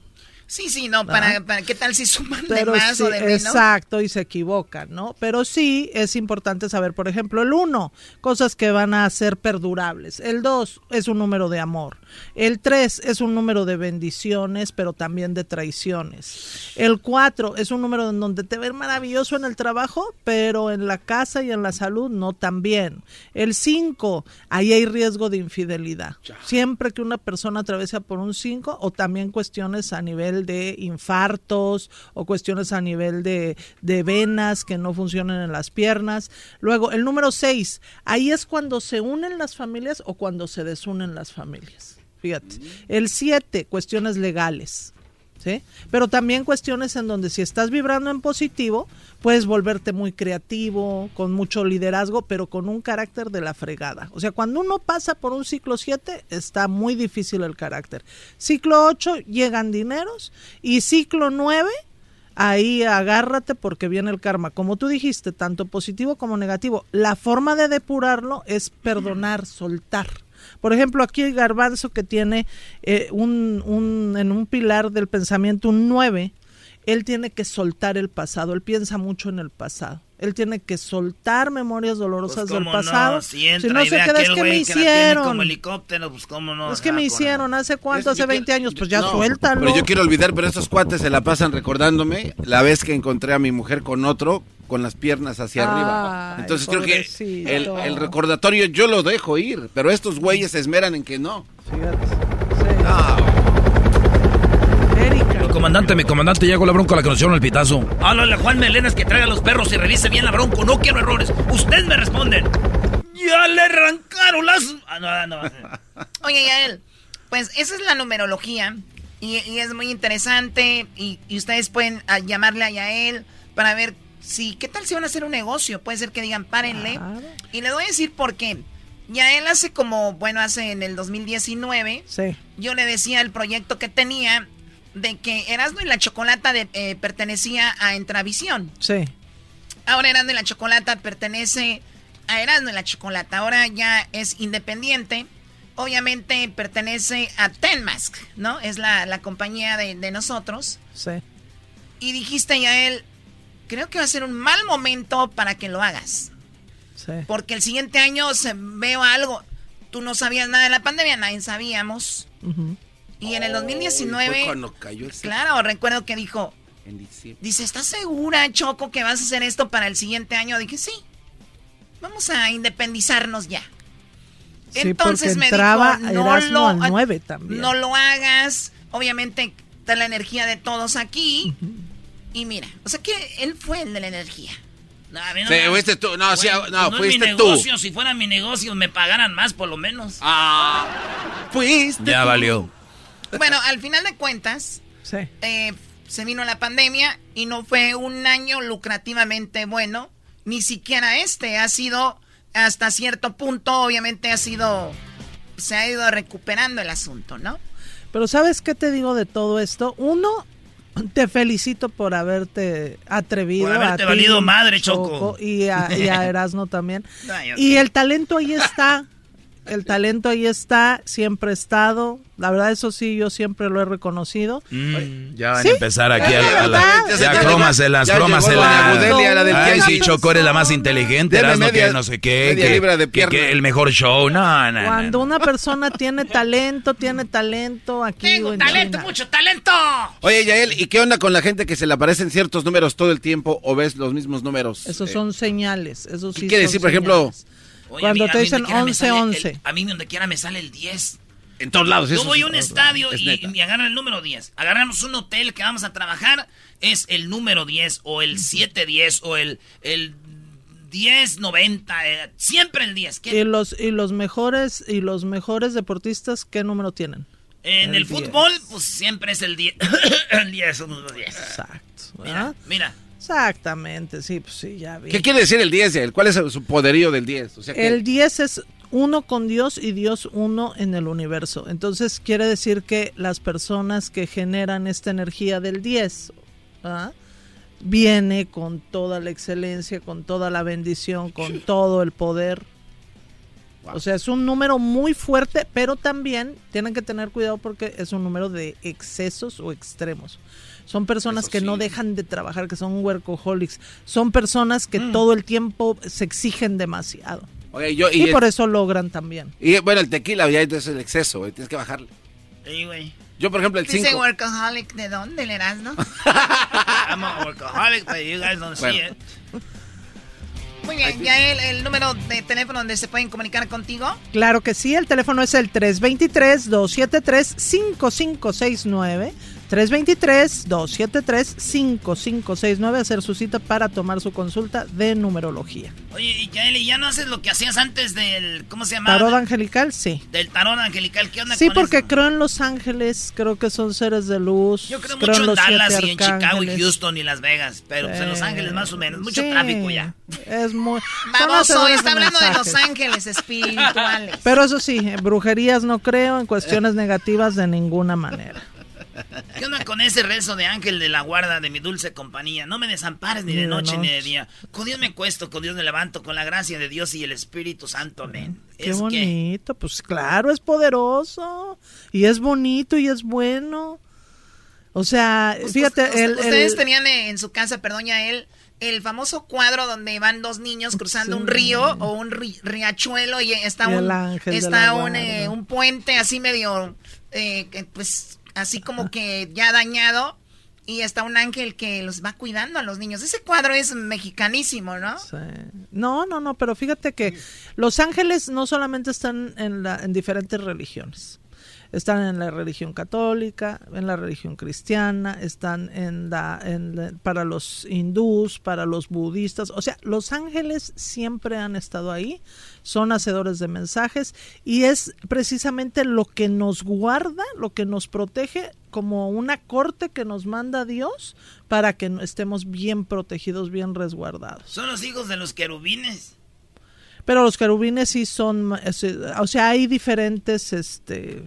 Sí, sí, no, para, para qué tal si suman de más sí, o de menos. exacto, y se equivocan, ¿no? Pero sí es importante saber, por ejemplo, el 1, cosas que van a ser perdurables. El 2 es un número de amor. El 3 es un número de bendiciones, pero también de traiciones. El 4 es un número en donde te ven maravilloso en el trabajo, pero en la casa y en la salud no tan bien. El 5, ahí hay riesgo de infidelidad. Siempre que una persona atraviesa por un 5 o también cuestiones a nivel de infartos o cuestiones a nivel de, de venas que no funcionan en las piernas. Luego, el número 6, ahí es cuando se unen las familias o cuando se desunen las familias. Fíjate. El 7, cuestiones legales. ¿Sí? Pero también cuestiones en donde si estás vibrando en positivo, puedes volverte muy creativo, con mucho liderazgo, pero con un carácter de la fregada. O sea, cuando uno pasa por un ciclo 7, está muy difícil el carácter. Ciclo 8, llegan dineros. Y ciclo 9, ahí agárrate porque viene el karma. Como tú dijiste, tanto positivo como negativo. La forma de depurarlo es perdonar, soltar. Por ejemplo, aquí el garbanzo que tiene eh, un, un- en un pilar del pensamiento un 9, él tiene que soltar el pasado, él piensa mucho en el pasado. Él tiene que soltar memorias dolorosas Pues, del pasado. No, si entra no y se ve queda, es que me que hicieron. como helicóptero, pues cómo no. es que va me hicieron hace cuánto, hace 20 años, pues ya No, suéltalo. Pero yo quiero olvidar, pero estos cuates se la pasan recordándome la vez que encontré a mi mujer con otro con las piernas hacia arriba. Entonces creo que el, el recordatorio yo lo dejo ir, pero estos güeyes se esmeran en que no. Mi comandante, mi comandante, ya con la bronca la que nos hicieron el pitazo. Háblale a Juan Melenas que traiga los perros y revise bien la bronco. No quiero errores. Ustedes me responden. Ya le arrancaron las. Ah, no, no. Oye, Yael, pues esa es la numerología y, y es muy interesante y, y ustedes pueden ah, llamarle a Yael para ver si, ¿qué tal si van a hacer un negocio? Puede ser que digan, párenle. Y les voy a decir por qué. Yael hace como, bueno, hace en el 2019, Sí. yo le decía el proyecto que tenía de que Erasmo y la Chocolata de- eh, pertenecía a Entravisión. Sí. Ahora Erasmo y la Chocolata pertenece a Erasmo y la Chocolata. Ahora ya es independiente. Obviamente pertenece a Tenmask, ¿no? Es la, la compañía de, de nosotros. Sí. Y dijiste a él, creo que va a ser un mal momento para que lo hagas. Sí. Porque el siguiente año se veo algo. Tú no sabías nada de la pandemia, nadie sabíamos. Y en el 2019, Fue cuando cayó ese- claro, recuerdo que dijo, en diciembre. dice, ¿estás segura, Choco, que vas a hacer esto para el siguiente año? Dije, sí, vamos a independizarnos ya. Sí, Entonces me entraba dijo, no lo, al 9 también. no lo hagas. Obviamente está la energía de todos aquí. Y mira, o sea que él fue el de la energía. No, a mí no Sí, me- fuiste tú. No, sí, Güey, no, es mi fuiste tú. negocio. Si fuera mi negocio, me pagaran más, por lo menos. Ah, fuiste Ya tú. valió. Bueno, al final de cuentas, Sí. eh, se vino la pandemia y no fue un año lucrativamente bueno. Ni siquiera este ha sido, hasta cierto punto, obviamente ha sido, se ha ido recuperando el asunto, ¿no? Pero ¿sabes qué te digo de todo esto? Uno, te felicito por haberte atrevido. Por haberte a ti, valido madre, Choco. Y a, y a Erasmo también. No, Y el talento ahí está. El talento ahí está, siempre ha estado. La verdad, eso sí, yo siempre lo he reconocido. Mm, ya van ¿Sí? a empezar aquí a, a la, ya, crómaselas, crómaselas. la la Ay, sí, Choco, eres la más inteligente, Erasmo, media- que no sé qué, media que, libra de que- pierna. que el mejor show, no, no, no. Cuando una persona tiene talento, tiene talento aquí. Tengo talento, China. mucho talento. Oye, Yael, ¿y qué onda con la gente que se le aparecen ciertos números todo el tiempo o ves los mismos números? Esos Eh, son señales. Eso sí ¿Qué quiere decir, por ejemplo? Oye, Cuando mí- te dicen donde quiera me 11, sale el- 11. a mí donde quiera me sale el 10. En todos lados. Yo voy a un estadio Es y, me agarran el número 10. Agarramos un hotel que vamos a trabajar, es el número 10 o el 710 o el, el 1090, eh, siempre el 10. ¿Qué? Y los y los mejores y los mejores deportistas qué número tienen? En el, el 10. fútbol, pues siempre es el 10. el 10 son los 10. Exacto. Mira, mira. Exactamente, sí, pues sí, ya vi. ¿Qué quiere decir el 10, Yael? ¿Cuál es su poderío del 10? O sea, que- El 10 es uno con Dios y Dios uno en el universo. Entonces quiere decir que las personas que generan esta energía del 10 ¿ah? viene con toda la excelencia, con toda la bendición, con todo el poder. O sea, es un número muy fuerte, pero también tienen que tener cuidado porque es un número de excesos o extremos. Son personas que no dejan de trabajar, que son workaholics. Son personas que Mm. todo el tiempo se exigen demasiado. Oye, yo, Y, y, por eso logran también. y, bueno, el tequila ya es el exceso, güey, tienes que bajarle. Sí, güey. Yo, por ejemplo, el Dice 5. workaholic, ¿de dónde le eras, no? I'm a workaholic, but you guys don't see it. Muy bien, ya el, el número de teléfono donde se pueden comunicar contigo. Claro que sí, el teléfono es el 323-273-5569. 323-273-5569. Hacer su cita para tomar su consulta de numerología. Oye, y Yaeli, ¿ya no haces lo que hacías antes del. ¿Cómo se llamaba? Tarot angelical, sí. Del tarot angelical. ¿Qué onda Sí, con porque eso? creo en Los Ángeles, creo que son seres de luz. Yo creo creo mucho en Dallas y en Chicago y. Houston y Las Vegas. Pero pues, en Los Ángeles más o menos. Mucho sí, tráfico ya. Es muy. Baboso, está hablando de. Los Ángeles espirituales. Pero eso sí, en brujerías no creo, en cuestiones negativas de ninguna manera. ¿Qué onda con ese rezo de ángel de la guarda de mi dulce compañía? No me desampares ni de noche ni de día. Con Dios me cuesto, con Dios me levanto, con la gracia de Dios y el Espíritu Santo. Amén. Qué Es que bonito, pues claro, es poderoso y es bonito y es bueno. O sea, fíjate, Usted- el, ustedes el- tenían en su casa, perdón, ya él, el famoso cuadro donde van dos niños cruzando Sí. un río o un ri- riachuelo y está Y un está un, eh, un puente así medio eh, pues así como que ya dañado y está un ángel que los va cuidando a los niños. Ese cuadro es mexicanísimo, ¿no? Sí. No, no, no, pero fíjate que los ángeles no solamente están en, la, en diferentes religiones. Están en la religión católica, en la religión cristiana, están en la, en la- para los hindús, para los budistas. O sea, los ángeles siempre han estado ahí, son hacedores de mensajes y es precisamente lo que nos guarda, lo que nos protege como una corte que nos manda Dios para que estemos bien protegidos, bien resguardados. son los hijos de los querubines. Pero los querubines sí son, es- o sea, hay diferentes este,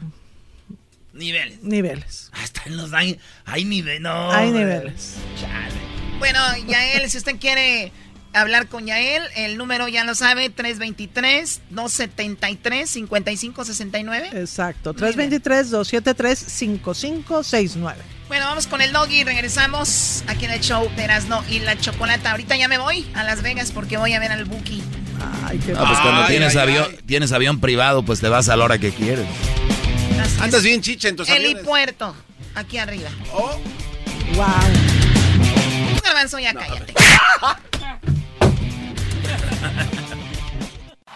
Niveles. niveles. Hasta en los hay, hay niveles. No. Hay niveles. Chale. Bueno, ya él, si usted quiere hablar con Yael. El número ya lo sabe, 323-273-5569. Exacto, 323-273-5569. Bueno, vamos con el doggy. Regresamos aquí en el show de Erasmo y la Chocolata. Ahorita ya me voy a Las Vegas porque voy a ver al Buki. Ay, qué pues cuando tienes, avión, tienes avión privado, pues te vas a la hora que quieres. Andas bien chicha en tus Helipuerto, aquí arriba. Oh. Wow. Un ya cállate.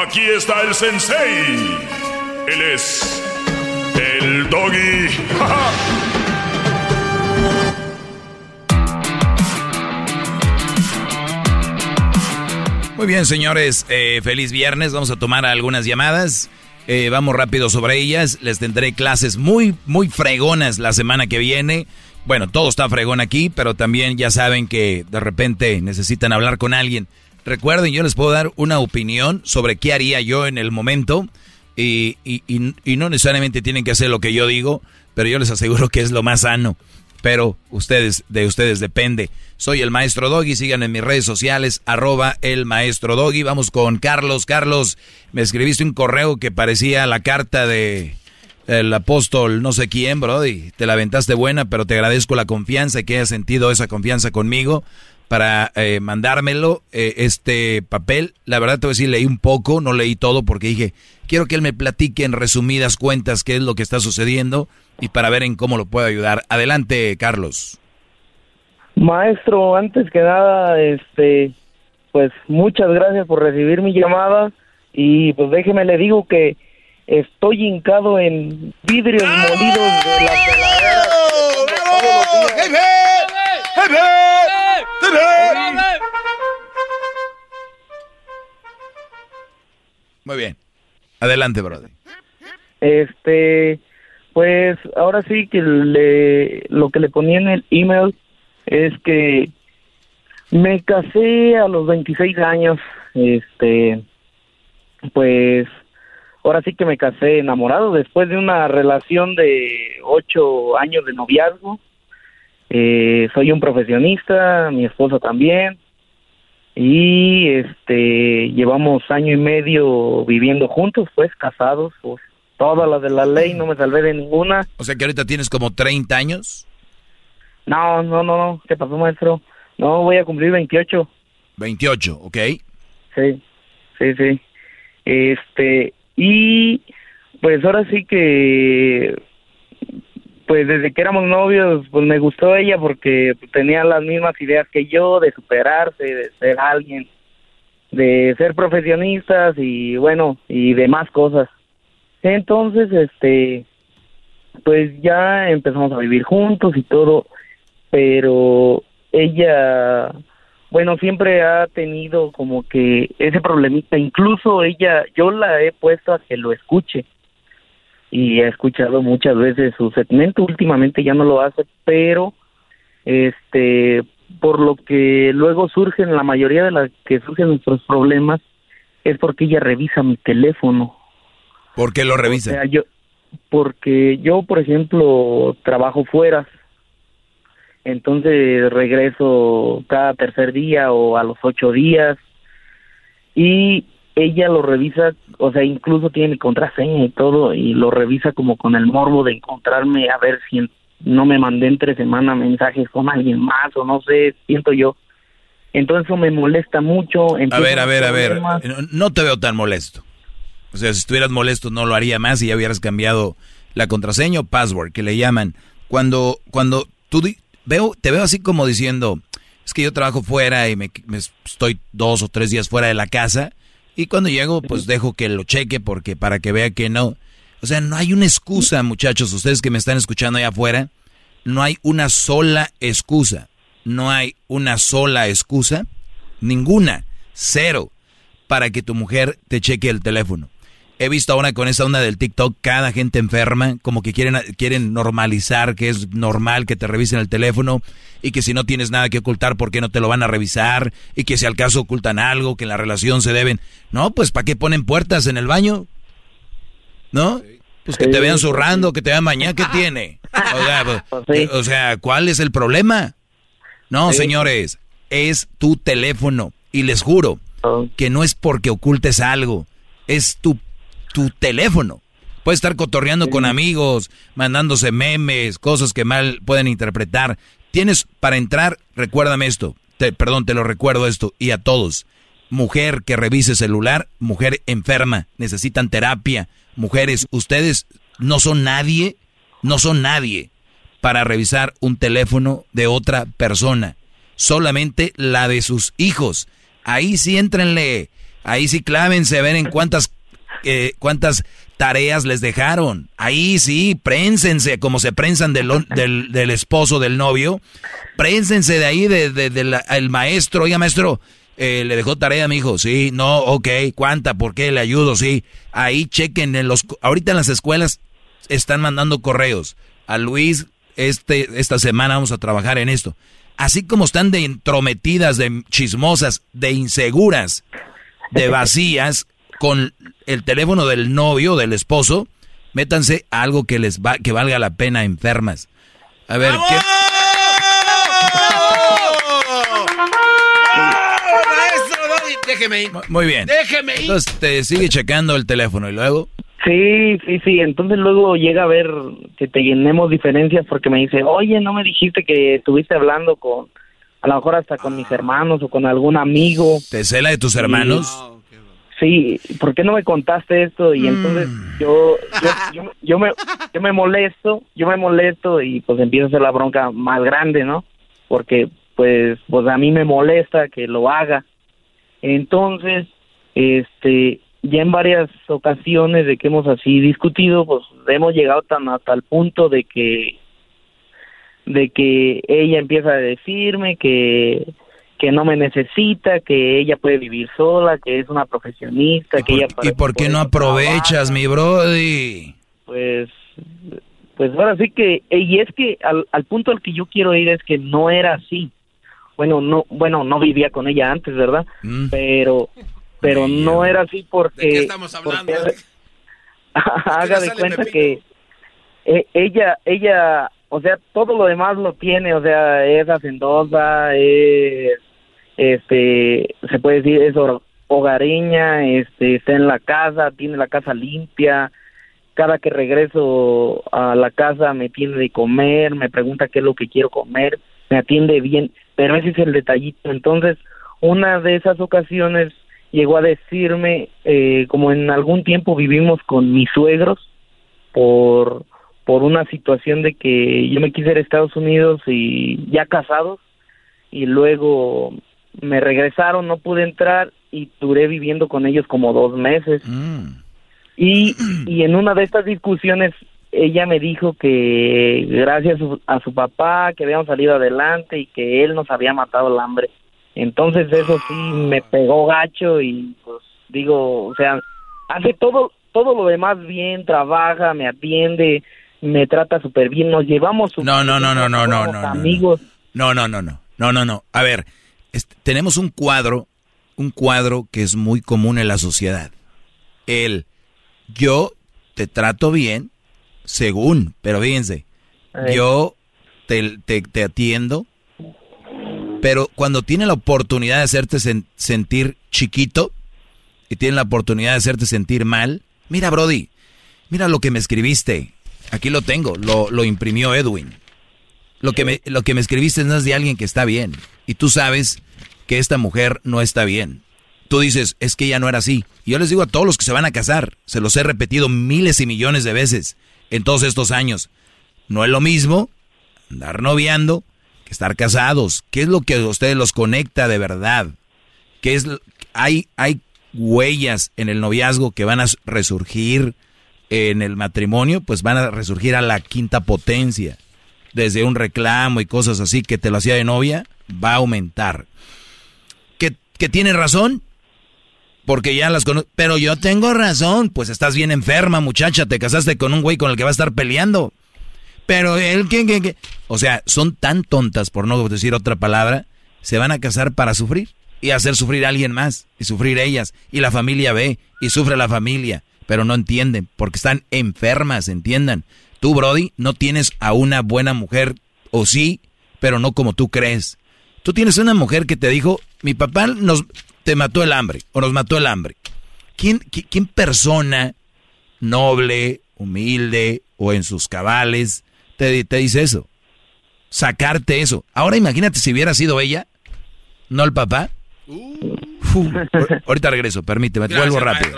Aquí está el sensei. Él es el doggy. Muy bien, señores, eh, feliz viernes. Vamos a tomar algunas llamadas. Eh, vamos rápido sobre ellas. Les tendré clases muy, muy fregonas la semana que viene. Bueno, todo está fregón aquí, pero también ya saben que de repente necesitan hablar con alguien. Recuerden, yo les puedo dar una opinión sobre qué haría yo en el momento y, no necesariamente tienen que hacer lo que yo digo, pero yo les aseguro que es lo más sano. Pero ustedes, de ustedes depende. Soy el maestro Doggy, sigan en mis redes sociales, arroba el maestro Doggy. Vamos con Carlos. Carlos, me escribiste un correo que parecía la carta de el apóstol no sé quién, Brody. Te la aventaste buena, pero te agradezco la confianza y que hayas sentido esa confianza conmigo para eh, mandármelo, eh, este papel. La verdad te voy a decir, leí un poco, no leí todo porque dije, quiero que él me platique en resumidas cuentas qué es lo que está sucediendo y para ver en cómo lo puedo ayudar. Adelante, Carlos. Maestro, antes que nada, este, pues muchas gracias por recibir mi llamada y pues déjeme le digo que estoy hincado en vidrios molidos de la muy bien. Adelante, brother. Este, pues ahora sí que le, lo que le ponía en el email es que me casé a los 26 años. Este, pues ahora sí que me casé enamorado después de una relación de ocho años de noviazgo. Eh, soy un profesionista, mi esposa también y este llevamos año y medio viviendo juntos, pues casados, pues toda la de la ley, no me salvé de ninguna. O sea que ahorita tienes como 30 años. No, no, no, no, ¿qué pasó, maestro? No, voy a cumplir 28. 28, ok. Sí, sí, sí. Este, y pues ahora sí que pues desde que éramos novios, pues me gustó ella porque tenía las mismas ideas que yo de superarse, de ser alguien, de ser profesionistas y bueno, y demás cosas. Entonces, este, pues ya empezamos a vivir juntos y todo, pero ella, bueno, siempre ha tenido como que ese problemita, incluso ella, yo la he puesto a que lo escuche y he escuchado muchas veces su segmento, últimamente ya no lo hace, pero este por lo que luego surgen la mayoría de las que surgen nuestros problemas es porque ella revisa mi teléfono. ¿Por qué lo revisa? yo porque yo, por ejemplo, trabajo fuera. Entonces regreso cada tercer día o a los ocho días y ella lo revisa, o sea, incluso tiene mi contraseña y todo, y lo revisa como con el morbo de encontrarme a ver si no me mandé entre semana mensajes con alguien más, o no sé, siento yo. Entonces eso me molesta mucho. A ver, a ver, a ver. No te veo tan molesto. O sea, si estuvieras molesto no lo haría más y ya hubieras cambiado la contraseña o password que le llaman. Cuando, cuando tú veo, te veo así como diciendo, es que yo trabajo fuera y me, estoy dos o tres días fuera de la casa y cuando llego pues dejo que lo cheque porque para que vea que no. O sea, no hay una excusa, muchachos, ustedes que me están escuchando allá afuera, no hay una sola excusa. No hay una sola excusa, ninguna, cero, para que tu mujer te cheque el teléfono. He visto ahora con esa onda del TikTok, cada gente enferma, como que quieren, quieren normalizar que es normal que te revisen el teléfono y que si no tienes nada que ocultar, ¿por qué no te lo van a revisar? Y que si al caso ocultan algo, que en la relación se deben. No, pues ¿para qué ponen puertas en el baño? ¿No? Pues que te vean zurrando, que te vean mañana, ¿qué tiene? O sea, pues, o sea, ¿cuál es el problema? No, señores, es tu teléfono. Y les juro oh. que no es porque ocultes algo, es tu tu teléfono. Puede estar cotorreando con amigos, mandándose memes, cosas que mal pueden interpretar. Tienes para entrar, recuérdame esto, te, perdón, te lo recuerdo esto, y a todos. Mujer que revise celular, mujer enferma, necesitan terapia. Mujeres, ustedes no son nadie, no son nadie para revisar un teléfono de otra persona. Solamente la de sus hijos. Ahí sí entrenle, ahí sí clávense a ver en cuántas cuántas tareas les dejaron. Ahí sí, prénsense como se prensan del, del, esposo, del novio. Prénsense de ahí, del de, maestro. Oiga, maestro, eh, le dejó tarea a mi hijo. Sí, no, ok. ¿Cuánta? ¿Por qué? Le ayudo, sí. Ahí chequen en los... Ahorita en las escuelas están mandando correos. A Luis, este, esta semana vamos a trabajar en esto. Así como están de entrometidas, de chismosas, de inseguras, de vacías, con el teléfono del novio, del esposo, métanse a algo que les va, que valga la pena enfermas. A ver, ¿qué? Déjeme ir. Muy bien. Déjeme ir. Entonces te sigue checando el teléfono y luego. Sí, sí, sí. Entonces luego llega a ver que te llenemos diferencias porque me dice, oye, no me dijiste que estuviste hablando con, a lo mejor hasta con mis hermanos o con algún amigo. ¿Te cela de tus hermanos? Sí, ¿por qué no me contaste esto? Y entonces mm. yo, yo, yo, me, yo me molesto, yo me molesto y pues empieza a ser la bronca más grande, ¿no? Porque pues, pues a mí me molesta que lo haga. Entonces, este, ya en varias ocasiones de que hemos así discutido, pues hemos llegado tan hasta el punto de que de que ella empieza a decirme que que no me necesita, que ella puede vivir sola, que es una profesionista, que ella... ¿Y por qué no aprovechas, mi brody? Pues, pues ahora sí que, y es que al, al punto al que yo quiero ir es que no era así. Bueno, no, bueno, no vivía con ella antes, ¿verdad? Mm. Pero, pero no era así porque... ¿De qué estamos hablando? haga de cuenta que eh, ella, ella, o sea, todo lo demás lo tiene, o sea, es hacendosa, es este, se puede decir, es hogareña, este, está en la casa, tiene la casa limpia, cada que regreso a la casa me tiene de comer, me pregunta qué es lo que quiero comer, me atiende bien, pero ese es el detallito. Entonces, una de esas ocasiones llegó a decirme, eh, como en algún tiempo vivimos con mis suegros, por, por una situación de que yo me quise ir a Estados Unidos y ya casados, y luego me regresaron, no pude entrar y duré viviendo con ellos como dos meses. Mm. Y, y en una de estas discusiones ella me dijo que gracias a su, papá que habíamos salido adelante y que él nos había matado el hambre. Entonces eso sí me pegó gacho y pues digo, o sea, hace todo todo lo demás bien, trabaja, me atiende, me trata súper bien, nos llevamos No, no, no, no, no, no, no. Amigos. No, no, no, no. No, no, no. A ver, tenemos un cuadro, un cuadro que es muy común en la sociedad. El yo te trato bien, según, pero fíjense, yo te, te, atiendo, pero cuando tiene la oportunidad de hacerte sentir chiquito y tiene la oportunidad de hacerte sentir mal, mira Brody, mira lo que me escribiste, aquí lo tengo, lo, lo imprimió Edwin. Lo que, me, lo que me escribiste no es de alguien que está bien. Y tú sabes que esta mujer no está bien. Tú dices, es que ella no era así. Y yo les digo a todos los que se van a casar, se los he repetido miles y millones de veces en todos estos años. No es lo mismo andar noviando que estar casados. ¿Qué es lo que a ustedes los conecta de verdad? ¿Qué es hay hay huellas en el noviazgo que van a resurgir en el matrimonio, pues van a resurgir a la quinta potencia. Desde un reclamo y cosas así que te lo hacía de novia, va a aumentar. ¿Que, que tiene razón? Porque ya las conozco. Pero yo tengo razón. Pues estás bien enferma, muchacha. Te casaste con un güey con el que va a estar peleando. Pero él, ¿qué, qué, qué? O sea, son tan tontas, por no decir otra palabra, se van a casar para sufrir y hacer sufrir a alguien más y sufrir ellas. Y la familia ve y sufre la familia, pero no entienden porque están enfermas, entiendan. Tú, Brody, no tienes a una buena mujer, o sí, pero no como tú crees. Tú tienes una mujer que te dijo, mi papá nos te mató el hambre o nos mató el hambre. ¿Quién, quién persona noble, humilde o en sus cabales te, te dice eso. Sacarte eso. Ahora imagínate si hubiera sido ella, no el papá. ahorita regreso, permíteme, vuelvo rápido.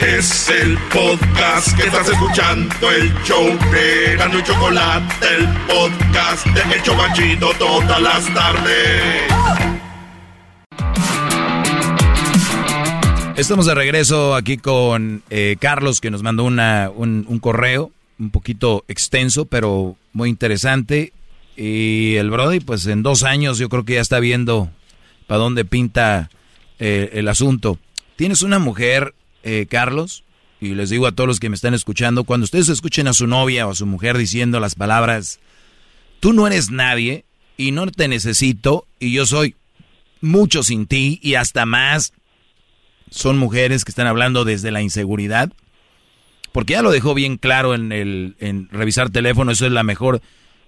Es el podcast que estás escuchando, el show de Gano y Chocolate, el podcast de El Chocachito todas las tardes. Estamos de regreso aquí con eh, Carlos que nos mandó una, un correo un poquito extenso, pero muy interesante. Y el Brody, pues en dos años yo creo que ya está viendo para dónde pinta eh, el asunto. Tienes una mujer, eh, Carlos, y les digo a todos los que me están escuchando, cuando ustedes escuchen a su novia o a su mujer diciendo las palabras, tú no eres nadie y no te necesito y yo soy mucho sin ti y hasta más, son mujeres que están hablando desde la inseguridad porque ya lo dejó bien claro en, el, revisar teléfono, eso es la mejor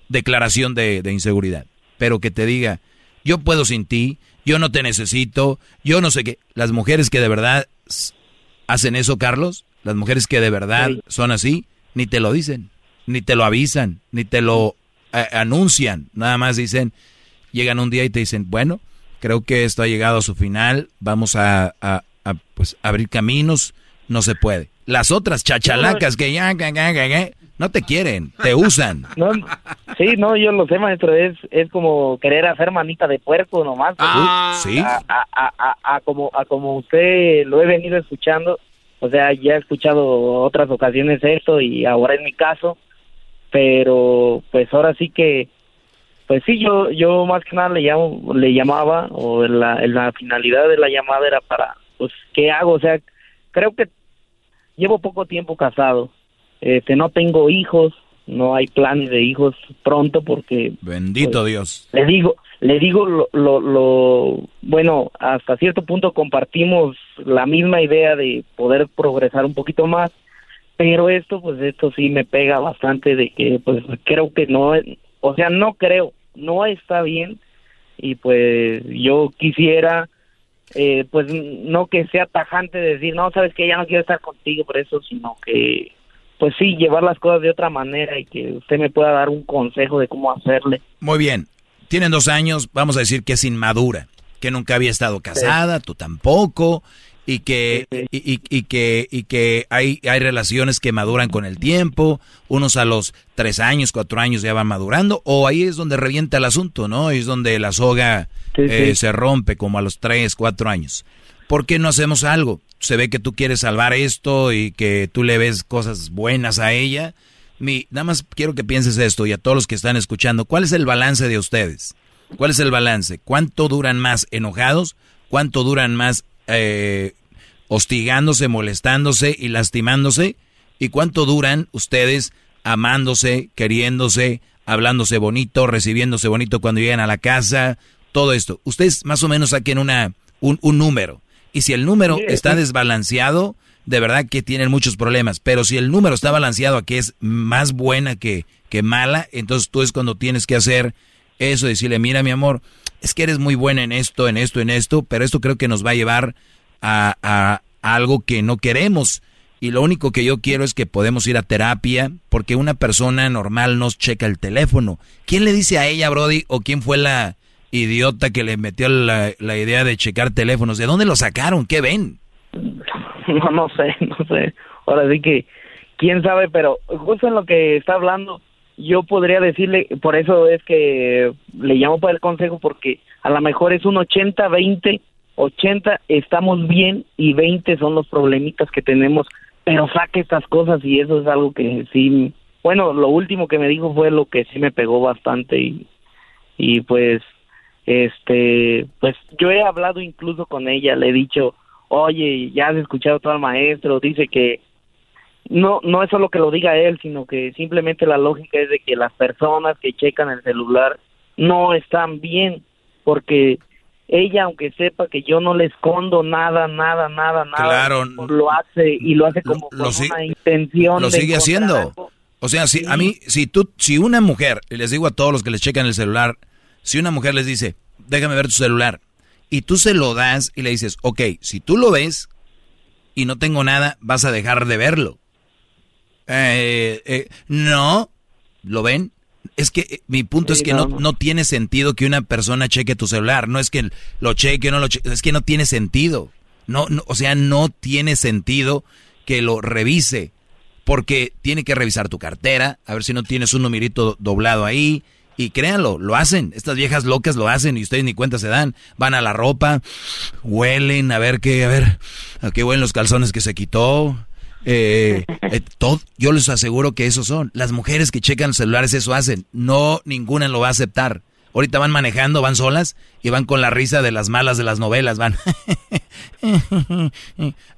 declaración de, inseguridad. Pero que te diga, yo puedo sin ti, yo no te necesito, yo no sé qué. Las mujeres que de verdad hacen eso, Carlos, las mujeres que de verdad son así, ni te lo dicen, ni te lo avisan, ni te lo eh, anuncian. Nada más dicen, llegan un día y te dicen, bueno, creo que esto ha llegado a su final, vamos a, a, a pues, abrir caminos, no se puede. Las otras chachalacas que ya, no te quieren, te usan. No, sí, no, yo lo sé, maestro, es, es como querer hacer manita de puerco nomás. Ah, sí. A, a, a, como, a como usted lo he venido escuchando, o sea, ya he escuchado otras ocasiones esto y ahora es mi caso, pero pues ahora sí que, pues sí, yo, yo más que nada le, llamo, le llamaba, o la, la finalidad de la llamada era para, pues, ¿qué hago? O sea, creo que llevo poco tiempo casado. Este, no tengo hijos, no hay planes de hijos pronto porque bendito pues, Dios. Le digo, le digo lo, lo, lo, bueno, hasta cierto punto compartimos la misma idea de poder progresar un poquito más, pero esto pues esto sí me pega bastante de que pues creo que no, o sea, no creo, no está bien y pues yo quisiera eh, pues no que sea tajante de decir, no, sabes que ya no quiero estar contigo por eso, sino que, pues sí, llevar las cosas de otra manera y que usted me pueda dar un consejo de cómo hacerle. Muy bien, tienen dos años, vamos a decir que es inmadura, que nunca había estado casada, tú tampoco, y que, y, y, que, y que hay, hay relaciones que maduran con el tiempo, unos a los tres años, cuatro años ya van madurando, o ahí es donde revienta el asunto, ¿no? Ahí es donde la soga eh, se rompe como a los tres, cuatro años. ¿Por qué no hacemos algo? Se ve que tú quieres salvar esto y que tú le ves cosas buenas a ella. Mi, nada más quiero que pienses esto y a todos los que están escuchando, ¿cuál es el balance de ustedes? ¿Cuál es el balance? ¿Cuánto duran más enojados? ¿Cuánto duran más eh, hostigándose, molestándose y lastimándose? ¿Y cuánto duran ustedes amándose, queriéndose, hablándose bonito, recibiéndose bonito cuando llegan a la casa? Todo esto. Ustedes más o menos saquen una, un, número. Y si el número está desbalanceado, de verdad que tienen muchos problemas. Pero si el número está balanceado a que es más buena que, que mala, entonces tú es cuando tienes que hacer eso, decirle, mira mi amor, es que eres muy buena en esto, en esto, en esto, pero esto creo que nos va a llevar a, algo que no queremos. Y lo único que yo quiero es que podemos ir a terapia, porque una persona normal nos checa el teléfono. ¿Quién le dice a ella, Brody, o quién fue la, idiota que le metió la, la idea de checar teléfonos. ¿De dónde lo sacaron? ¿Qué ven? No, no sé, no sé. Ahora sí que, quién sabe, pero justo en lo que está hablando, yo podría decirle, por eso es que le llamo para el consejo, porque a lo mejor es un 80-20, 80 estamos bien y 20 son los problemitas que tenemos, pero saque estas cosas y eso es algo que sí, bueno, lo último que me dijo fue lo que sí me pegó bastante y, y pues, este, pues yo he hablado incluso con ella, le he dicho, oye, ya has escuchado todo al maestro, dice que no no es solo que lo diga él, sino que simplemente la lógica es de que las personas que checan el celular no están bien, porque ella, aunque sepa que yo no le escondo nada, nada, nada, nada, Claro. lo hace y lo hace como con una intención. Lo sigue haciendo. algo. O sea, si a mí, si tú, si una mujer, les digo a todos los que les checan el celular, si una mujer les dice, déjame ver tu celular, y tú se lo das y le dices, ok, si tú lo ves y no tengo nada, vas a dejar de verlo. Eh, eh, no, ¿lo ven? Es que eh, mi punto es que no. no tiene sentido que una persona cheque tu celular. No es que lo cheque o no lo cheque, es que no tiene sentido. No, no, o sea, no tiene sentido que lo revise. Porque tiene que revisar tu cartera, a ver si no tienes un numerito doblado ahí. Y créanlo, lo hacen. Estas viejas locas lo hacen y ustedes ni cuenta se dan. Van a la ropa, huelen, a ver qué, a ver, a qué huelen los calzones que se quitó. Eh, eh, todo, yo les aseguro que esos son. Las mujeres que checan celulares eso hacen. No, ninguna lo va a aceptar. Ahorita van manejando, van solas y van con la risa de las malas de las novelas. Van.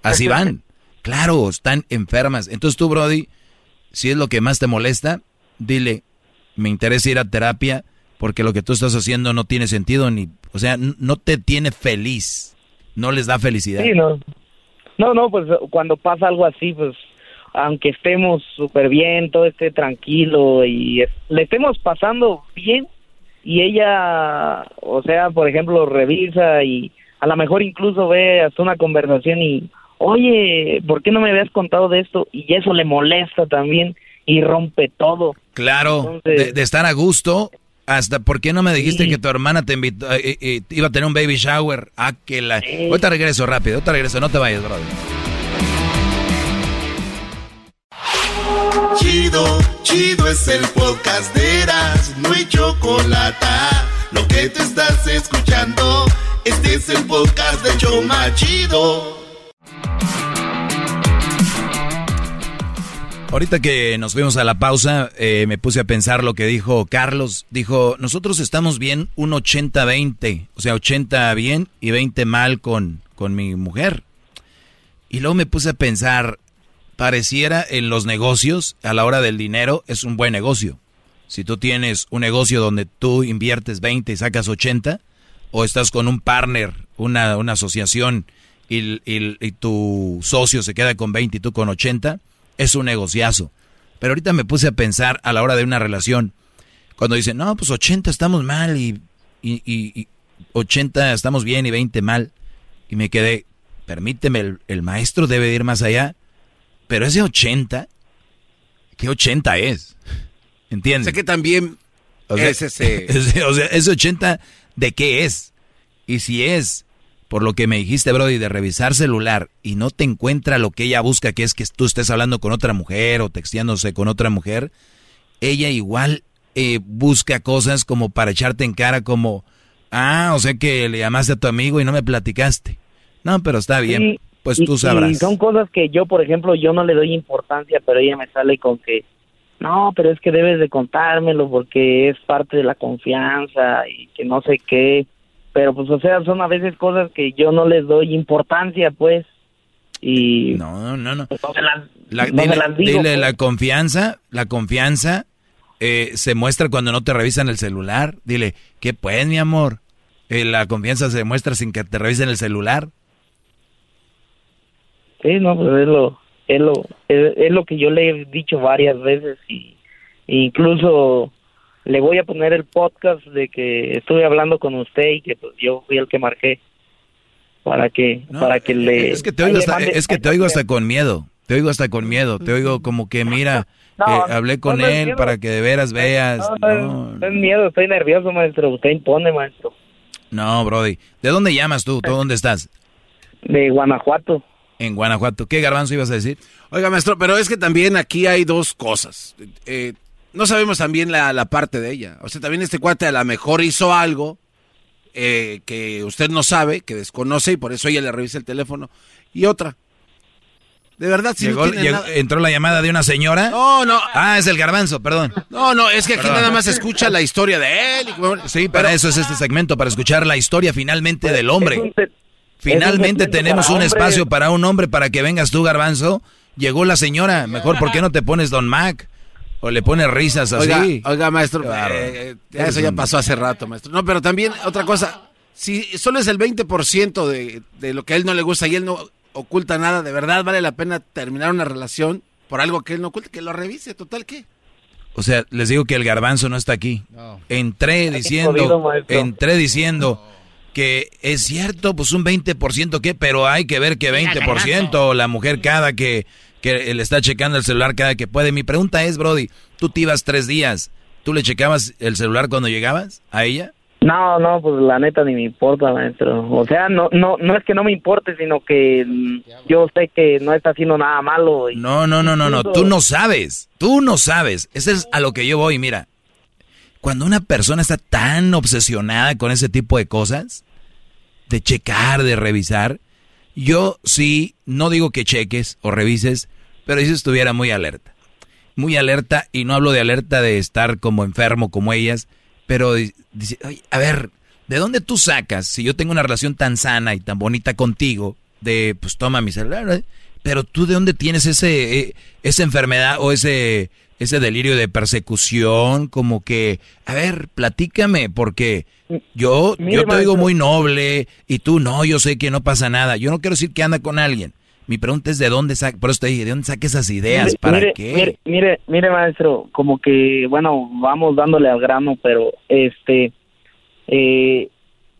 Así van. Claro, están enfermas. Entonces tú, Brody, si es lo que más te molesta, dile, me interesa ir a terapia porque lo que tú estás haciendo no tiene sentido ni, o sea, no te tiene feliz. No les da felicidad. Sí, no. No, no, pues cuando pasa algo así, pues aunque estemos súper bien, todo esté tranquilo y le estemos pasando bien y ella, o sea, por ejemplo, revisa y a lo mejor incluso ve hasta una conversación y, oye, ¿por qué no me habías contado de esto? Y eso le molesta también y rompe todo. Claro, Entonces- de, de estar a gusto. Hasta, ¿por qué no me dijiste que tu hermana te invitó, eh, eh, iba a tener un baby shower? Ah, que la... Ahorita regreso rápido, ahorita regreso, no te vayas, brother. Chido, chido es el podcast de Eras, no hay chocolate. Lo que te estás escuchando, este es el podcast de Choma Chido. Ahorita que nos fuimos a la pausa, eh, me puse a pensar lo que dijo Carlos. Dijo, nosotros estamos bien un 80-20, o sea, 80 bien y 20 mal con, con mi mujer. Y luego me puse a pensar, pareciera en los negocios, a la hora del dinero, es un buen negocio. Si tú tienes un negocio donde tú inviertes 20 y sacas 80, o estás con un partner, una, una asociación, y, y- y tu socio se queda con 20 y tú con 80, es un negociazo. Pero ahorita me puse a pensar a la hora de una relación, cuando dicen, no, pues 80 estamos mal y, y, y- y 80 estamos bien y 20 mal. Y me quedé, permíteme, el, el maestro debe de ir más allá. Pero ese 80, ¿qué 80 es? ¿Entiendes? Sé que también O sea, es ese... ese- o sea, ese 80, ¿de qué es? Y si es, por lo que me dijiste, Brody, de revisar celular y no te encuentra lo que ella busca, que es que tú estés hablando con otra mujer o texteándose con otra mujer, ella igual eh, busca cosas como para echarte en cara como, ah, o sea que le llamaste a tu amigo y no me platicaste. No, pero está bien, Sí, pues y- tú Y sabrás. son cosas que yo, por ejemplo, yo no le doy importancia, pero ella me sale con que, no, pero es que debes de contármelo porque es parte de la confianza y que no sé qué. Pero pues, o sea, son a veces cosas que yo no les doy importancia, pues. Y... No, no, no. pues, no se las, La- no se dile las digo, dile pues. la confianza, la confianza eh, se muestra cuando no te revisan el celular. Dile, ¿qué pues, mi amor? Eh, la confianza se muestra sin que te revisen el celular. Sí, no, pues es lo, es lo, es, es lo que yo le he dicho varias veces y incluso le voy a poner el podcast de que estuve hablando con usted y que pues yo fui el que marqué para que, para que le... Es que te oigo hasta, mande- es que te oigo hasta con miedo. Te oigo hasta con miedo. Te oigo como que, mira, No, eh, hablé con no, él para que de veras veas. No, no, no es miedo, estoy nervioso, maestro. Usted impone, maestro. No, Brody. ¿De dónde llamas tú? ¿Tú dónde estás? De Guanajuato. En Guanajuato. ¿Qué garbanzo ibas a decir? Oiga, maestro, pero es que también aquí hay dos cosas. Eh, no sabemos también la, la, parte de ella. O sea, también este cuate a lo mejor hizo algo eh, que usted no sabe, que desconoce y por eso ella le revisa el teléfono. Y otra. De verdad, si llegó, no tiene llegó, nada- entró la llamada de una señora. No, no. Ah, es el garbanzo, perdón. No, no, es que aquí Perdón. nada más se escucha la historia de él. y- Sí, para eso es este segmento, para escuchar la historia finalmente del Es un hombre. Finalmente es un segmento tenemos un espacio para un hombre para que vengas tú, garbanzo. Llegó la señora. Mejor, ¿por qué no te pones Don Mac? O le pones risas así. Oiga, oiga, maestro, eh, eh, eso ya pasó hace rato, maestro. No, pero también otra cosa, si solo es el 20% de, de lo que a él no le gusta y él no oculta nada, ¿de verdad vale la pena terminar una relación por algo que él no oculta? Que lo revise, total, ¿qué? O sea, les digo que el garbanzo no está aquí. Entré jodido, diciendo, entré diciendo que es cierto, pues un 20% qué, pero hay que ver que 20% la mujer cada que, que le está checando el celular cada que puede. Mi pregunta es, Brody, tú te ibas tres días, ¿tú le checabas el celular cuando llegabas a ella? No, no, pues la neta ni me importa, maestro. O sea, no, no, no es que no me importe, sino que yo sé que no está haciendo nada malo. y- No, no, no, no, no, tú no sabes, tú no sabes. Ese es a lo que yo voy, mira. Cuando una persona está tan obsesionada con ese tipo de cosas, de checar, de revisar, yo sí, no digo que cheques o revises, pero si estuviera muy alerta. Muy alerta, y no hablo de alerta de estar como enfermo como ellas, pero di- dice, "Oye, a ver, ¿de dónde tú sacas, si yo tengo una relación tan sana y tan bonita contigo, de, pues toma mi celular, ¿eh? pero tú de dónde tienes ese, eh, esa enfermedad o ese, ese delirio de persecución, como que, a ver, platícame, porque yo, Mire, yo te digo muy noble y tú no, yo sé que no pasa nada. Yo no quiero decir que anda con alguien. Mi pregunta es de dónde saca, por eso te dije, ¿de dónde saca esas ideas? ¿Para mire, qué? Mire, mire, mire, maestro, como que, bueno, vamos dándole al grano, pero este, eh,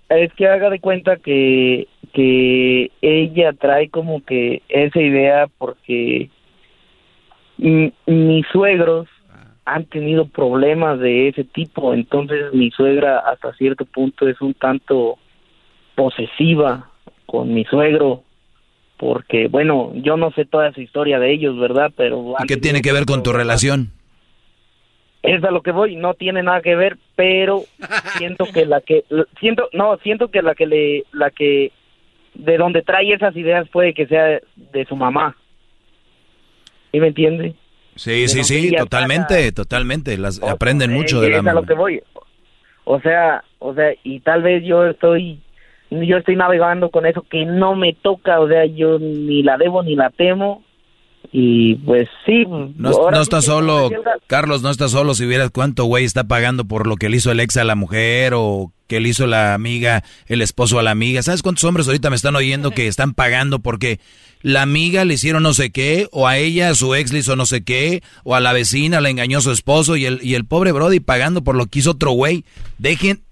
es que haga de cuenta que, que ella trae como que esa idea porque mi- mis suegros han tenido problemas de ese tipo, entonces mi suegra hasta cierto punto es un tanto posesiva con mi suegro porque bueno, yo no sé toda esa historia de ellos, ¿verdad? Pero ¿Y qué tiene que ver con tu relación? es a lo que voy, no tiene nada que ver, pero siento que la que siento no, siento que la que le la que de donde trae esas ideas puede que sea de su mamá. ¿Sí me entiende? Sí, sí, sí, totalmente, totalmente. Las aprenden mucho Eh, de es la a lo que voy. O sea, o sea, y tal vez yo estoy yo estoy navegando con eso que no me toca, o sea, yo ni la debo ni la temo y pues sí, No, ahora no sí estás que solo, Carlos, no estás solo si vieras cuánto güey está pagando por lo que le hizo el ex a la mujer o que le hizo la amiga, el esposo a la amiga. ¿Sabes cuántos hombres ahorita me están oyendo que están pagando porque la amiga le hicieron no sé qué, o a ella, a su ex le hizo no sé qué, o a la vecina le engañó a su esposo y el, y el pobre Brody pagando por lo que hizo otro güey? Dejen,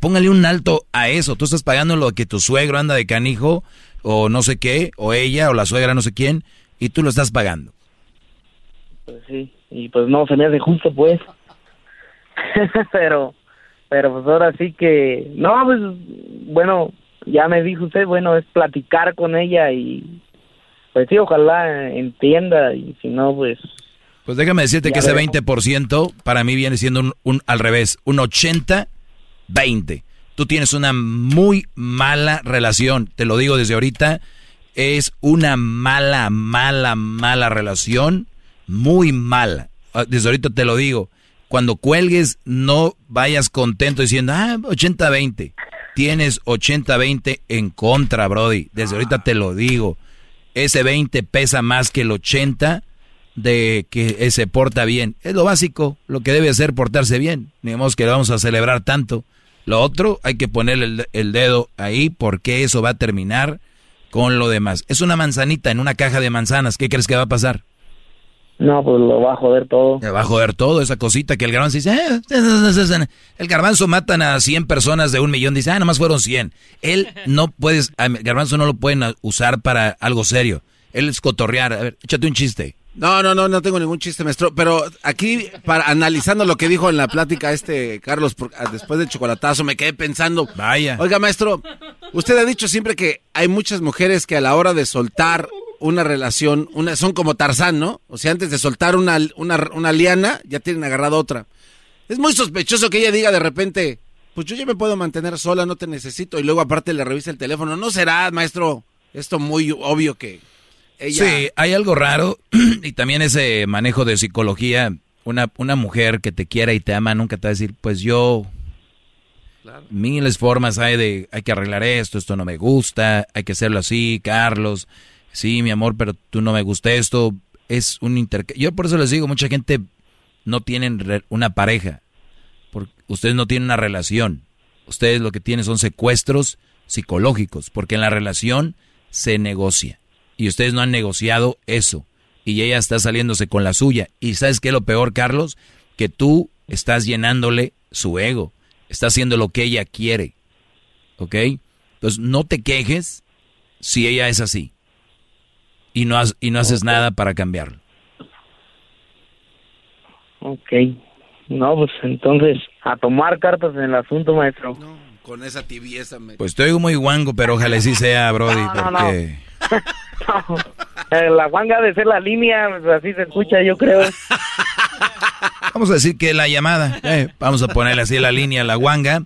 póngale un alto a eso. Tú estás pagando lo que tu suegro anda de canijo, o no sé qué, o ella, o la suegra, no sé quién, y tú lo estás pagando. Pues sí, y pues no, se me hace justo pues. pero, pero pues ahora sí que, no, pues bueno, ya me dijo usted, bueno, es platicar con ella y pues sí, ojalá entienda y si no, pues... Pues déjame decirte que ese veremos. 20% para mí viene siendo un, un- al revés, un 80-20. Tú tienes una muy mala relación, te lo digo desde ahorita, es una mala, mala, mala relación, muy mala. Ah, Desde ahorita te lo digo, cuando cuelgues no vayas contento diciendo, ah, 80-20. Tienes 80-20 en contra, Brody. Desde ahorita te lo digo. Ese 20 pesa más que el 80 de que eh, se porta bien. Es lo básico, lo que debe hacer portarse bien. Ni modo que lo vamos a celebrar tanto. Lo otro, hay que ponerle el, el dedo ahí porque eso va a terminar con lo demás. Es una manzanita en una caja de manzanas. ¿Qué crees que va a pasar? No, pues lo va a joder todo. Le va a joder todo, esa cosita que el garbanzo dice, "Ah, el garbanzo matan a 100 personas de un millón, dice, ah, nomás fueron 100. Él no puedes, el garbanzo no lo pueden usar para algo serio. Él es cotorrear, a ver, échate un chiste. No, no, no, no tengo ningún chiste, maestro. Pero aquí, para analizando lo que dijo en la plática este Carlos, ah, después del chocolatazo, me quedé pensando. Vaya. Oiga, maestro, usted ha dicho siempre que hay muchas mujeres que a la hora de soltar una relación, una, son como Tarzán, ¿no? O sea, antes de soltar una, una, una liana, ya tienen agarrado otra. Es muy sospechoso que ella diga de repente, pues yo ya me puedo mantener sola, no te necesito, y luego aparte le revisa el teléfono. ¿No será, maestro, esto muy obvio que ella... Sí, hay algo raro, y también ese manejo de psicología, una, una mujer que te quiera y te ama nunca te va a decir, pues yo... Miles formas hay de, hay que arreglar esto, esto no me gusta, hay que hacerlo así, Carlos sí, mi amor, pero tú no me gusta esto, es un intercambio. Yo por eso les digo, mucha gente no tienen una pareja, porque ustedes no tienen una relación, ustedes lo que tienen son secuestros psicológicos, porque en la relación se negocia, y ustedes no han negociado eso, y ella está saliéndose con la suya, y ¿sabes qué es lo peor, Carlos? Que tú estás llenándole su ego, estás haciendo lo que ella quiere, ¿ok? Entonces no te quejes si ella es así y no, y no haces nada para cambiarlo. Ok. No, pues entonces, a tomar cartas en el asunto, maestro. No, con esa tibieza. Me... Pues estoy muy guango, pero ojalá sí sea, Brody, no, no, porque... no. La guanga de ser la línea, así se escucha, yo creo. Vamos a decir que la llamada, eh, vamos a ponerle así la línea, la guanga.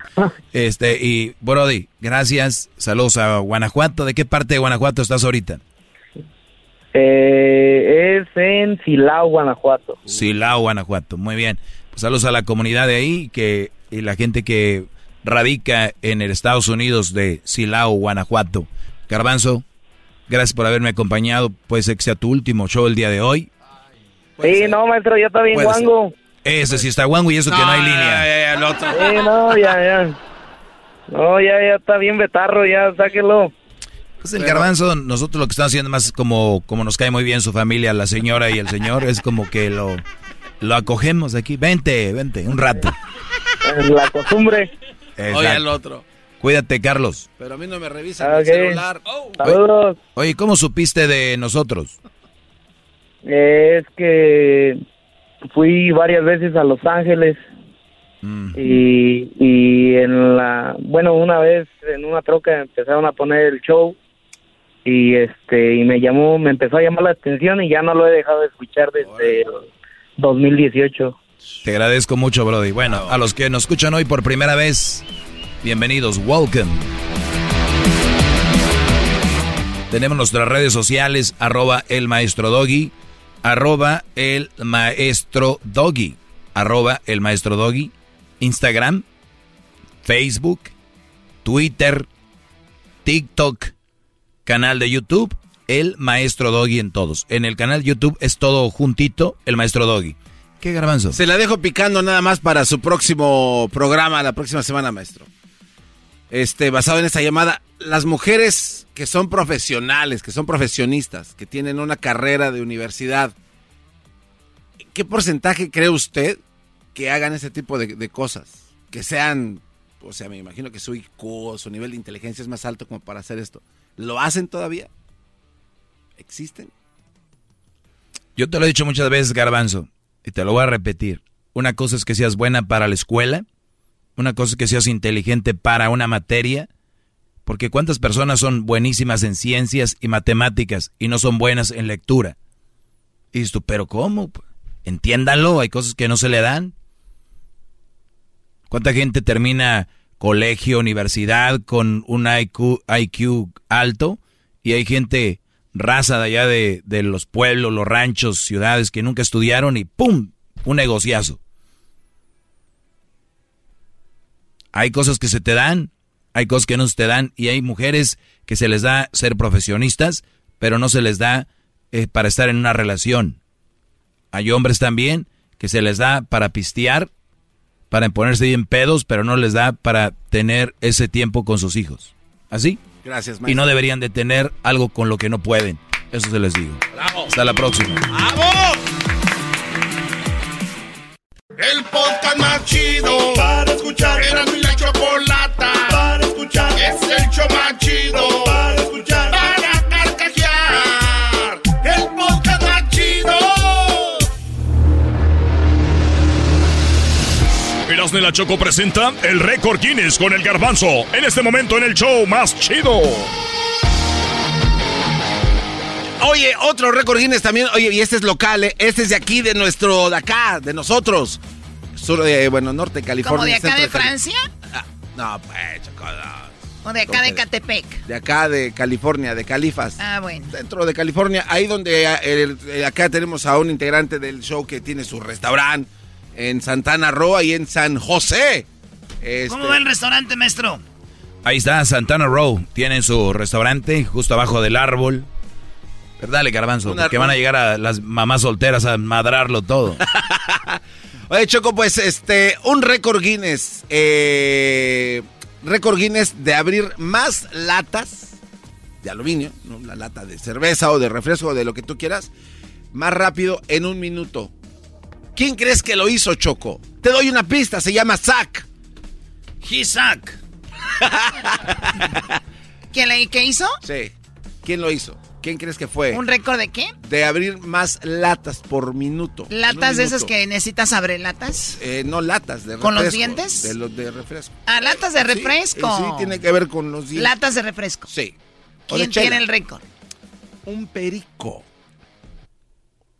Este, y Brody, gracias, saludos a Guanajuato. ¿De qué parte de Guanajuato estás ahorita? Eh, es en Silao, Guanajuato. Silao, Guanajuato. Muy bien. Pues saludos a la comunidad de ahí que, y la gente que radica en el Estados Unidos de Silao, Guanajuato. Garbanzo, gracias por haberme acompañado. Puede ser que sea tu último show el día de hoy. Sí, no, maestro, ya está bien guango. Ese sí está guango y eso que no hay línea. Ya, ya, el otro. Sí, no, ya, ya. No, ya, ya está bien betarro, ya, sáquelo. Pues el garbanzo, nosotros lo que estamos haciendo más como, como nos cae muy bien su familia, la señora y el señor, es como que lo, lo acogemos aquí. Vente, vente, un rato. La costumbre. Oye, el otro. Cuídate, Carlos. Pero a mí no me revisan el celular. Saludos. Oye, ¿cómo supiste de nosotros? Es que fui varias veces a Los Ángeles. Mm. Y, y en la, bueno, una vez en una troca empezaron a poner el show y este y me llamó, me empezó a llamar la atención y ya no lo he dejado de escuchar desde 2018. Te agradezco mucho, Brody. Bueno, a los que nos escuchan hoy por primera vez, bienvenidos, welcome. Tenemos nuestras redes sociales, arroba el maestro doggy, arroba el maestro doggy, arroba el maestro doggy, Instagram, Facebook, Twitter, TikTok, canal de YouTube, el maestro Doggy en todos. En el canal YouTube es todo juntito, el maestro Doggy. ¿Qué garbanzo? Se la dejo picando nada más para su próximo programa, la próxima semana, maestro. Este, basado en esta llamada, las mujeres que son profesionales, que son profesionistas, que tienen una carrera de universidad, ¿qué porcentaje cree usted que hagan ese tipo de, cosas? Que sean, o sea, me imagino que su IQ, su nivel de inteligencia es más alto como para hacer esto. ¿Lo hacen todavía? ¿Existen? Yo te lo he dicho muchas veces, Garbanzo, y te lo voy a repetir. Una cosa es que seas buena para la escuela, una cosa es que seas inteligente para una materia, porque cuántas personas son buenísimas en ciencias y matemáticas y no son buenas en lectura. Y dices tú, pero ¿cómo? Entiéndanlo, hay cosas que no se le dan. ¿Cuánta gente termina colegio, universidad con un IQ, alto y hay gente raza de allá de, los pueblos, los ranchos, ciudades que nunca estudiaron y ¡pum! Un negociazo. Hay cosas que se te dan, hay cosas que no se te dan y hay mujeres que se les da ser profesionistas, pero no se les da eh, para estar en una relación. Hay hombres también que se les da para pistear para ponerse bien pedos, pero no les da para tener ese tiempo con sus hijos. ¿Así? Gracias, maestro. Y no deberían de tener algo con lo que no pueden. Eso se les digo. Bravo. Hasta la próxima. El podcast más chido para escuchar. Era mi la chocolata para escuchar. Es el show más chido para escuchar. Para carcajear. El podcast más chido. Erasme la Choco presenta el récord Guinness con el garbanzo. En este momento en el show más chido. Oye, otro récord Guinness también. Oye, y este es local, ¿eh? Este es de aquí, de nuestro, de acá, de nosotros. Sur de, bueno, norte de California. ¿Como de acá de Cali- Francia? Ah, no, pues, Choco, no. ¿O de acá de Catepec? De acá de California, de Califas. Ah, bueno. Dentro de California, ahí donde eh, el- eh, acá tenemos a un integrante del show que tiene su restaurante en Santana Row y en San José. Este, ¿Cómo va el restaurante, maestro? Ahí está Santana Row. Tienen su restaurante justo abajo del árbol. Pero dale, garbanzo, Una- porque van a llegar a las mamás solteras a madrarlo todo. Oye, Choco, pues este, un récord Guinness. Eh, récord Guinness de abrir más latas de aluminio, ¿no? la lata de cerveza o de refresco o de lo que tú quieras, más rápido en un minuto. ¿Quién crees que lo hizo, Choco? Te doy una pista, se llama Zack. He Zack. ¿Quién le, ¿Qué hizo? Sí. ¿Quién lo hizo? ¿Quién crees que fue? ¿Un récord de qué? De abrir más latas por minuto. ¿Latas de esas que necesitas abrir latas? Eh, no latas de refresco. ¿Con los dientes? De los de refresco. Ah, latas de Sí, refresco. Sí, tiene que ver con los dientes. Latas de refresco. Sí. ¿Quién tiene el récord? Un perico.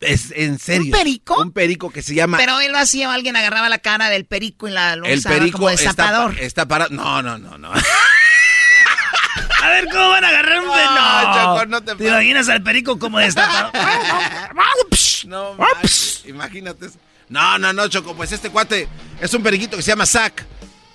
Es en serio. ¿Un perico? Un perico que se llama. Pero él lo hacía, alguien agarraba la cara del perico y la lo el usaba perico como está, destapador. pa- está parado. No, no, no, no. A ver, ¿cómo van a agarrar un No, no, Choco, no te ¿Te imaginas al perico como destapado? No, manches, imagínate. No, no, no, Choco. Pues este cuate es un periquito que se llama Zack.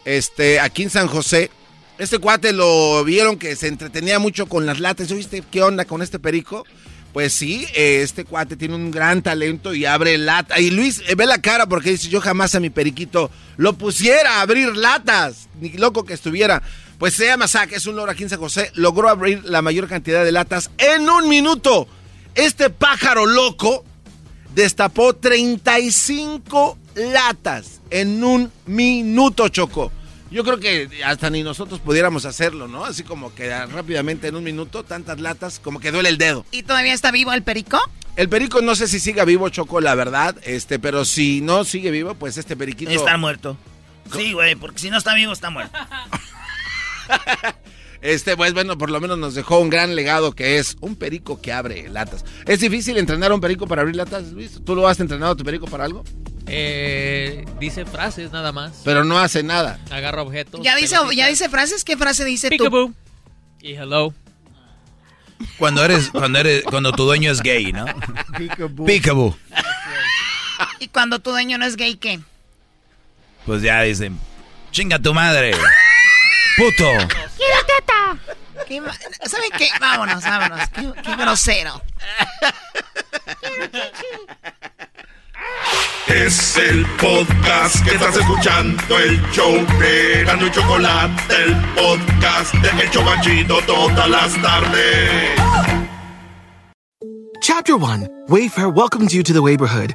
Este, aquí en San José. Este cuate lo vieron que se entretenía mucho con las latas. ¿Viste qué onda con este perico? Pues sí, este cuate tiene un gran talento y abre lata. Y Luis, eh, ve la cara porque dice, yo jamás a mi periquito lo pusiera a abrir latas. Ni loco que estuviera. Pues se llama Zack, es un loro aquí en San José. Logró abrir la mayor cantidad de latas en un minuto. Este pájaro loco destapó 35 latas en un minuto, Choco. Yo creo que hasta ni nosotros pudiéramos hacerlo, ¿no? Así como que rápidamente en un minuto, tantas latas, como que duele el dedo. ¿Y todavía está vivo el perico? El perico no sé si siga vivo, Choco, la verdad, este, pero si no sigue vivo, pues este periquito... Está muerto. Sí, güey, porque si no está vivo, está muerto. Este, pues bueno, por lo menos nos dejó un gran legado que es un perico que abre latas. ¿Es difícil entrenar a un perico para abrir latas, Luis? ¿Tú lo has entrenado a tu perico para algo? Eh, dice frases nada más. Pero no hace nada. Agarra objetos. ¿Ya dice. ¿Ya dice frases? ¿Qué frase dice tú? Peekaboo. Y hello. Cuando eres, cuando eres, cuando tu dueño es gay, ¿no? Peekaboo. ¿Y cuando tu dueño no es gay, qué? Pues ya dicen, chinga tu madre. Puto. ¡Quiero teta! ¿Qué ¿Saben qué? Vámonos, vámonos. Qué, qué grosero. Es el podcast que estás escuchando, el show de Erasmo y Chocolate, el podcast de El Chobachito todas las tardes. Chapter 1 Wayfair welcomes you to the neighborhood.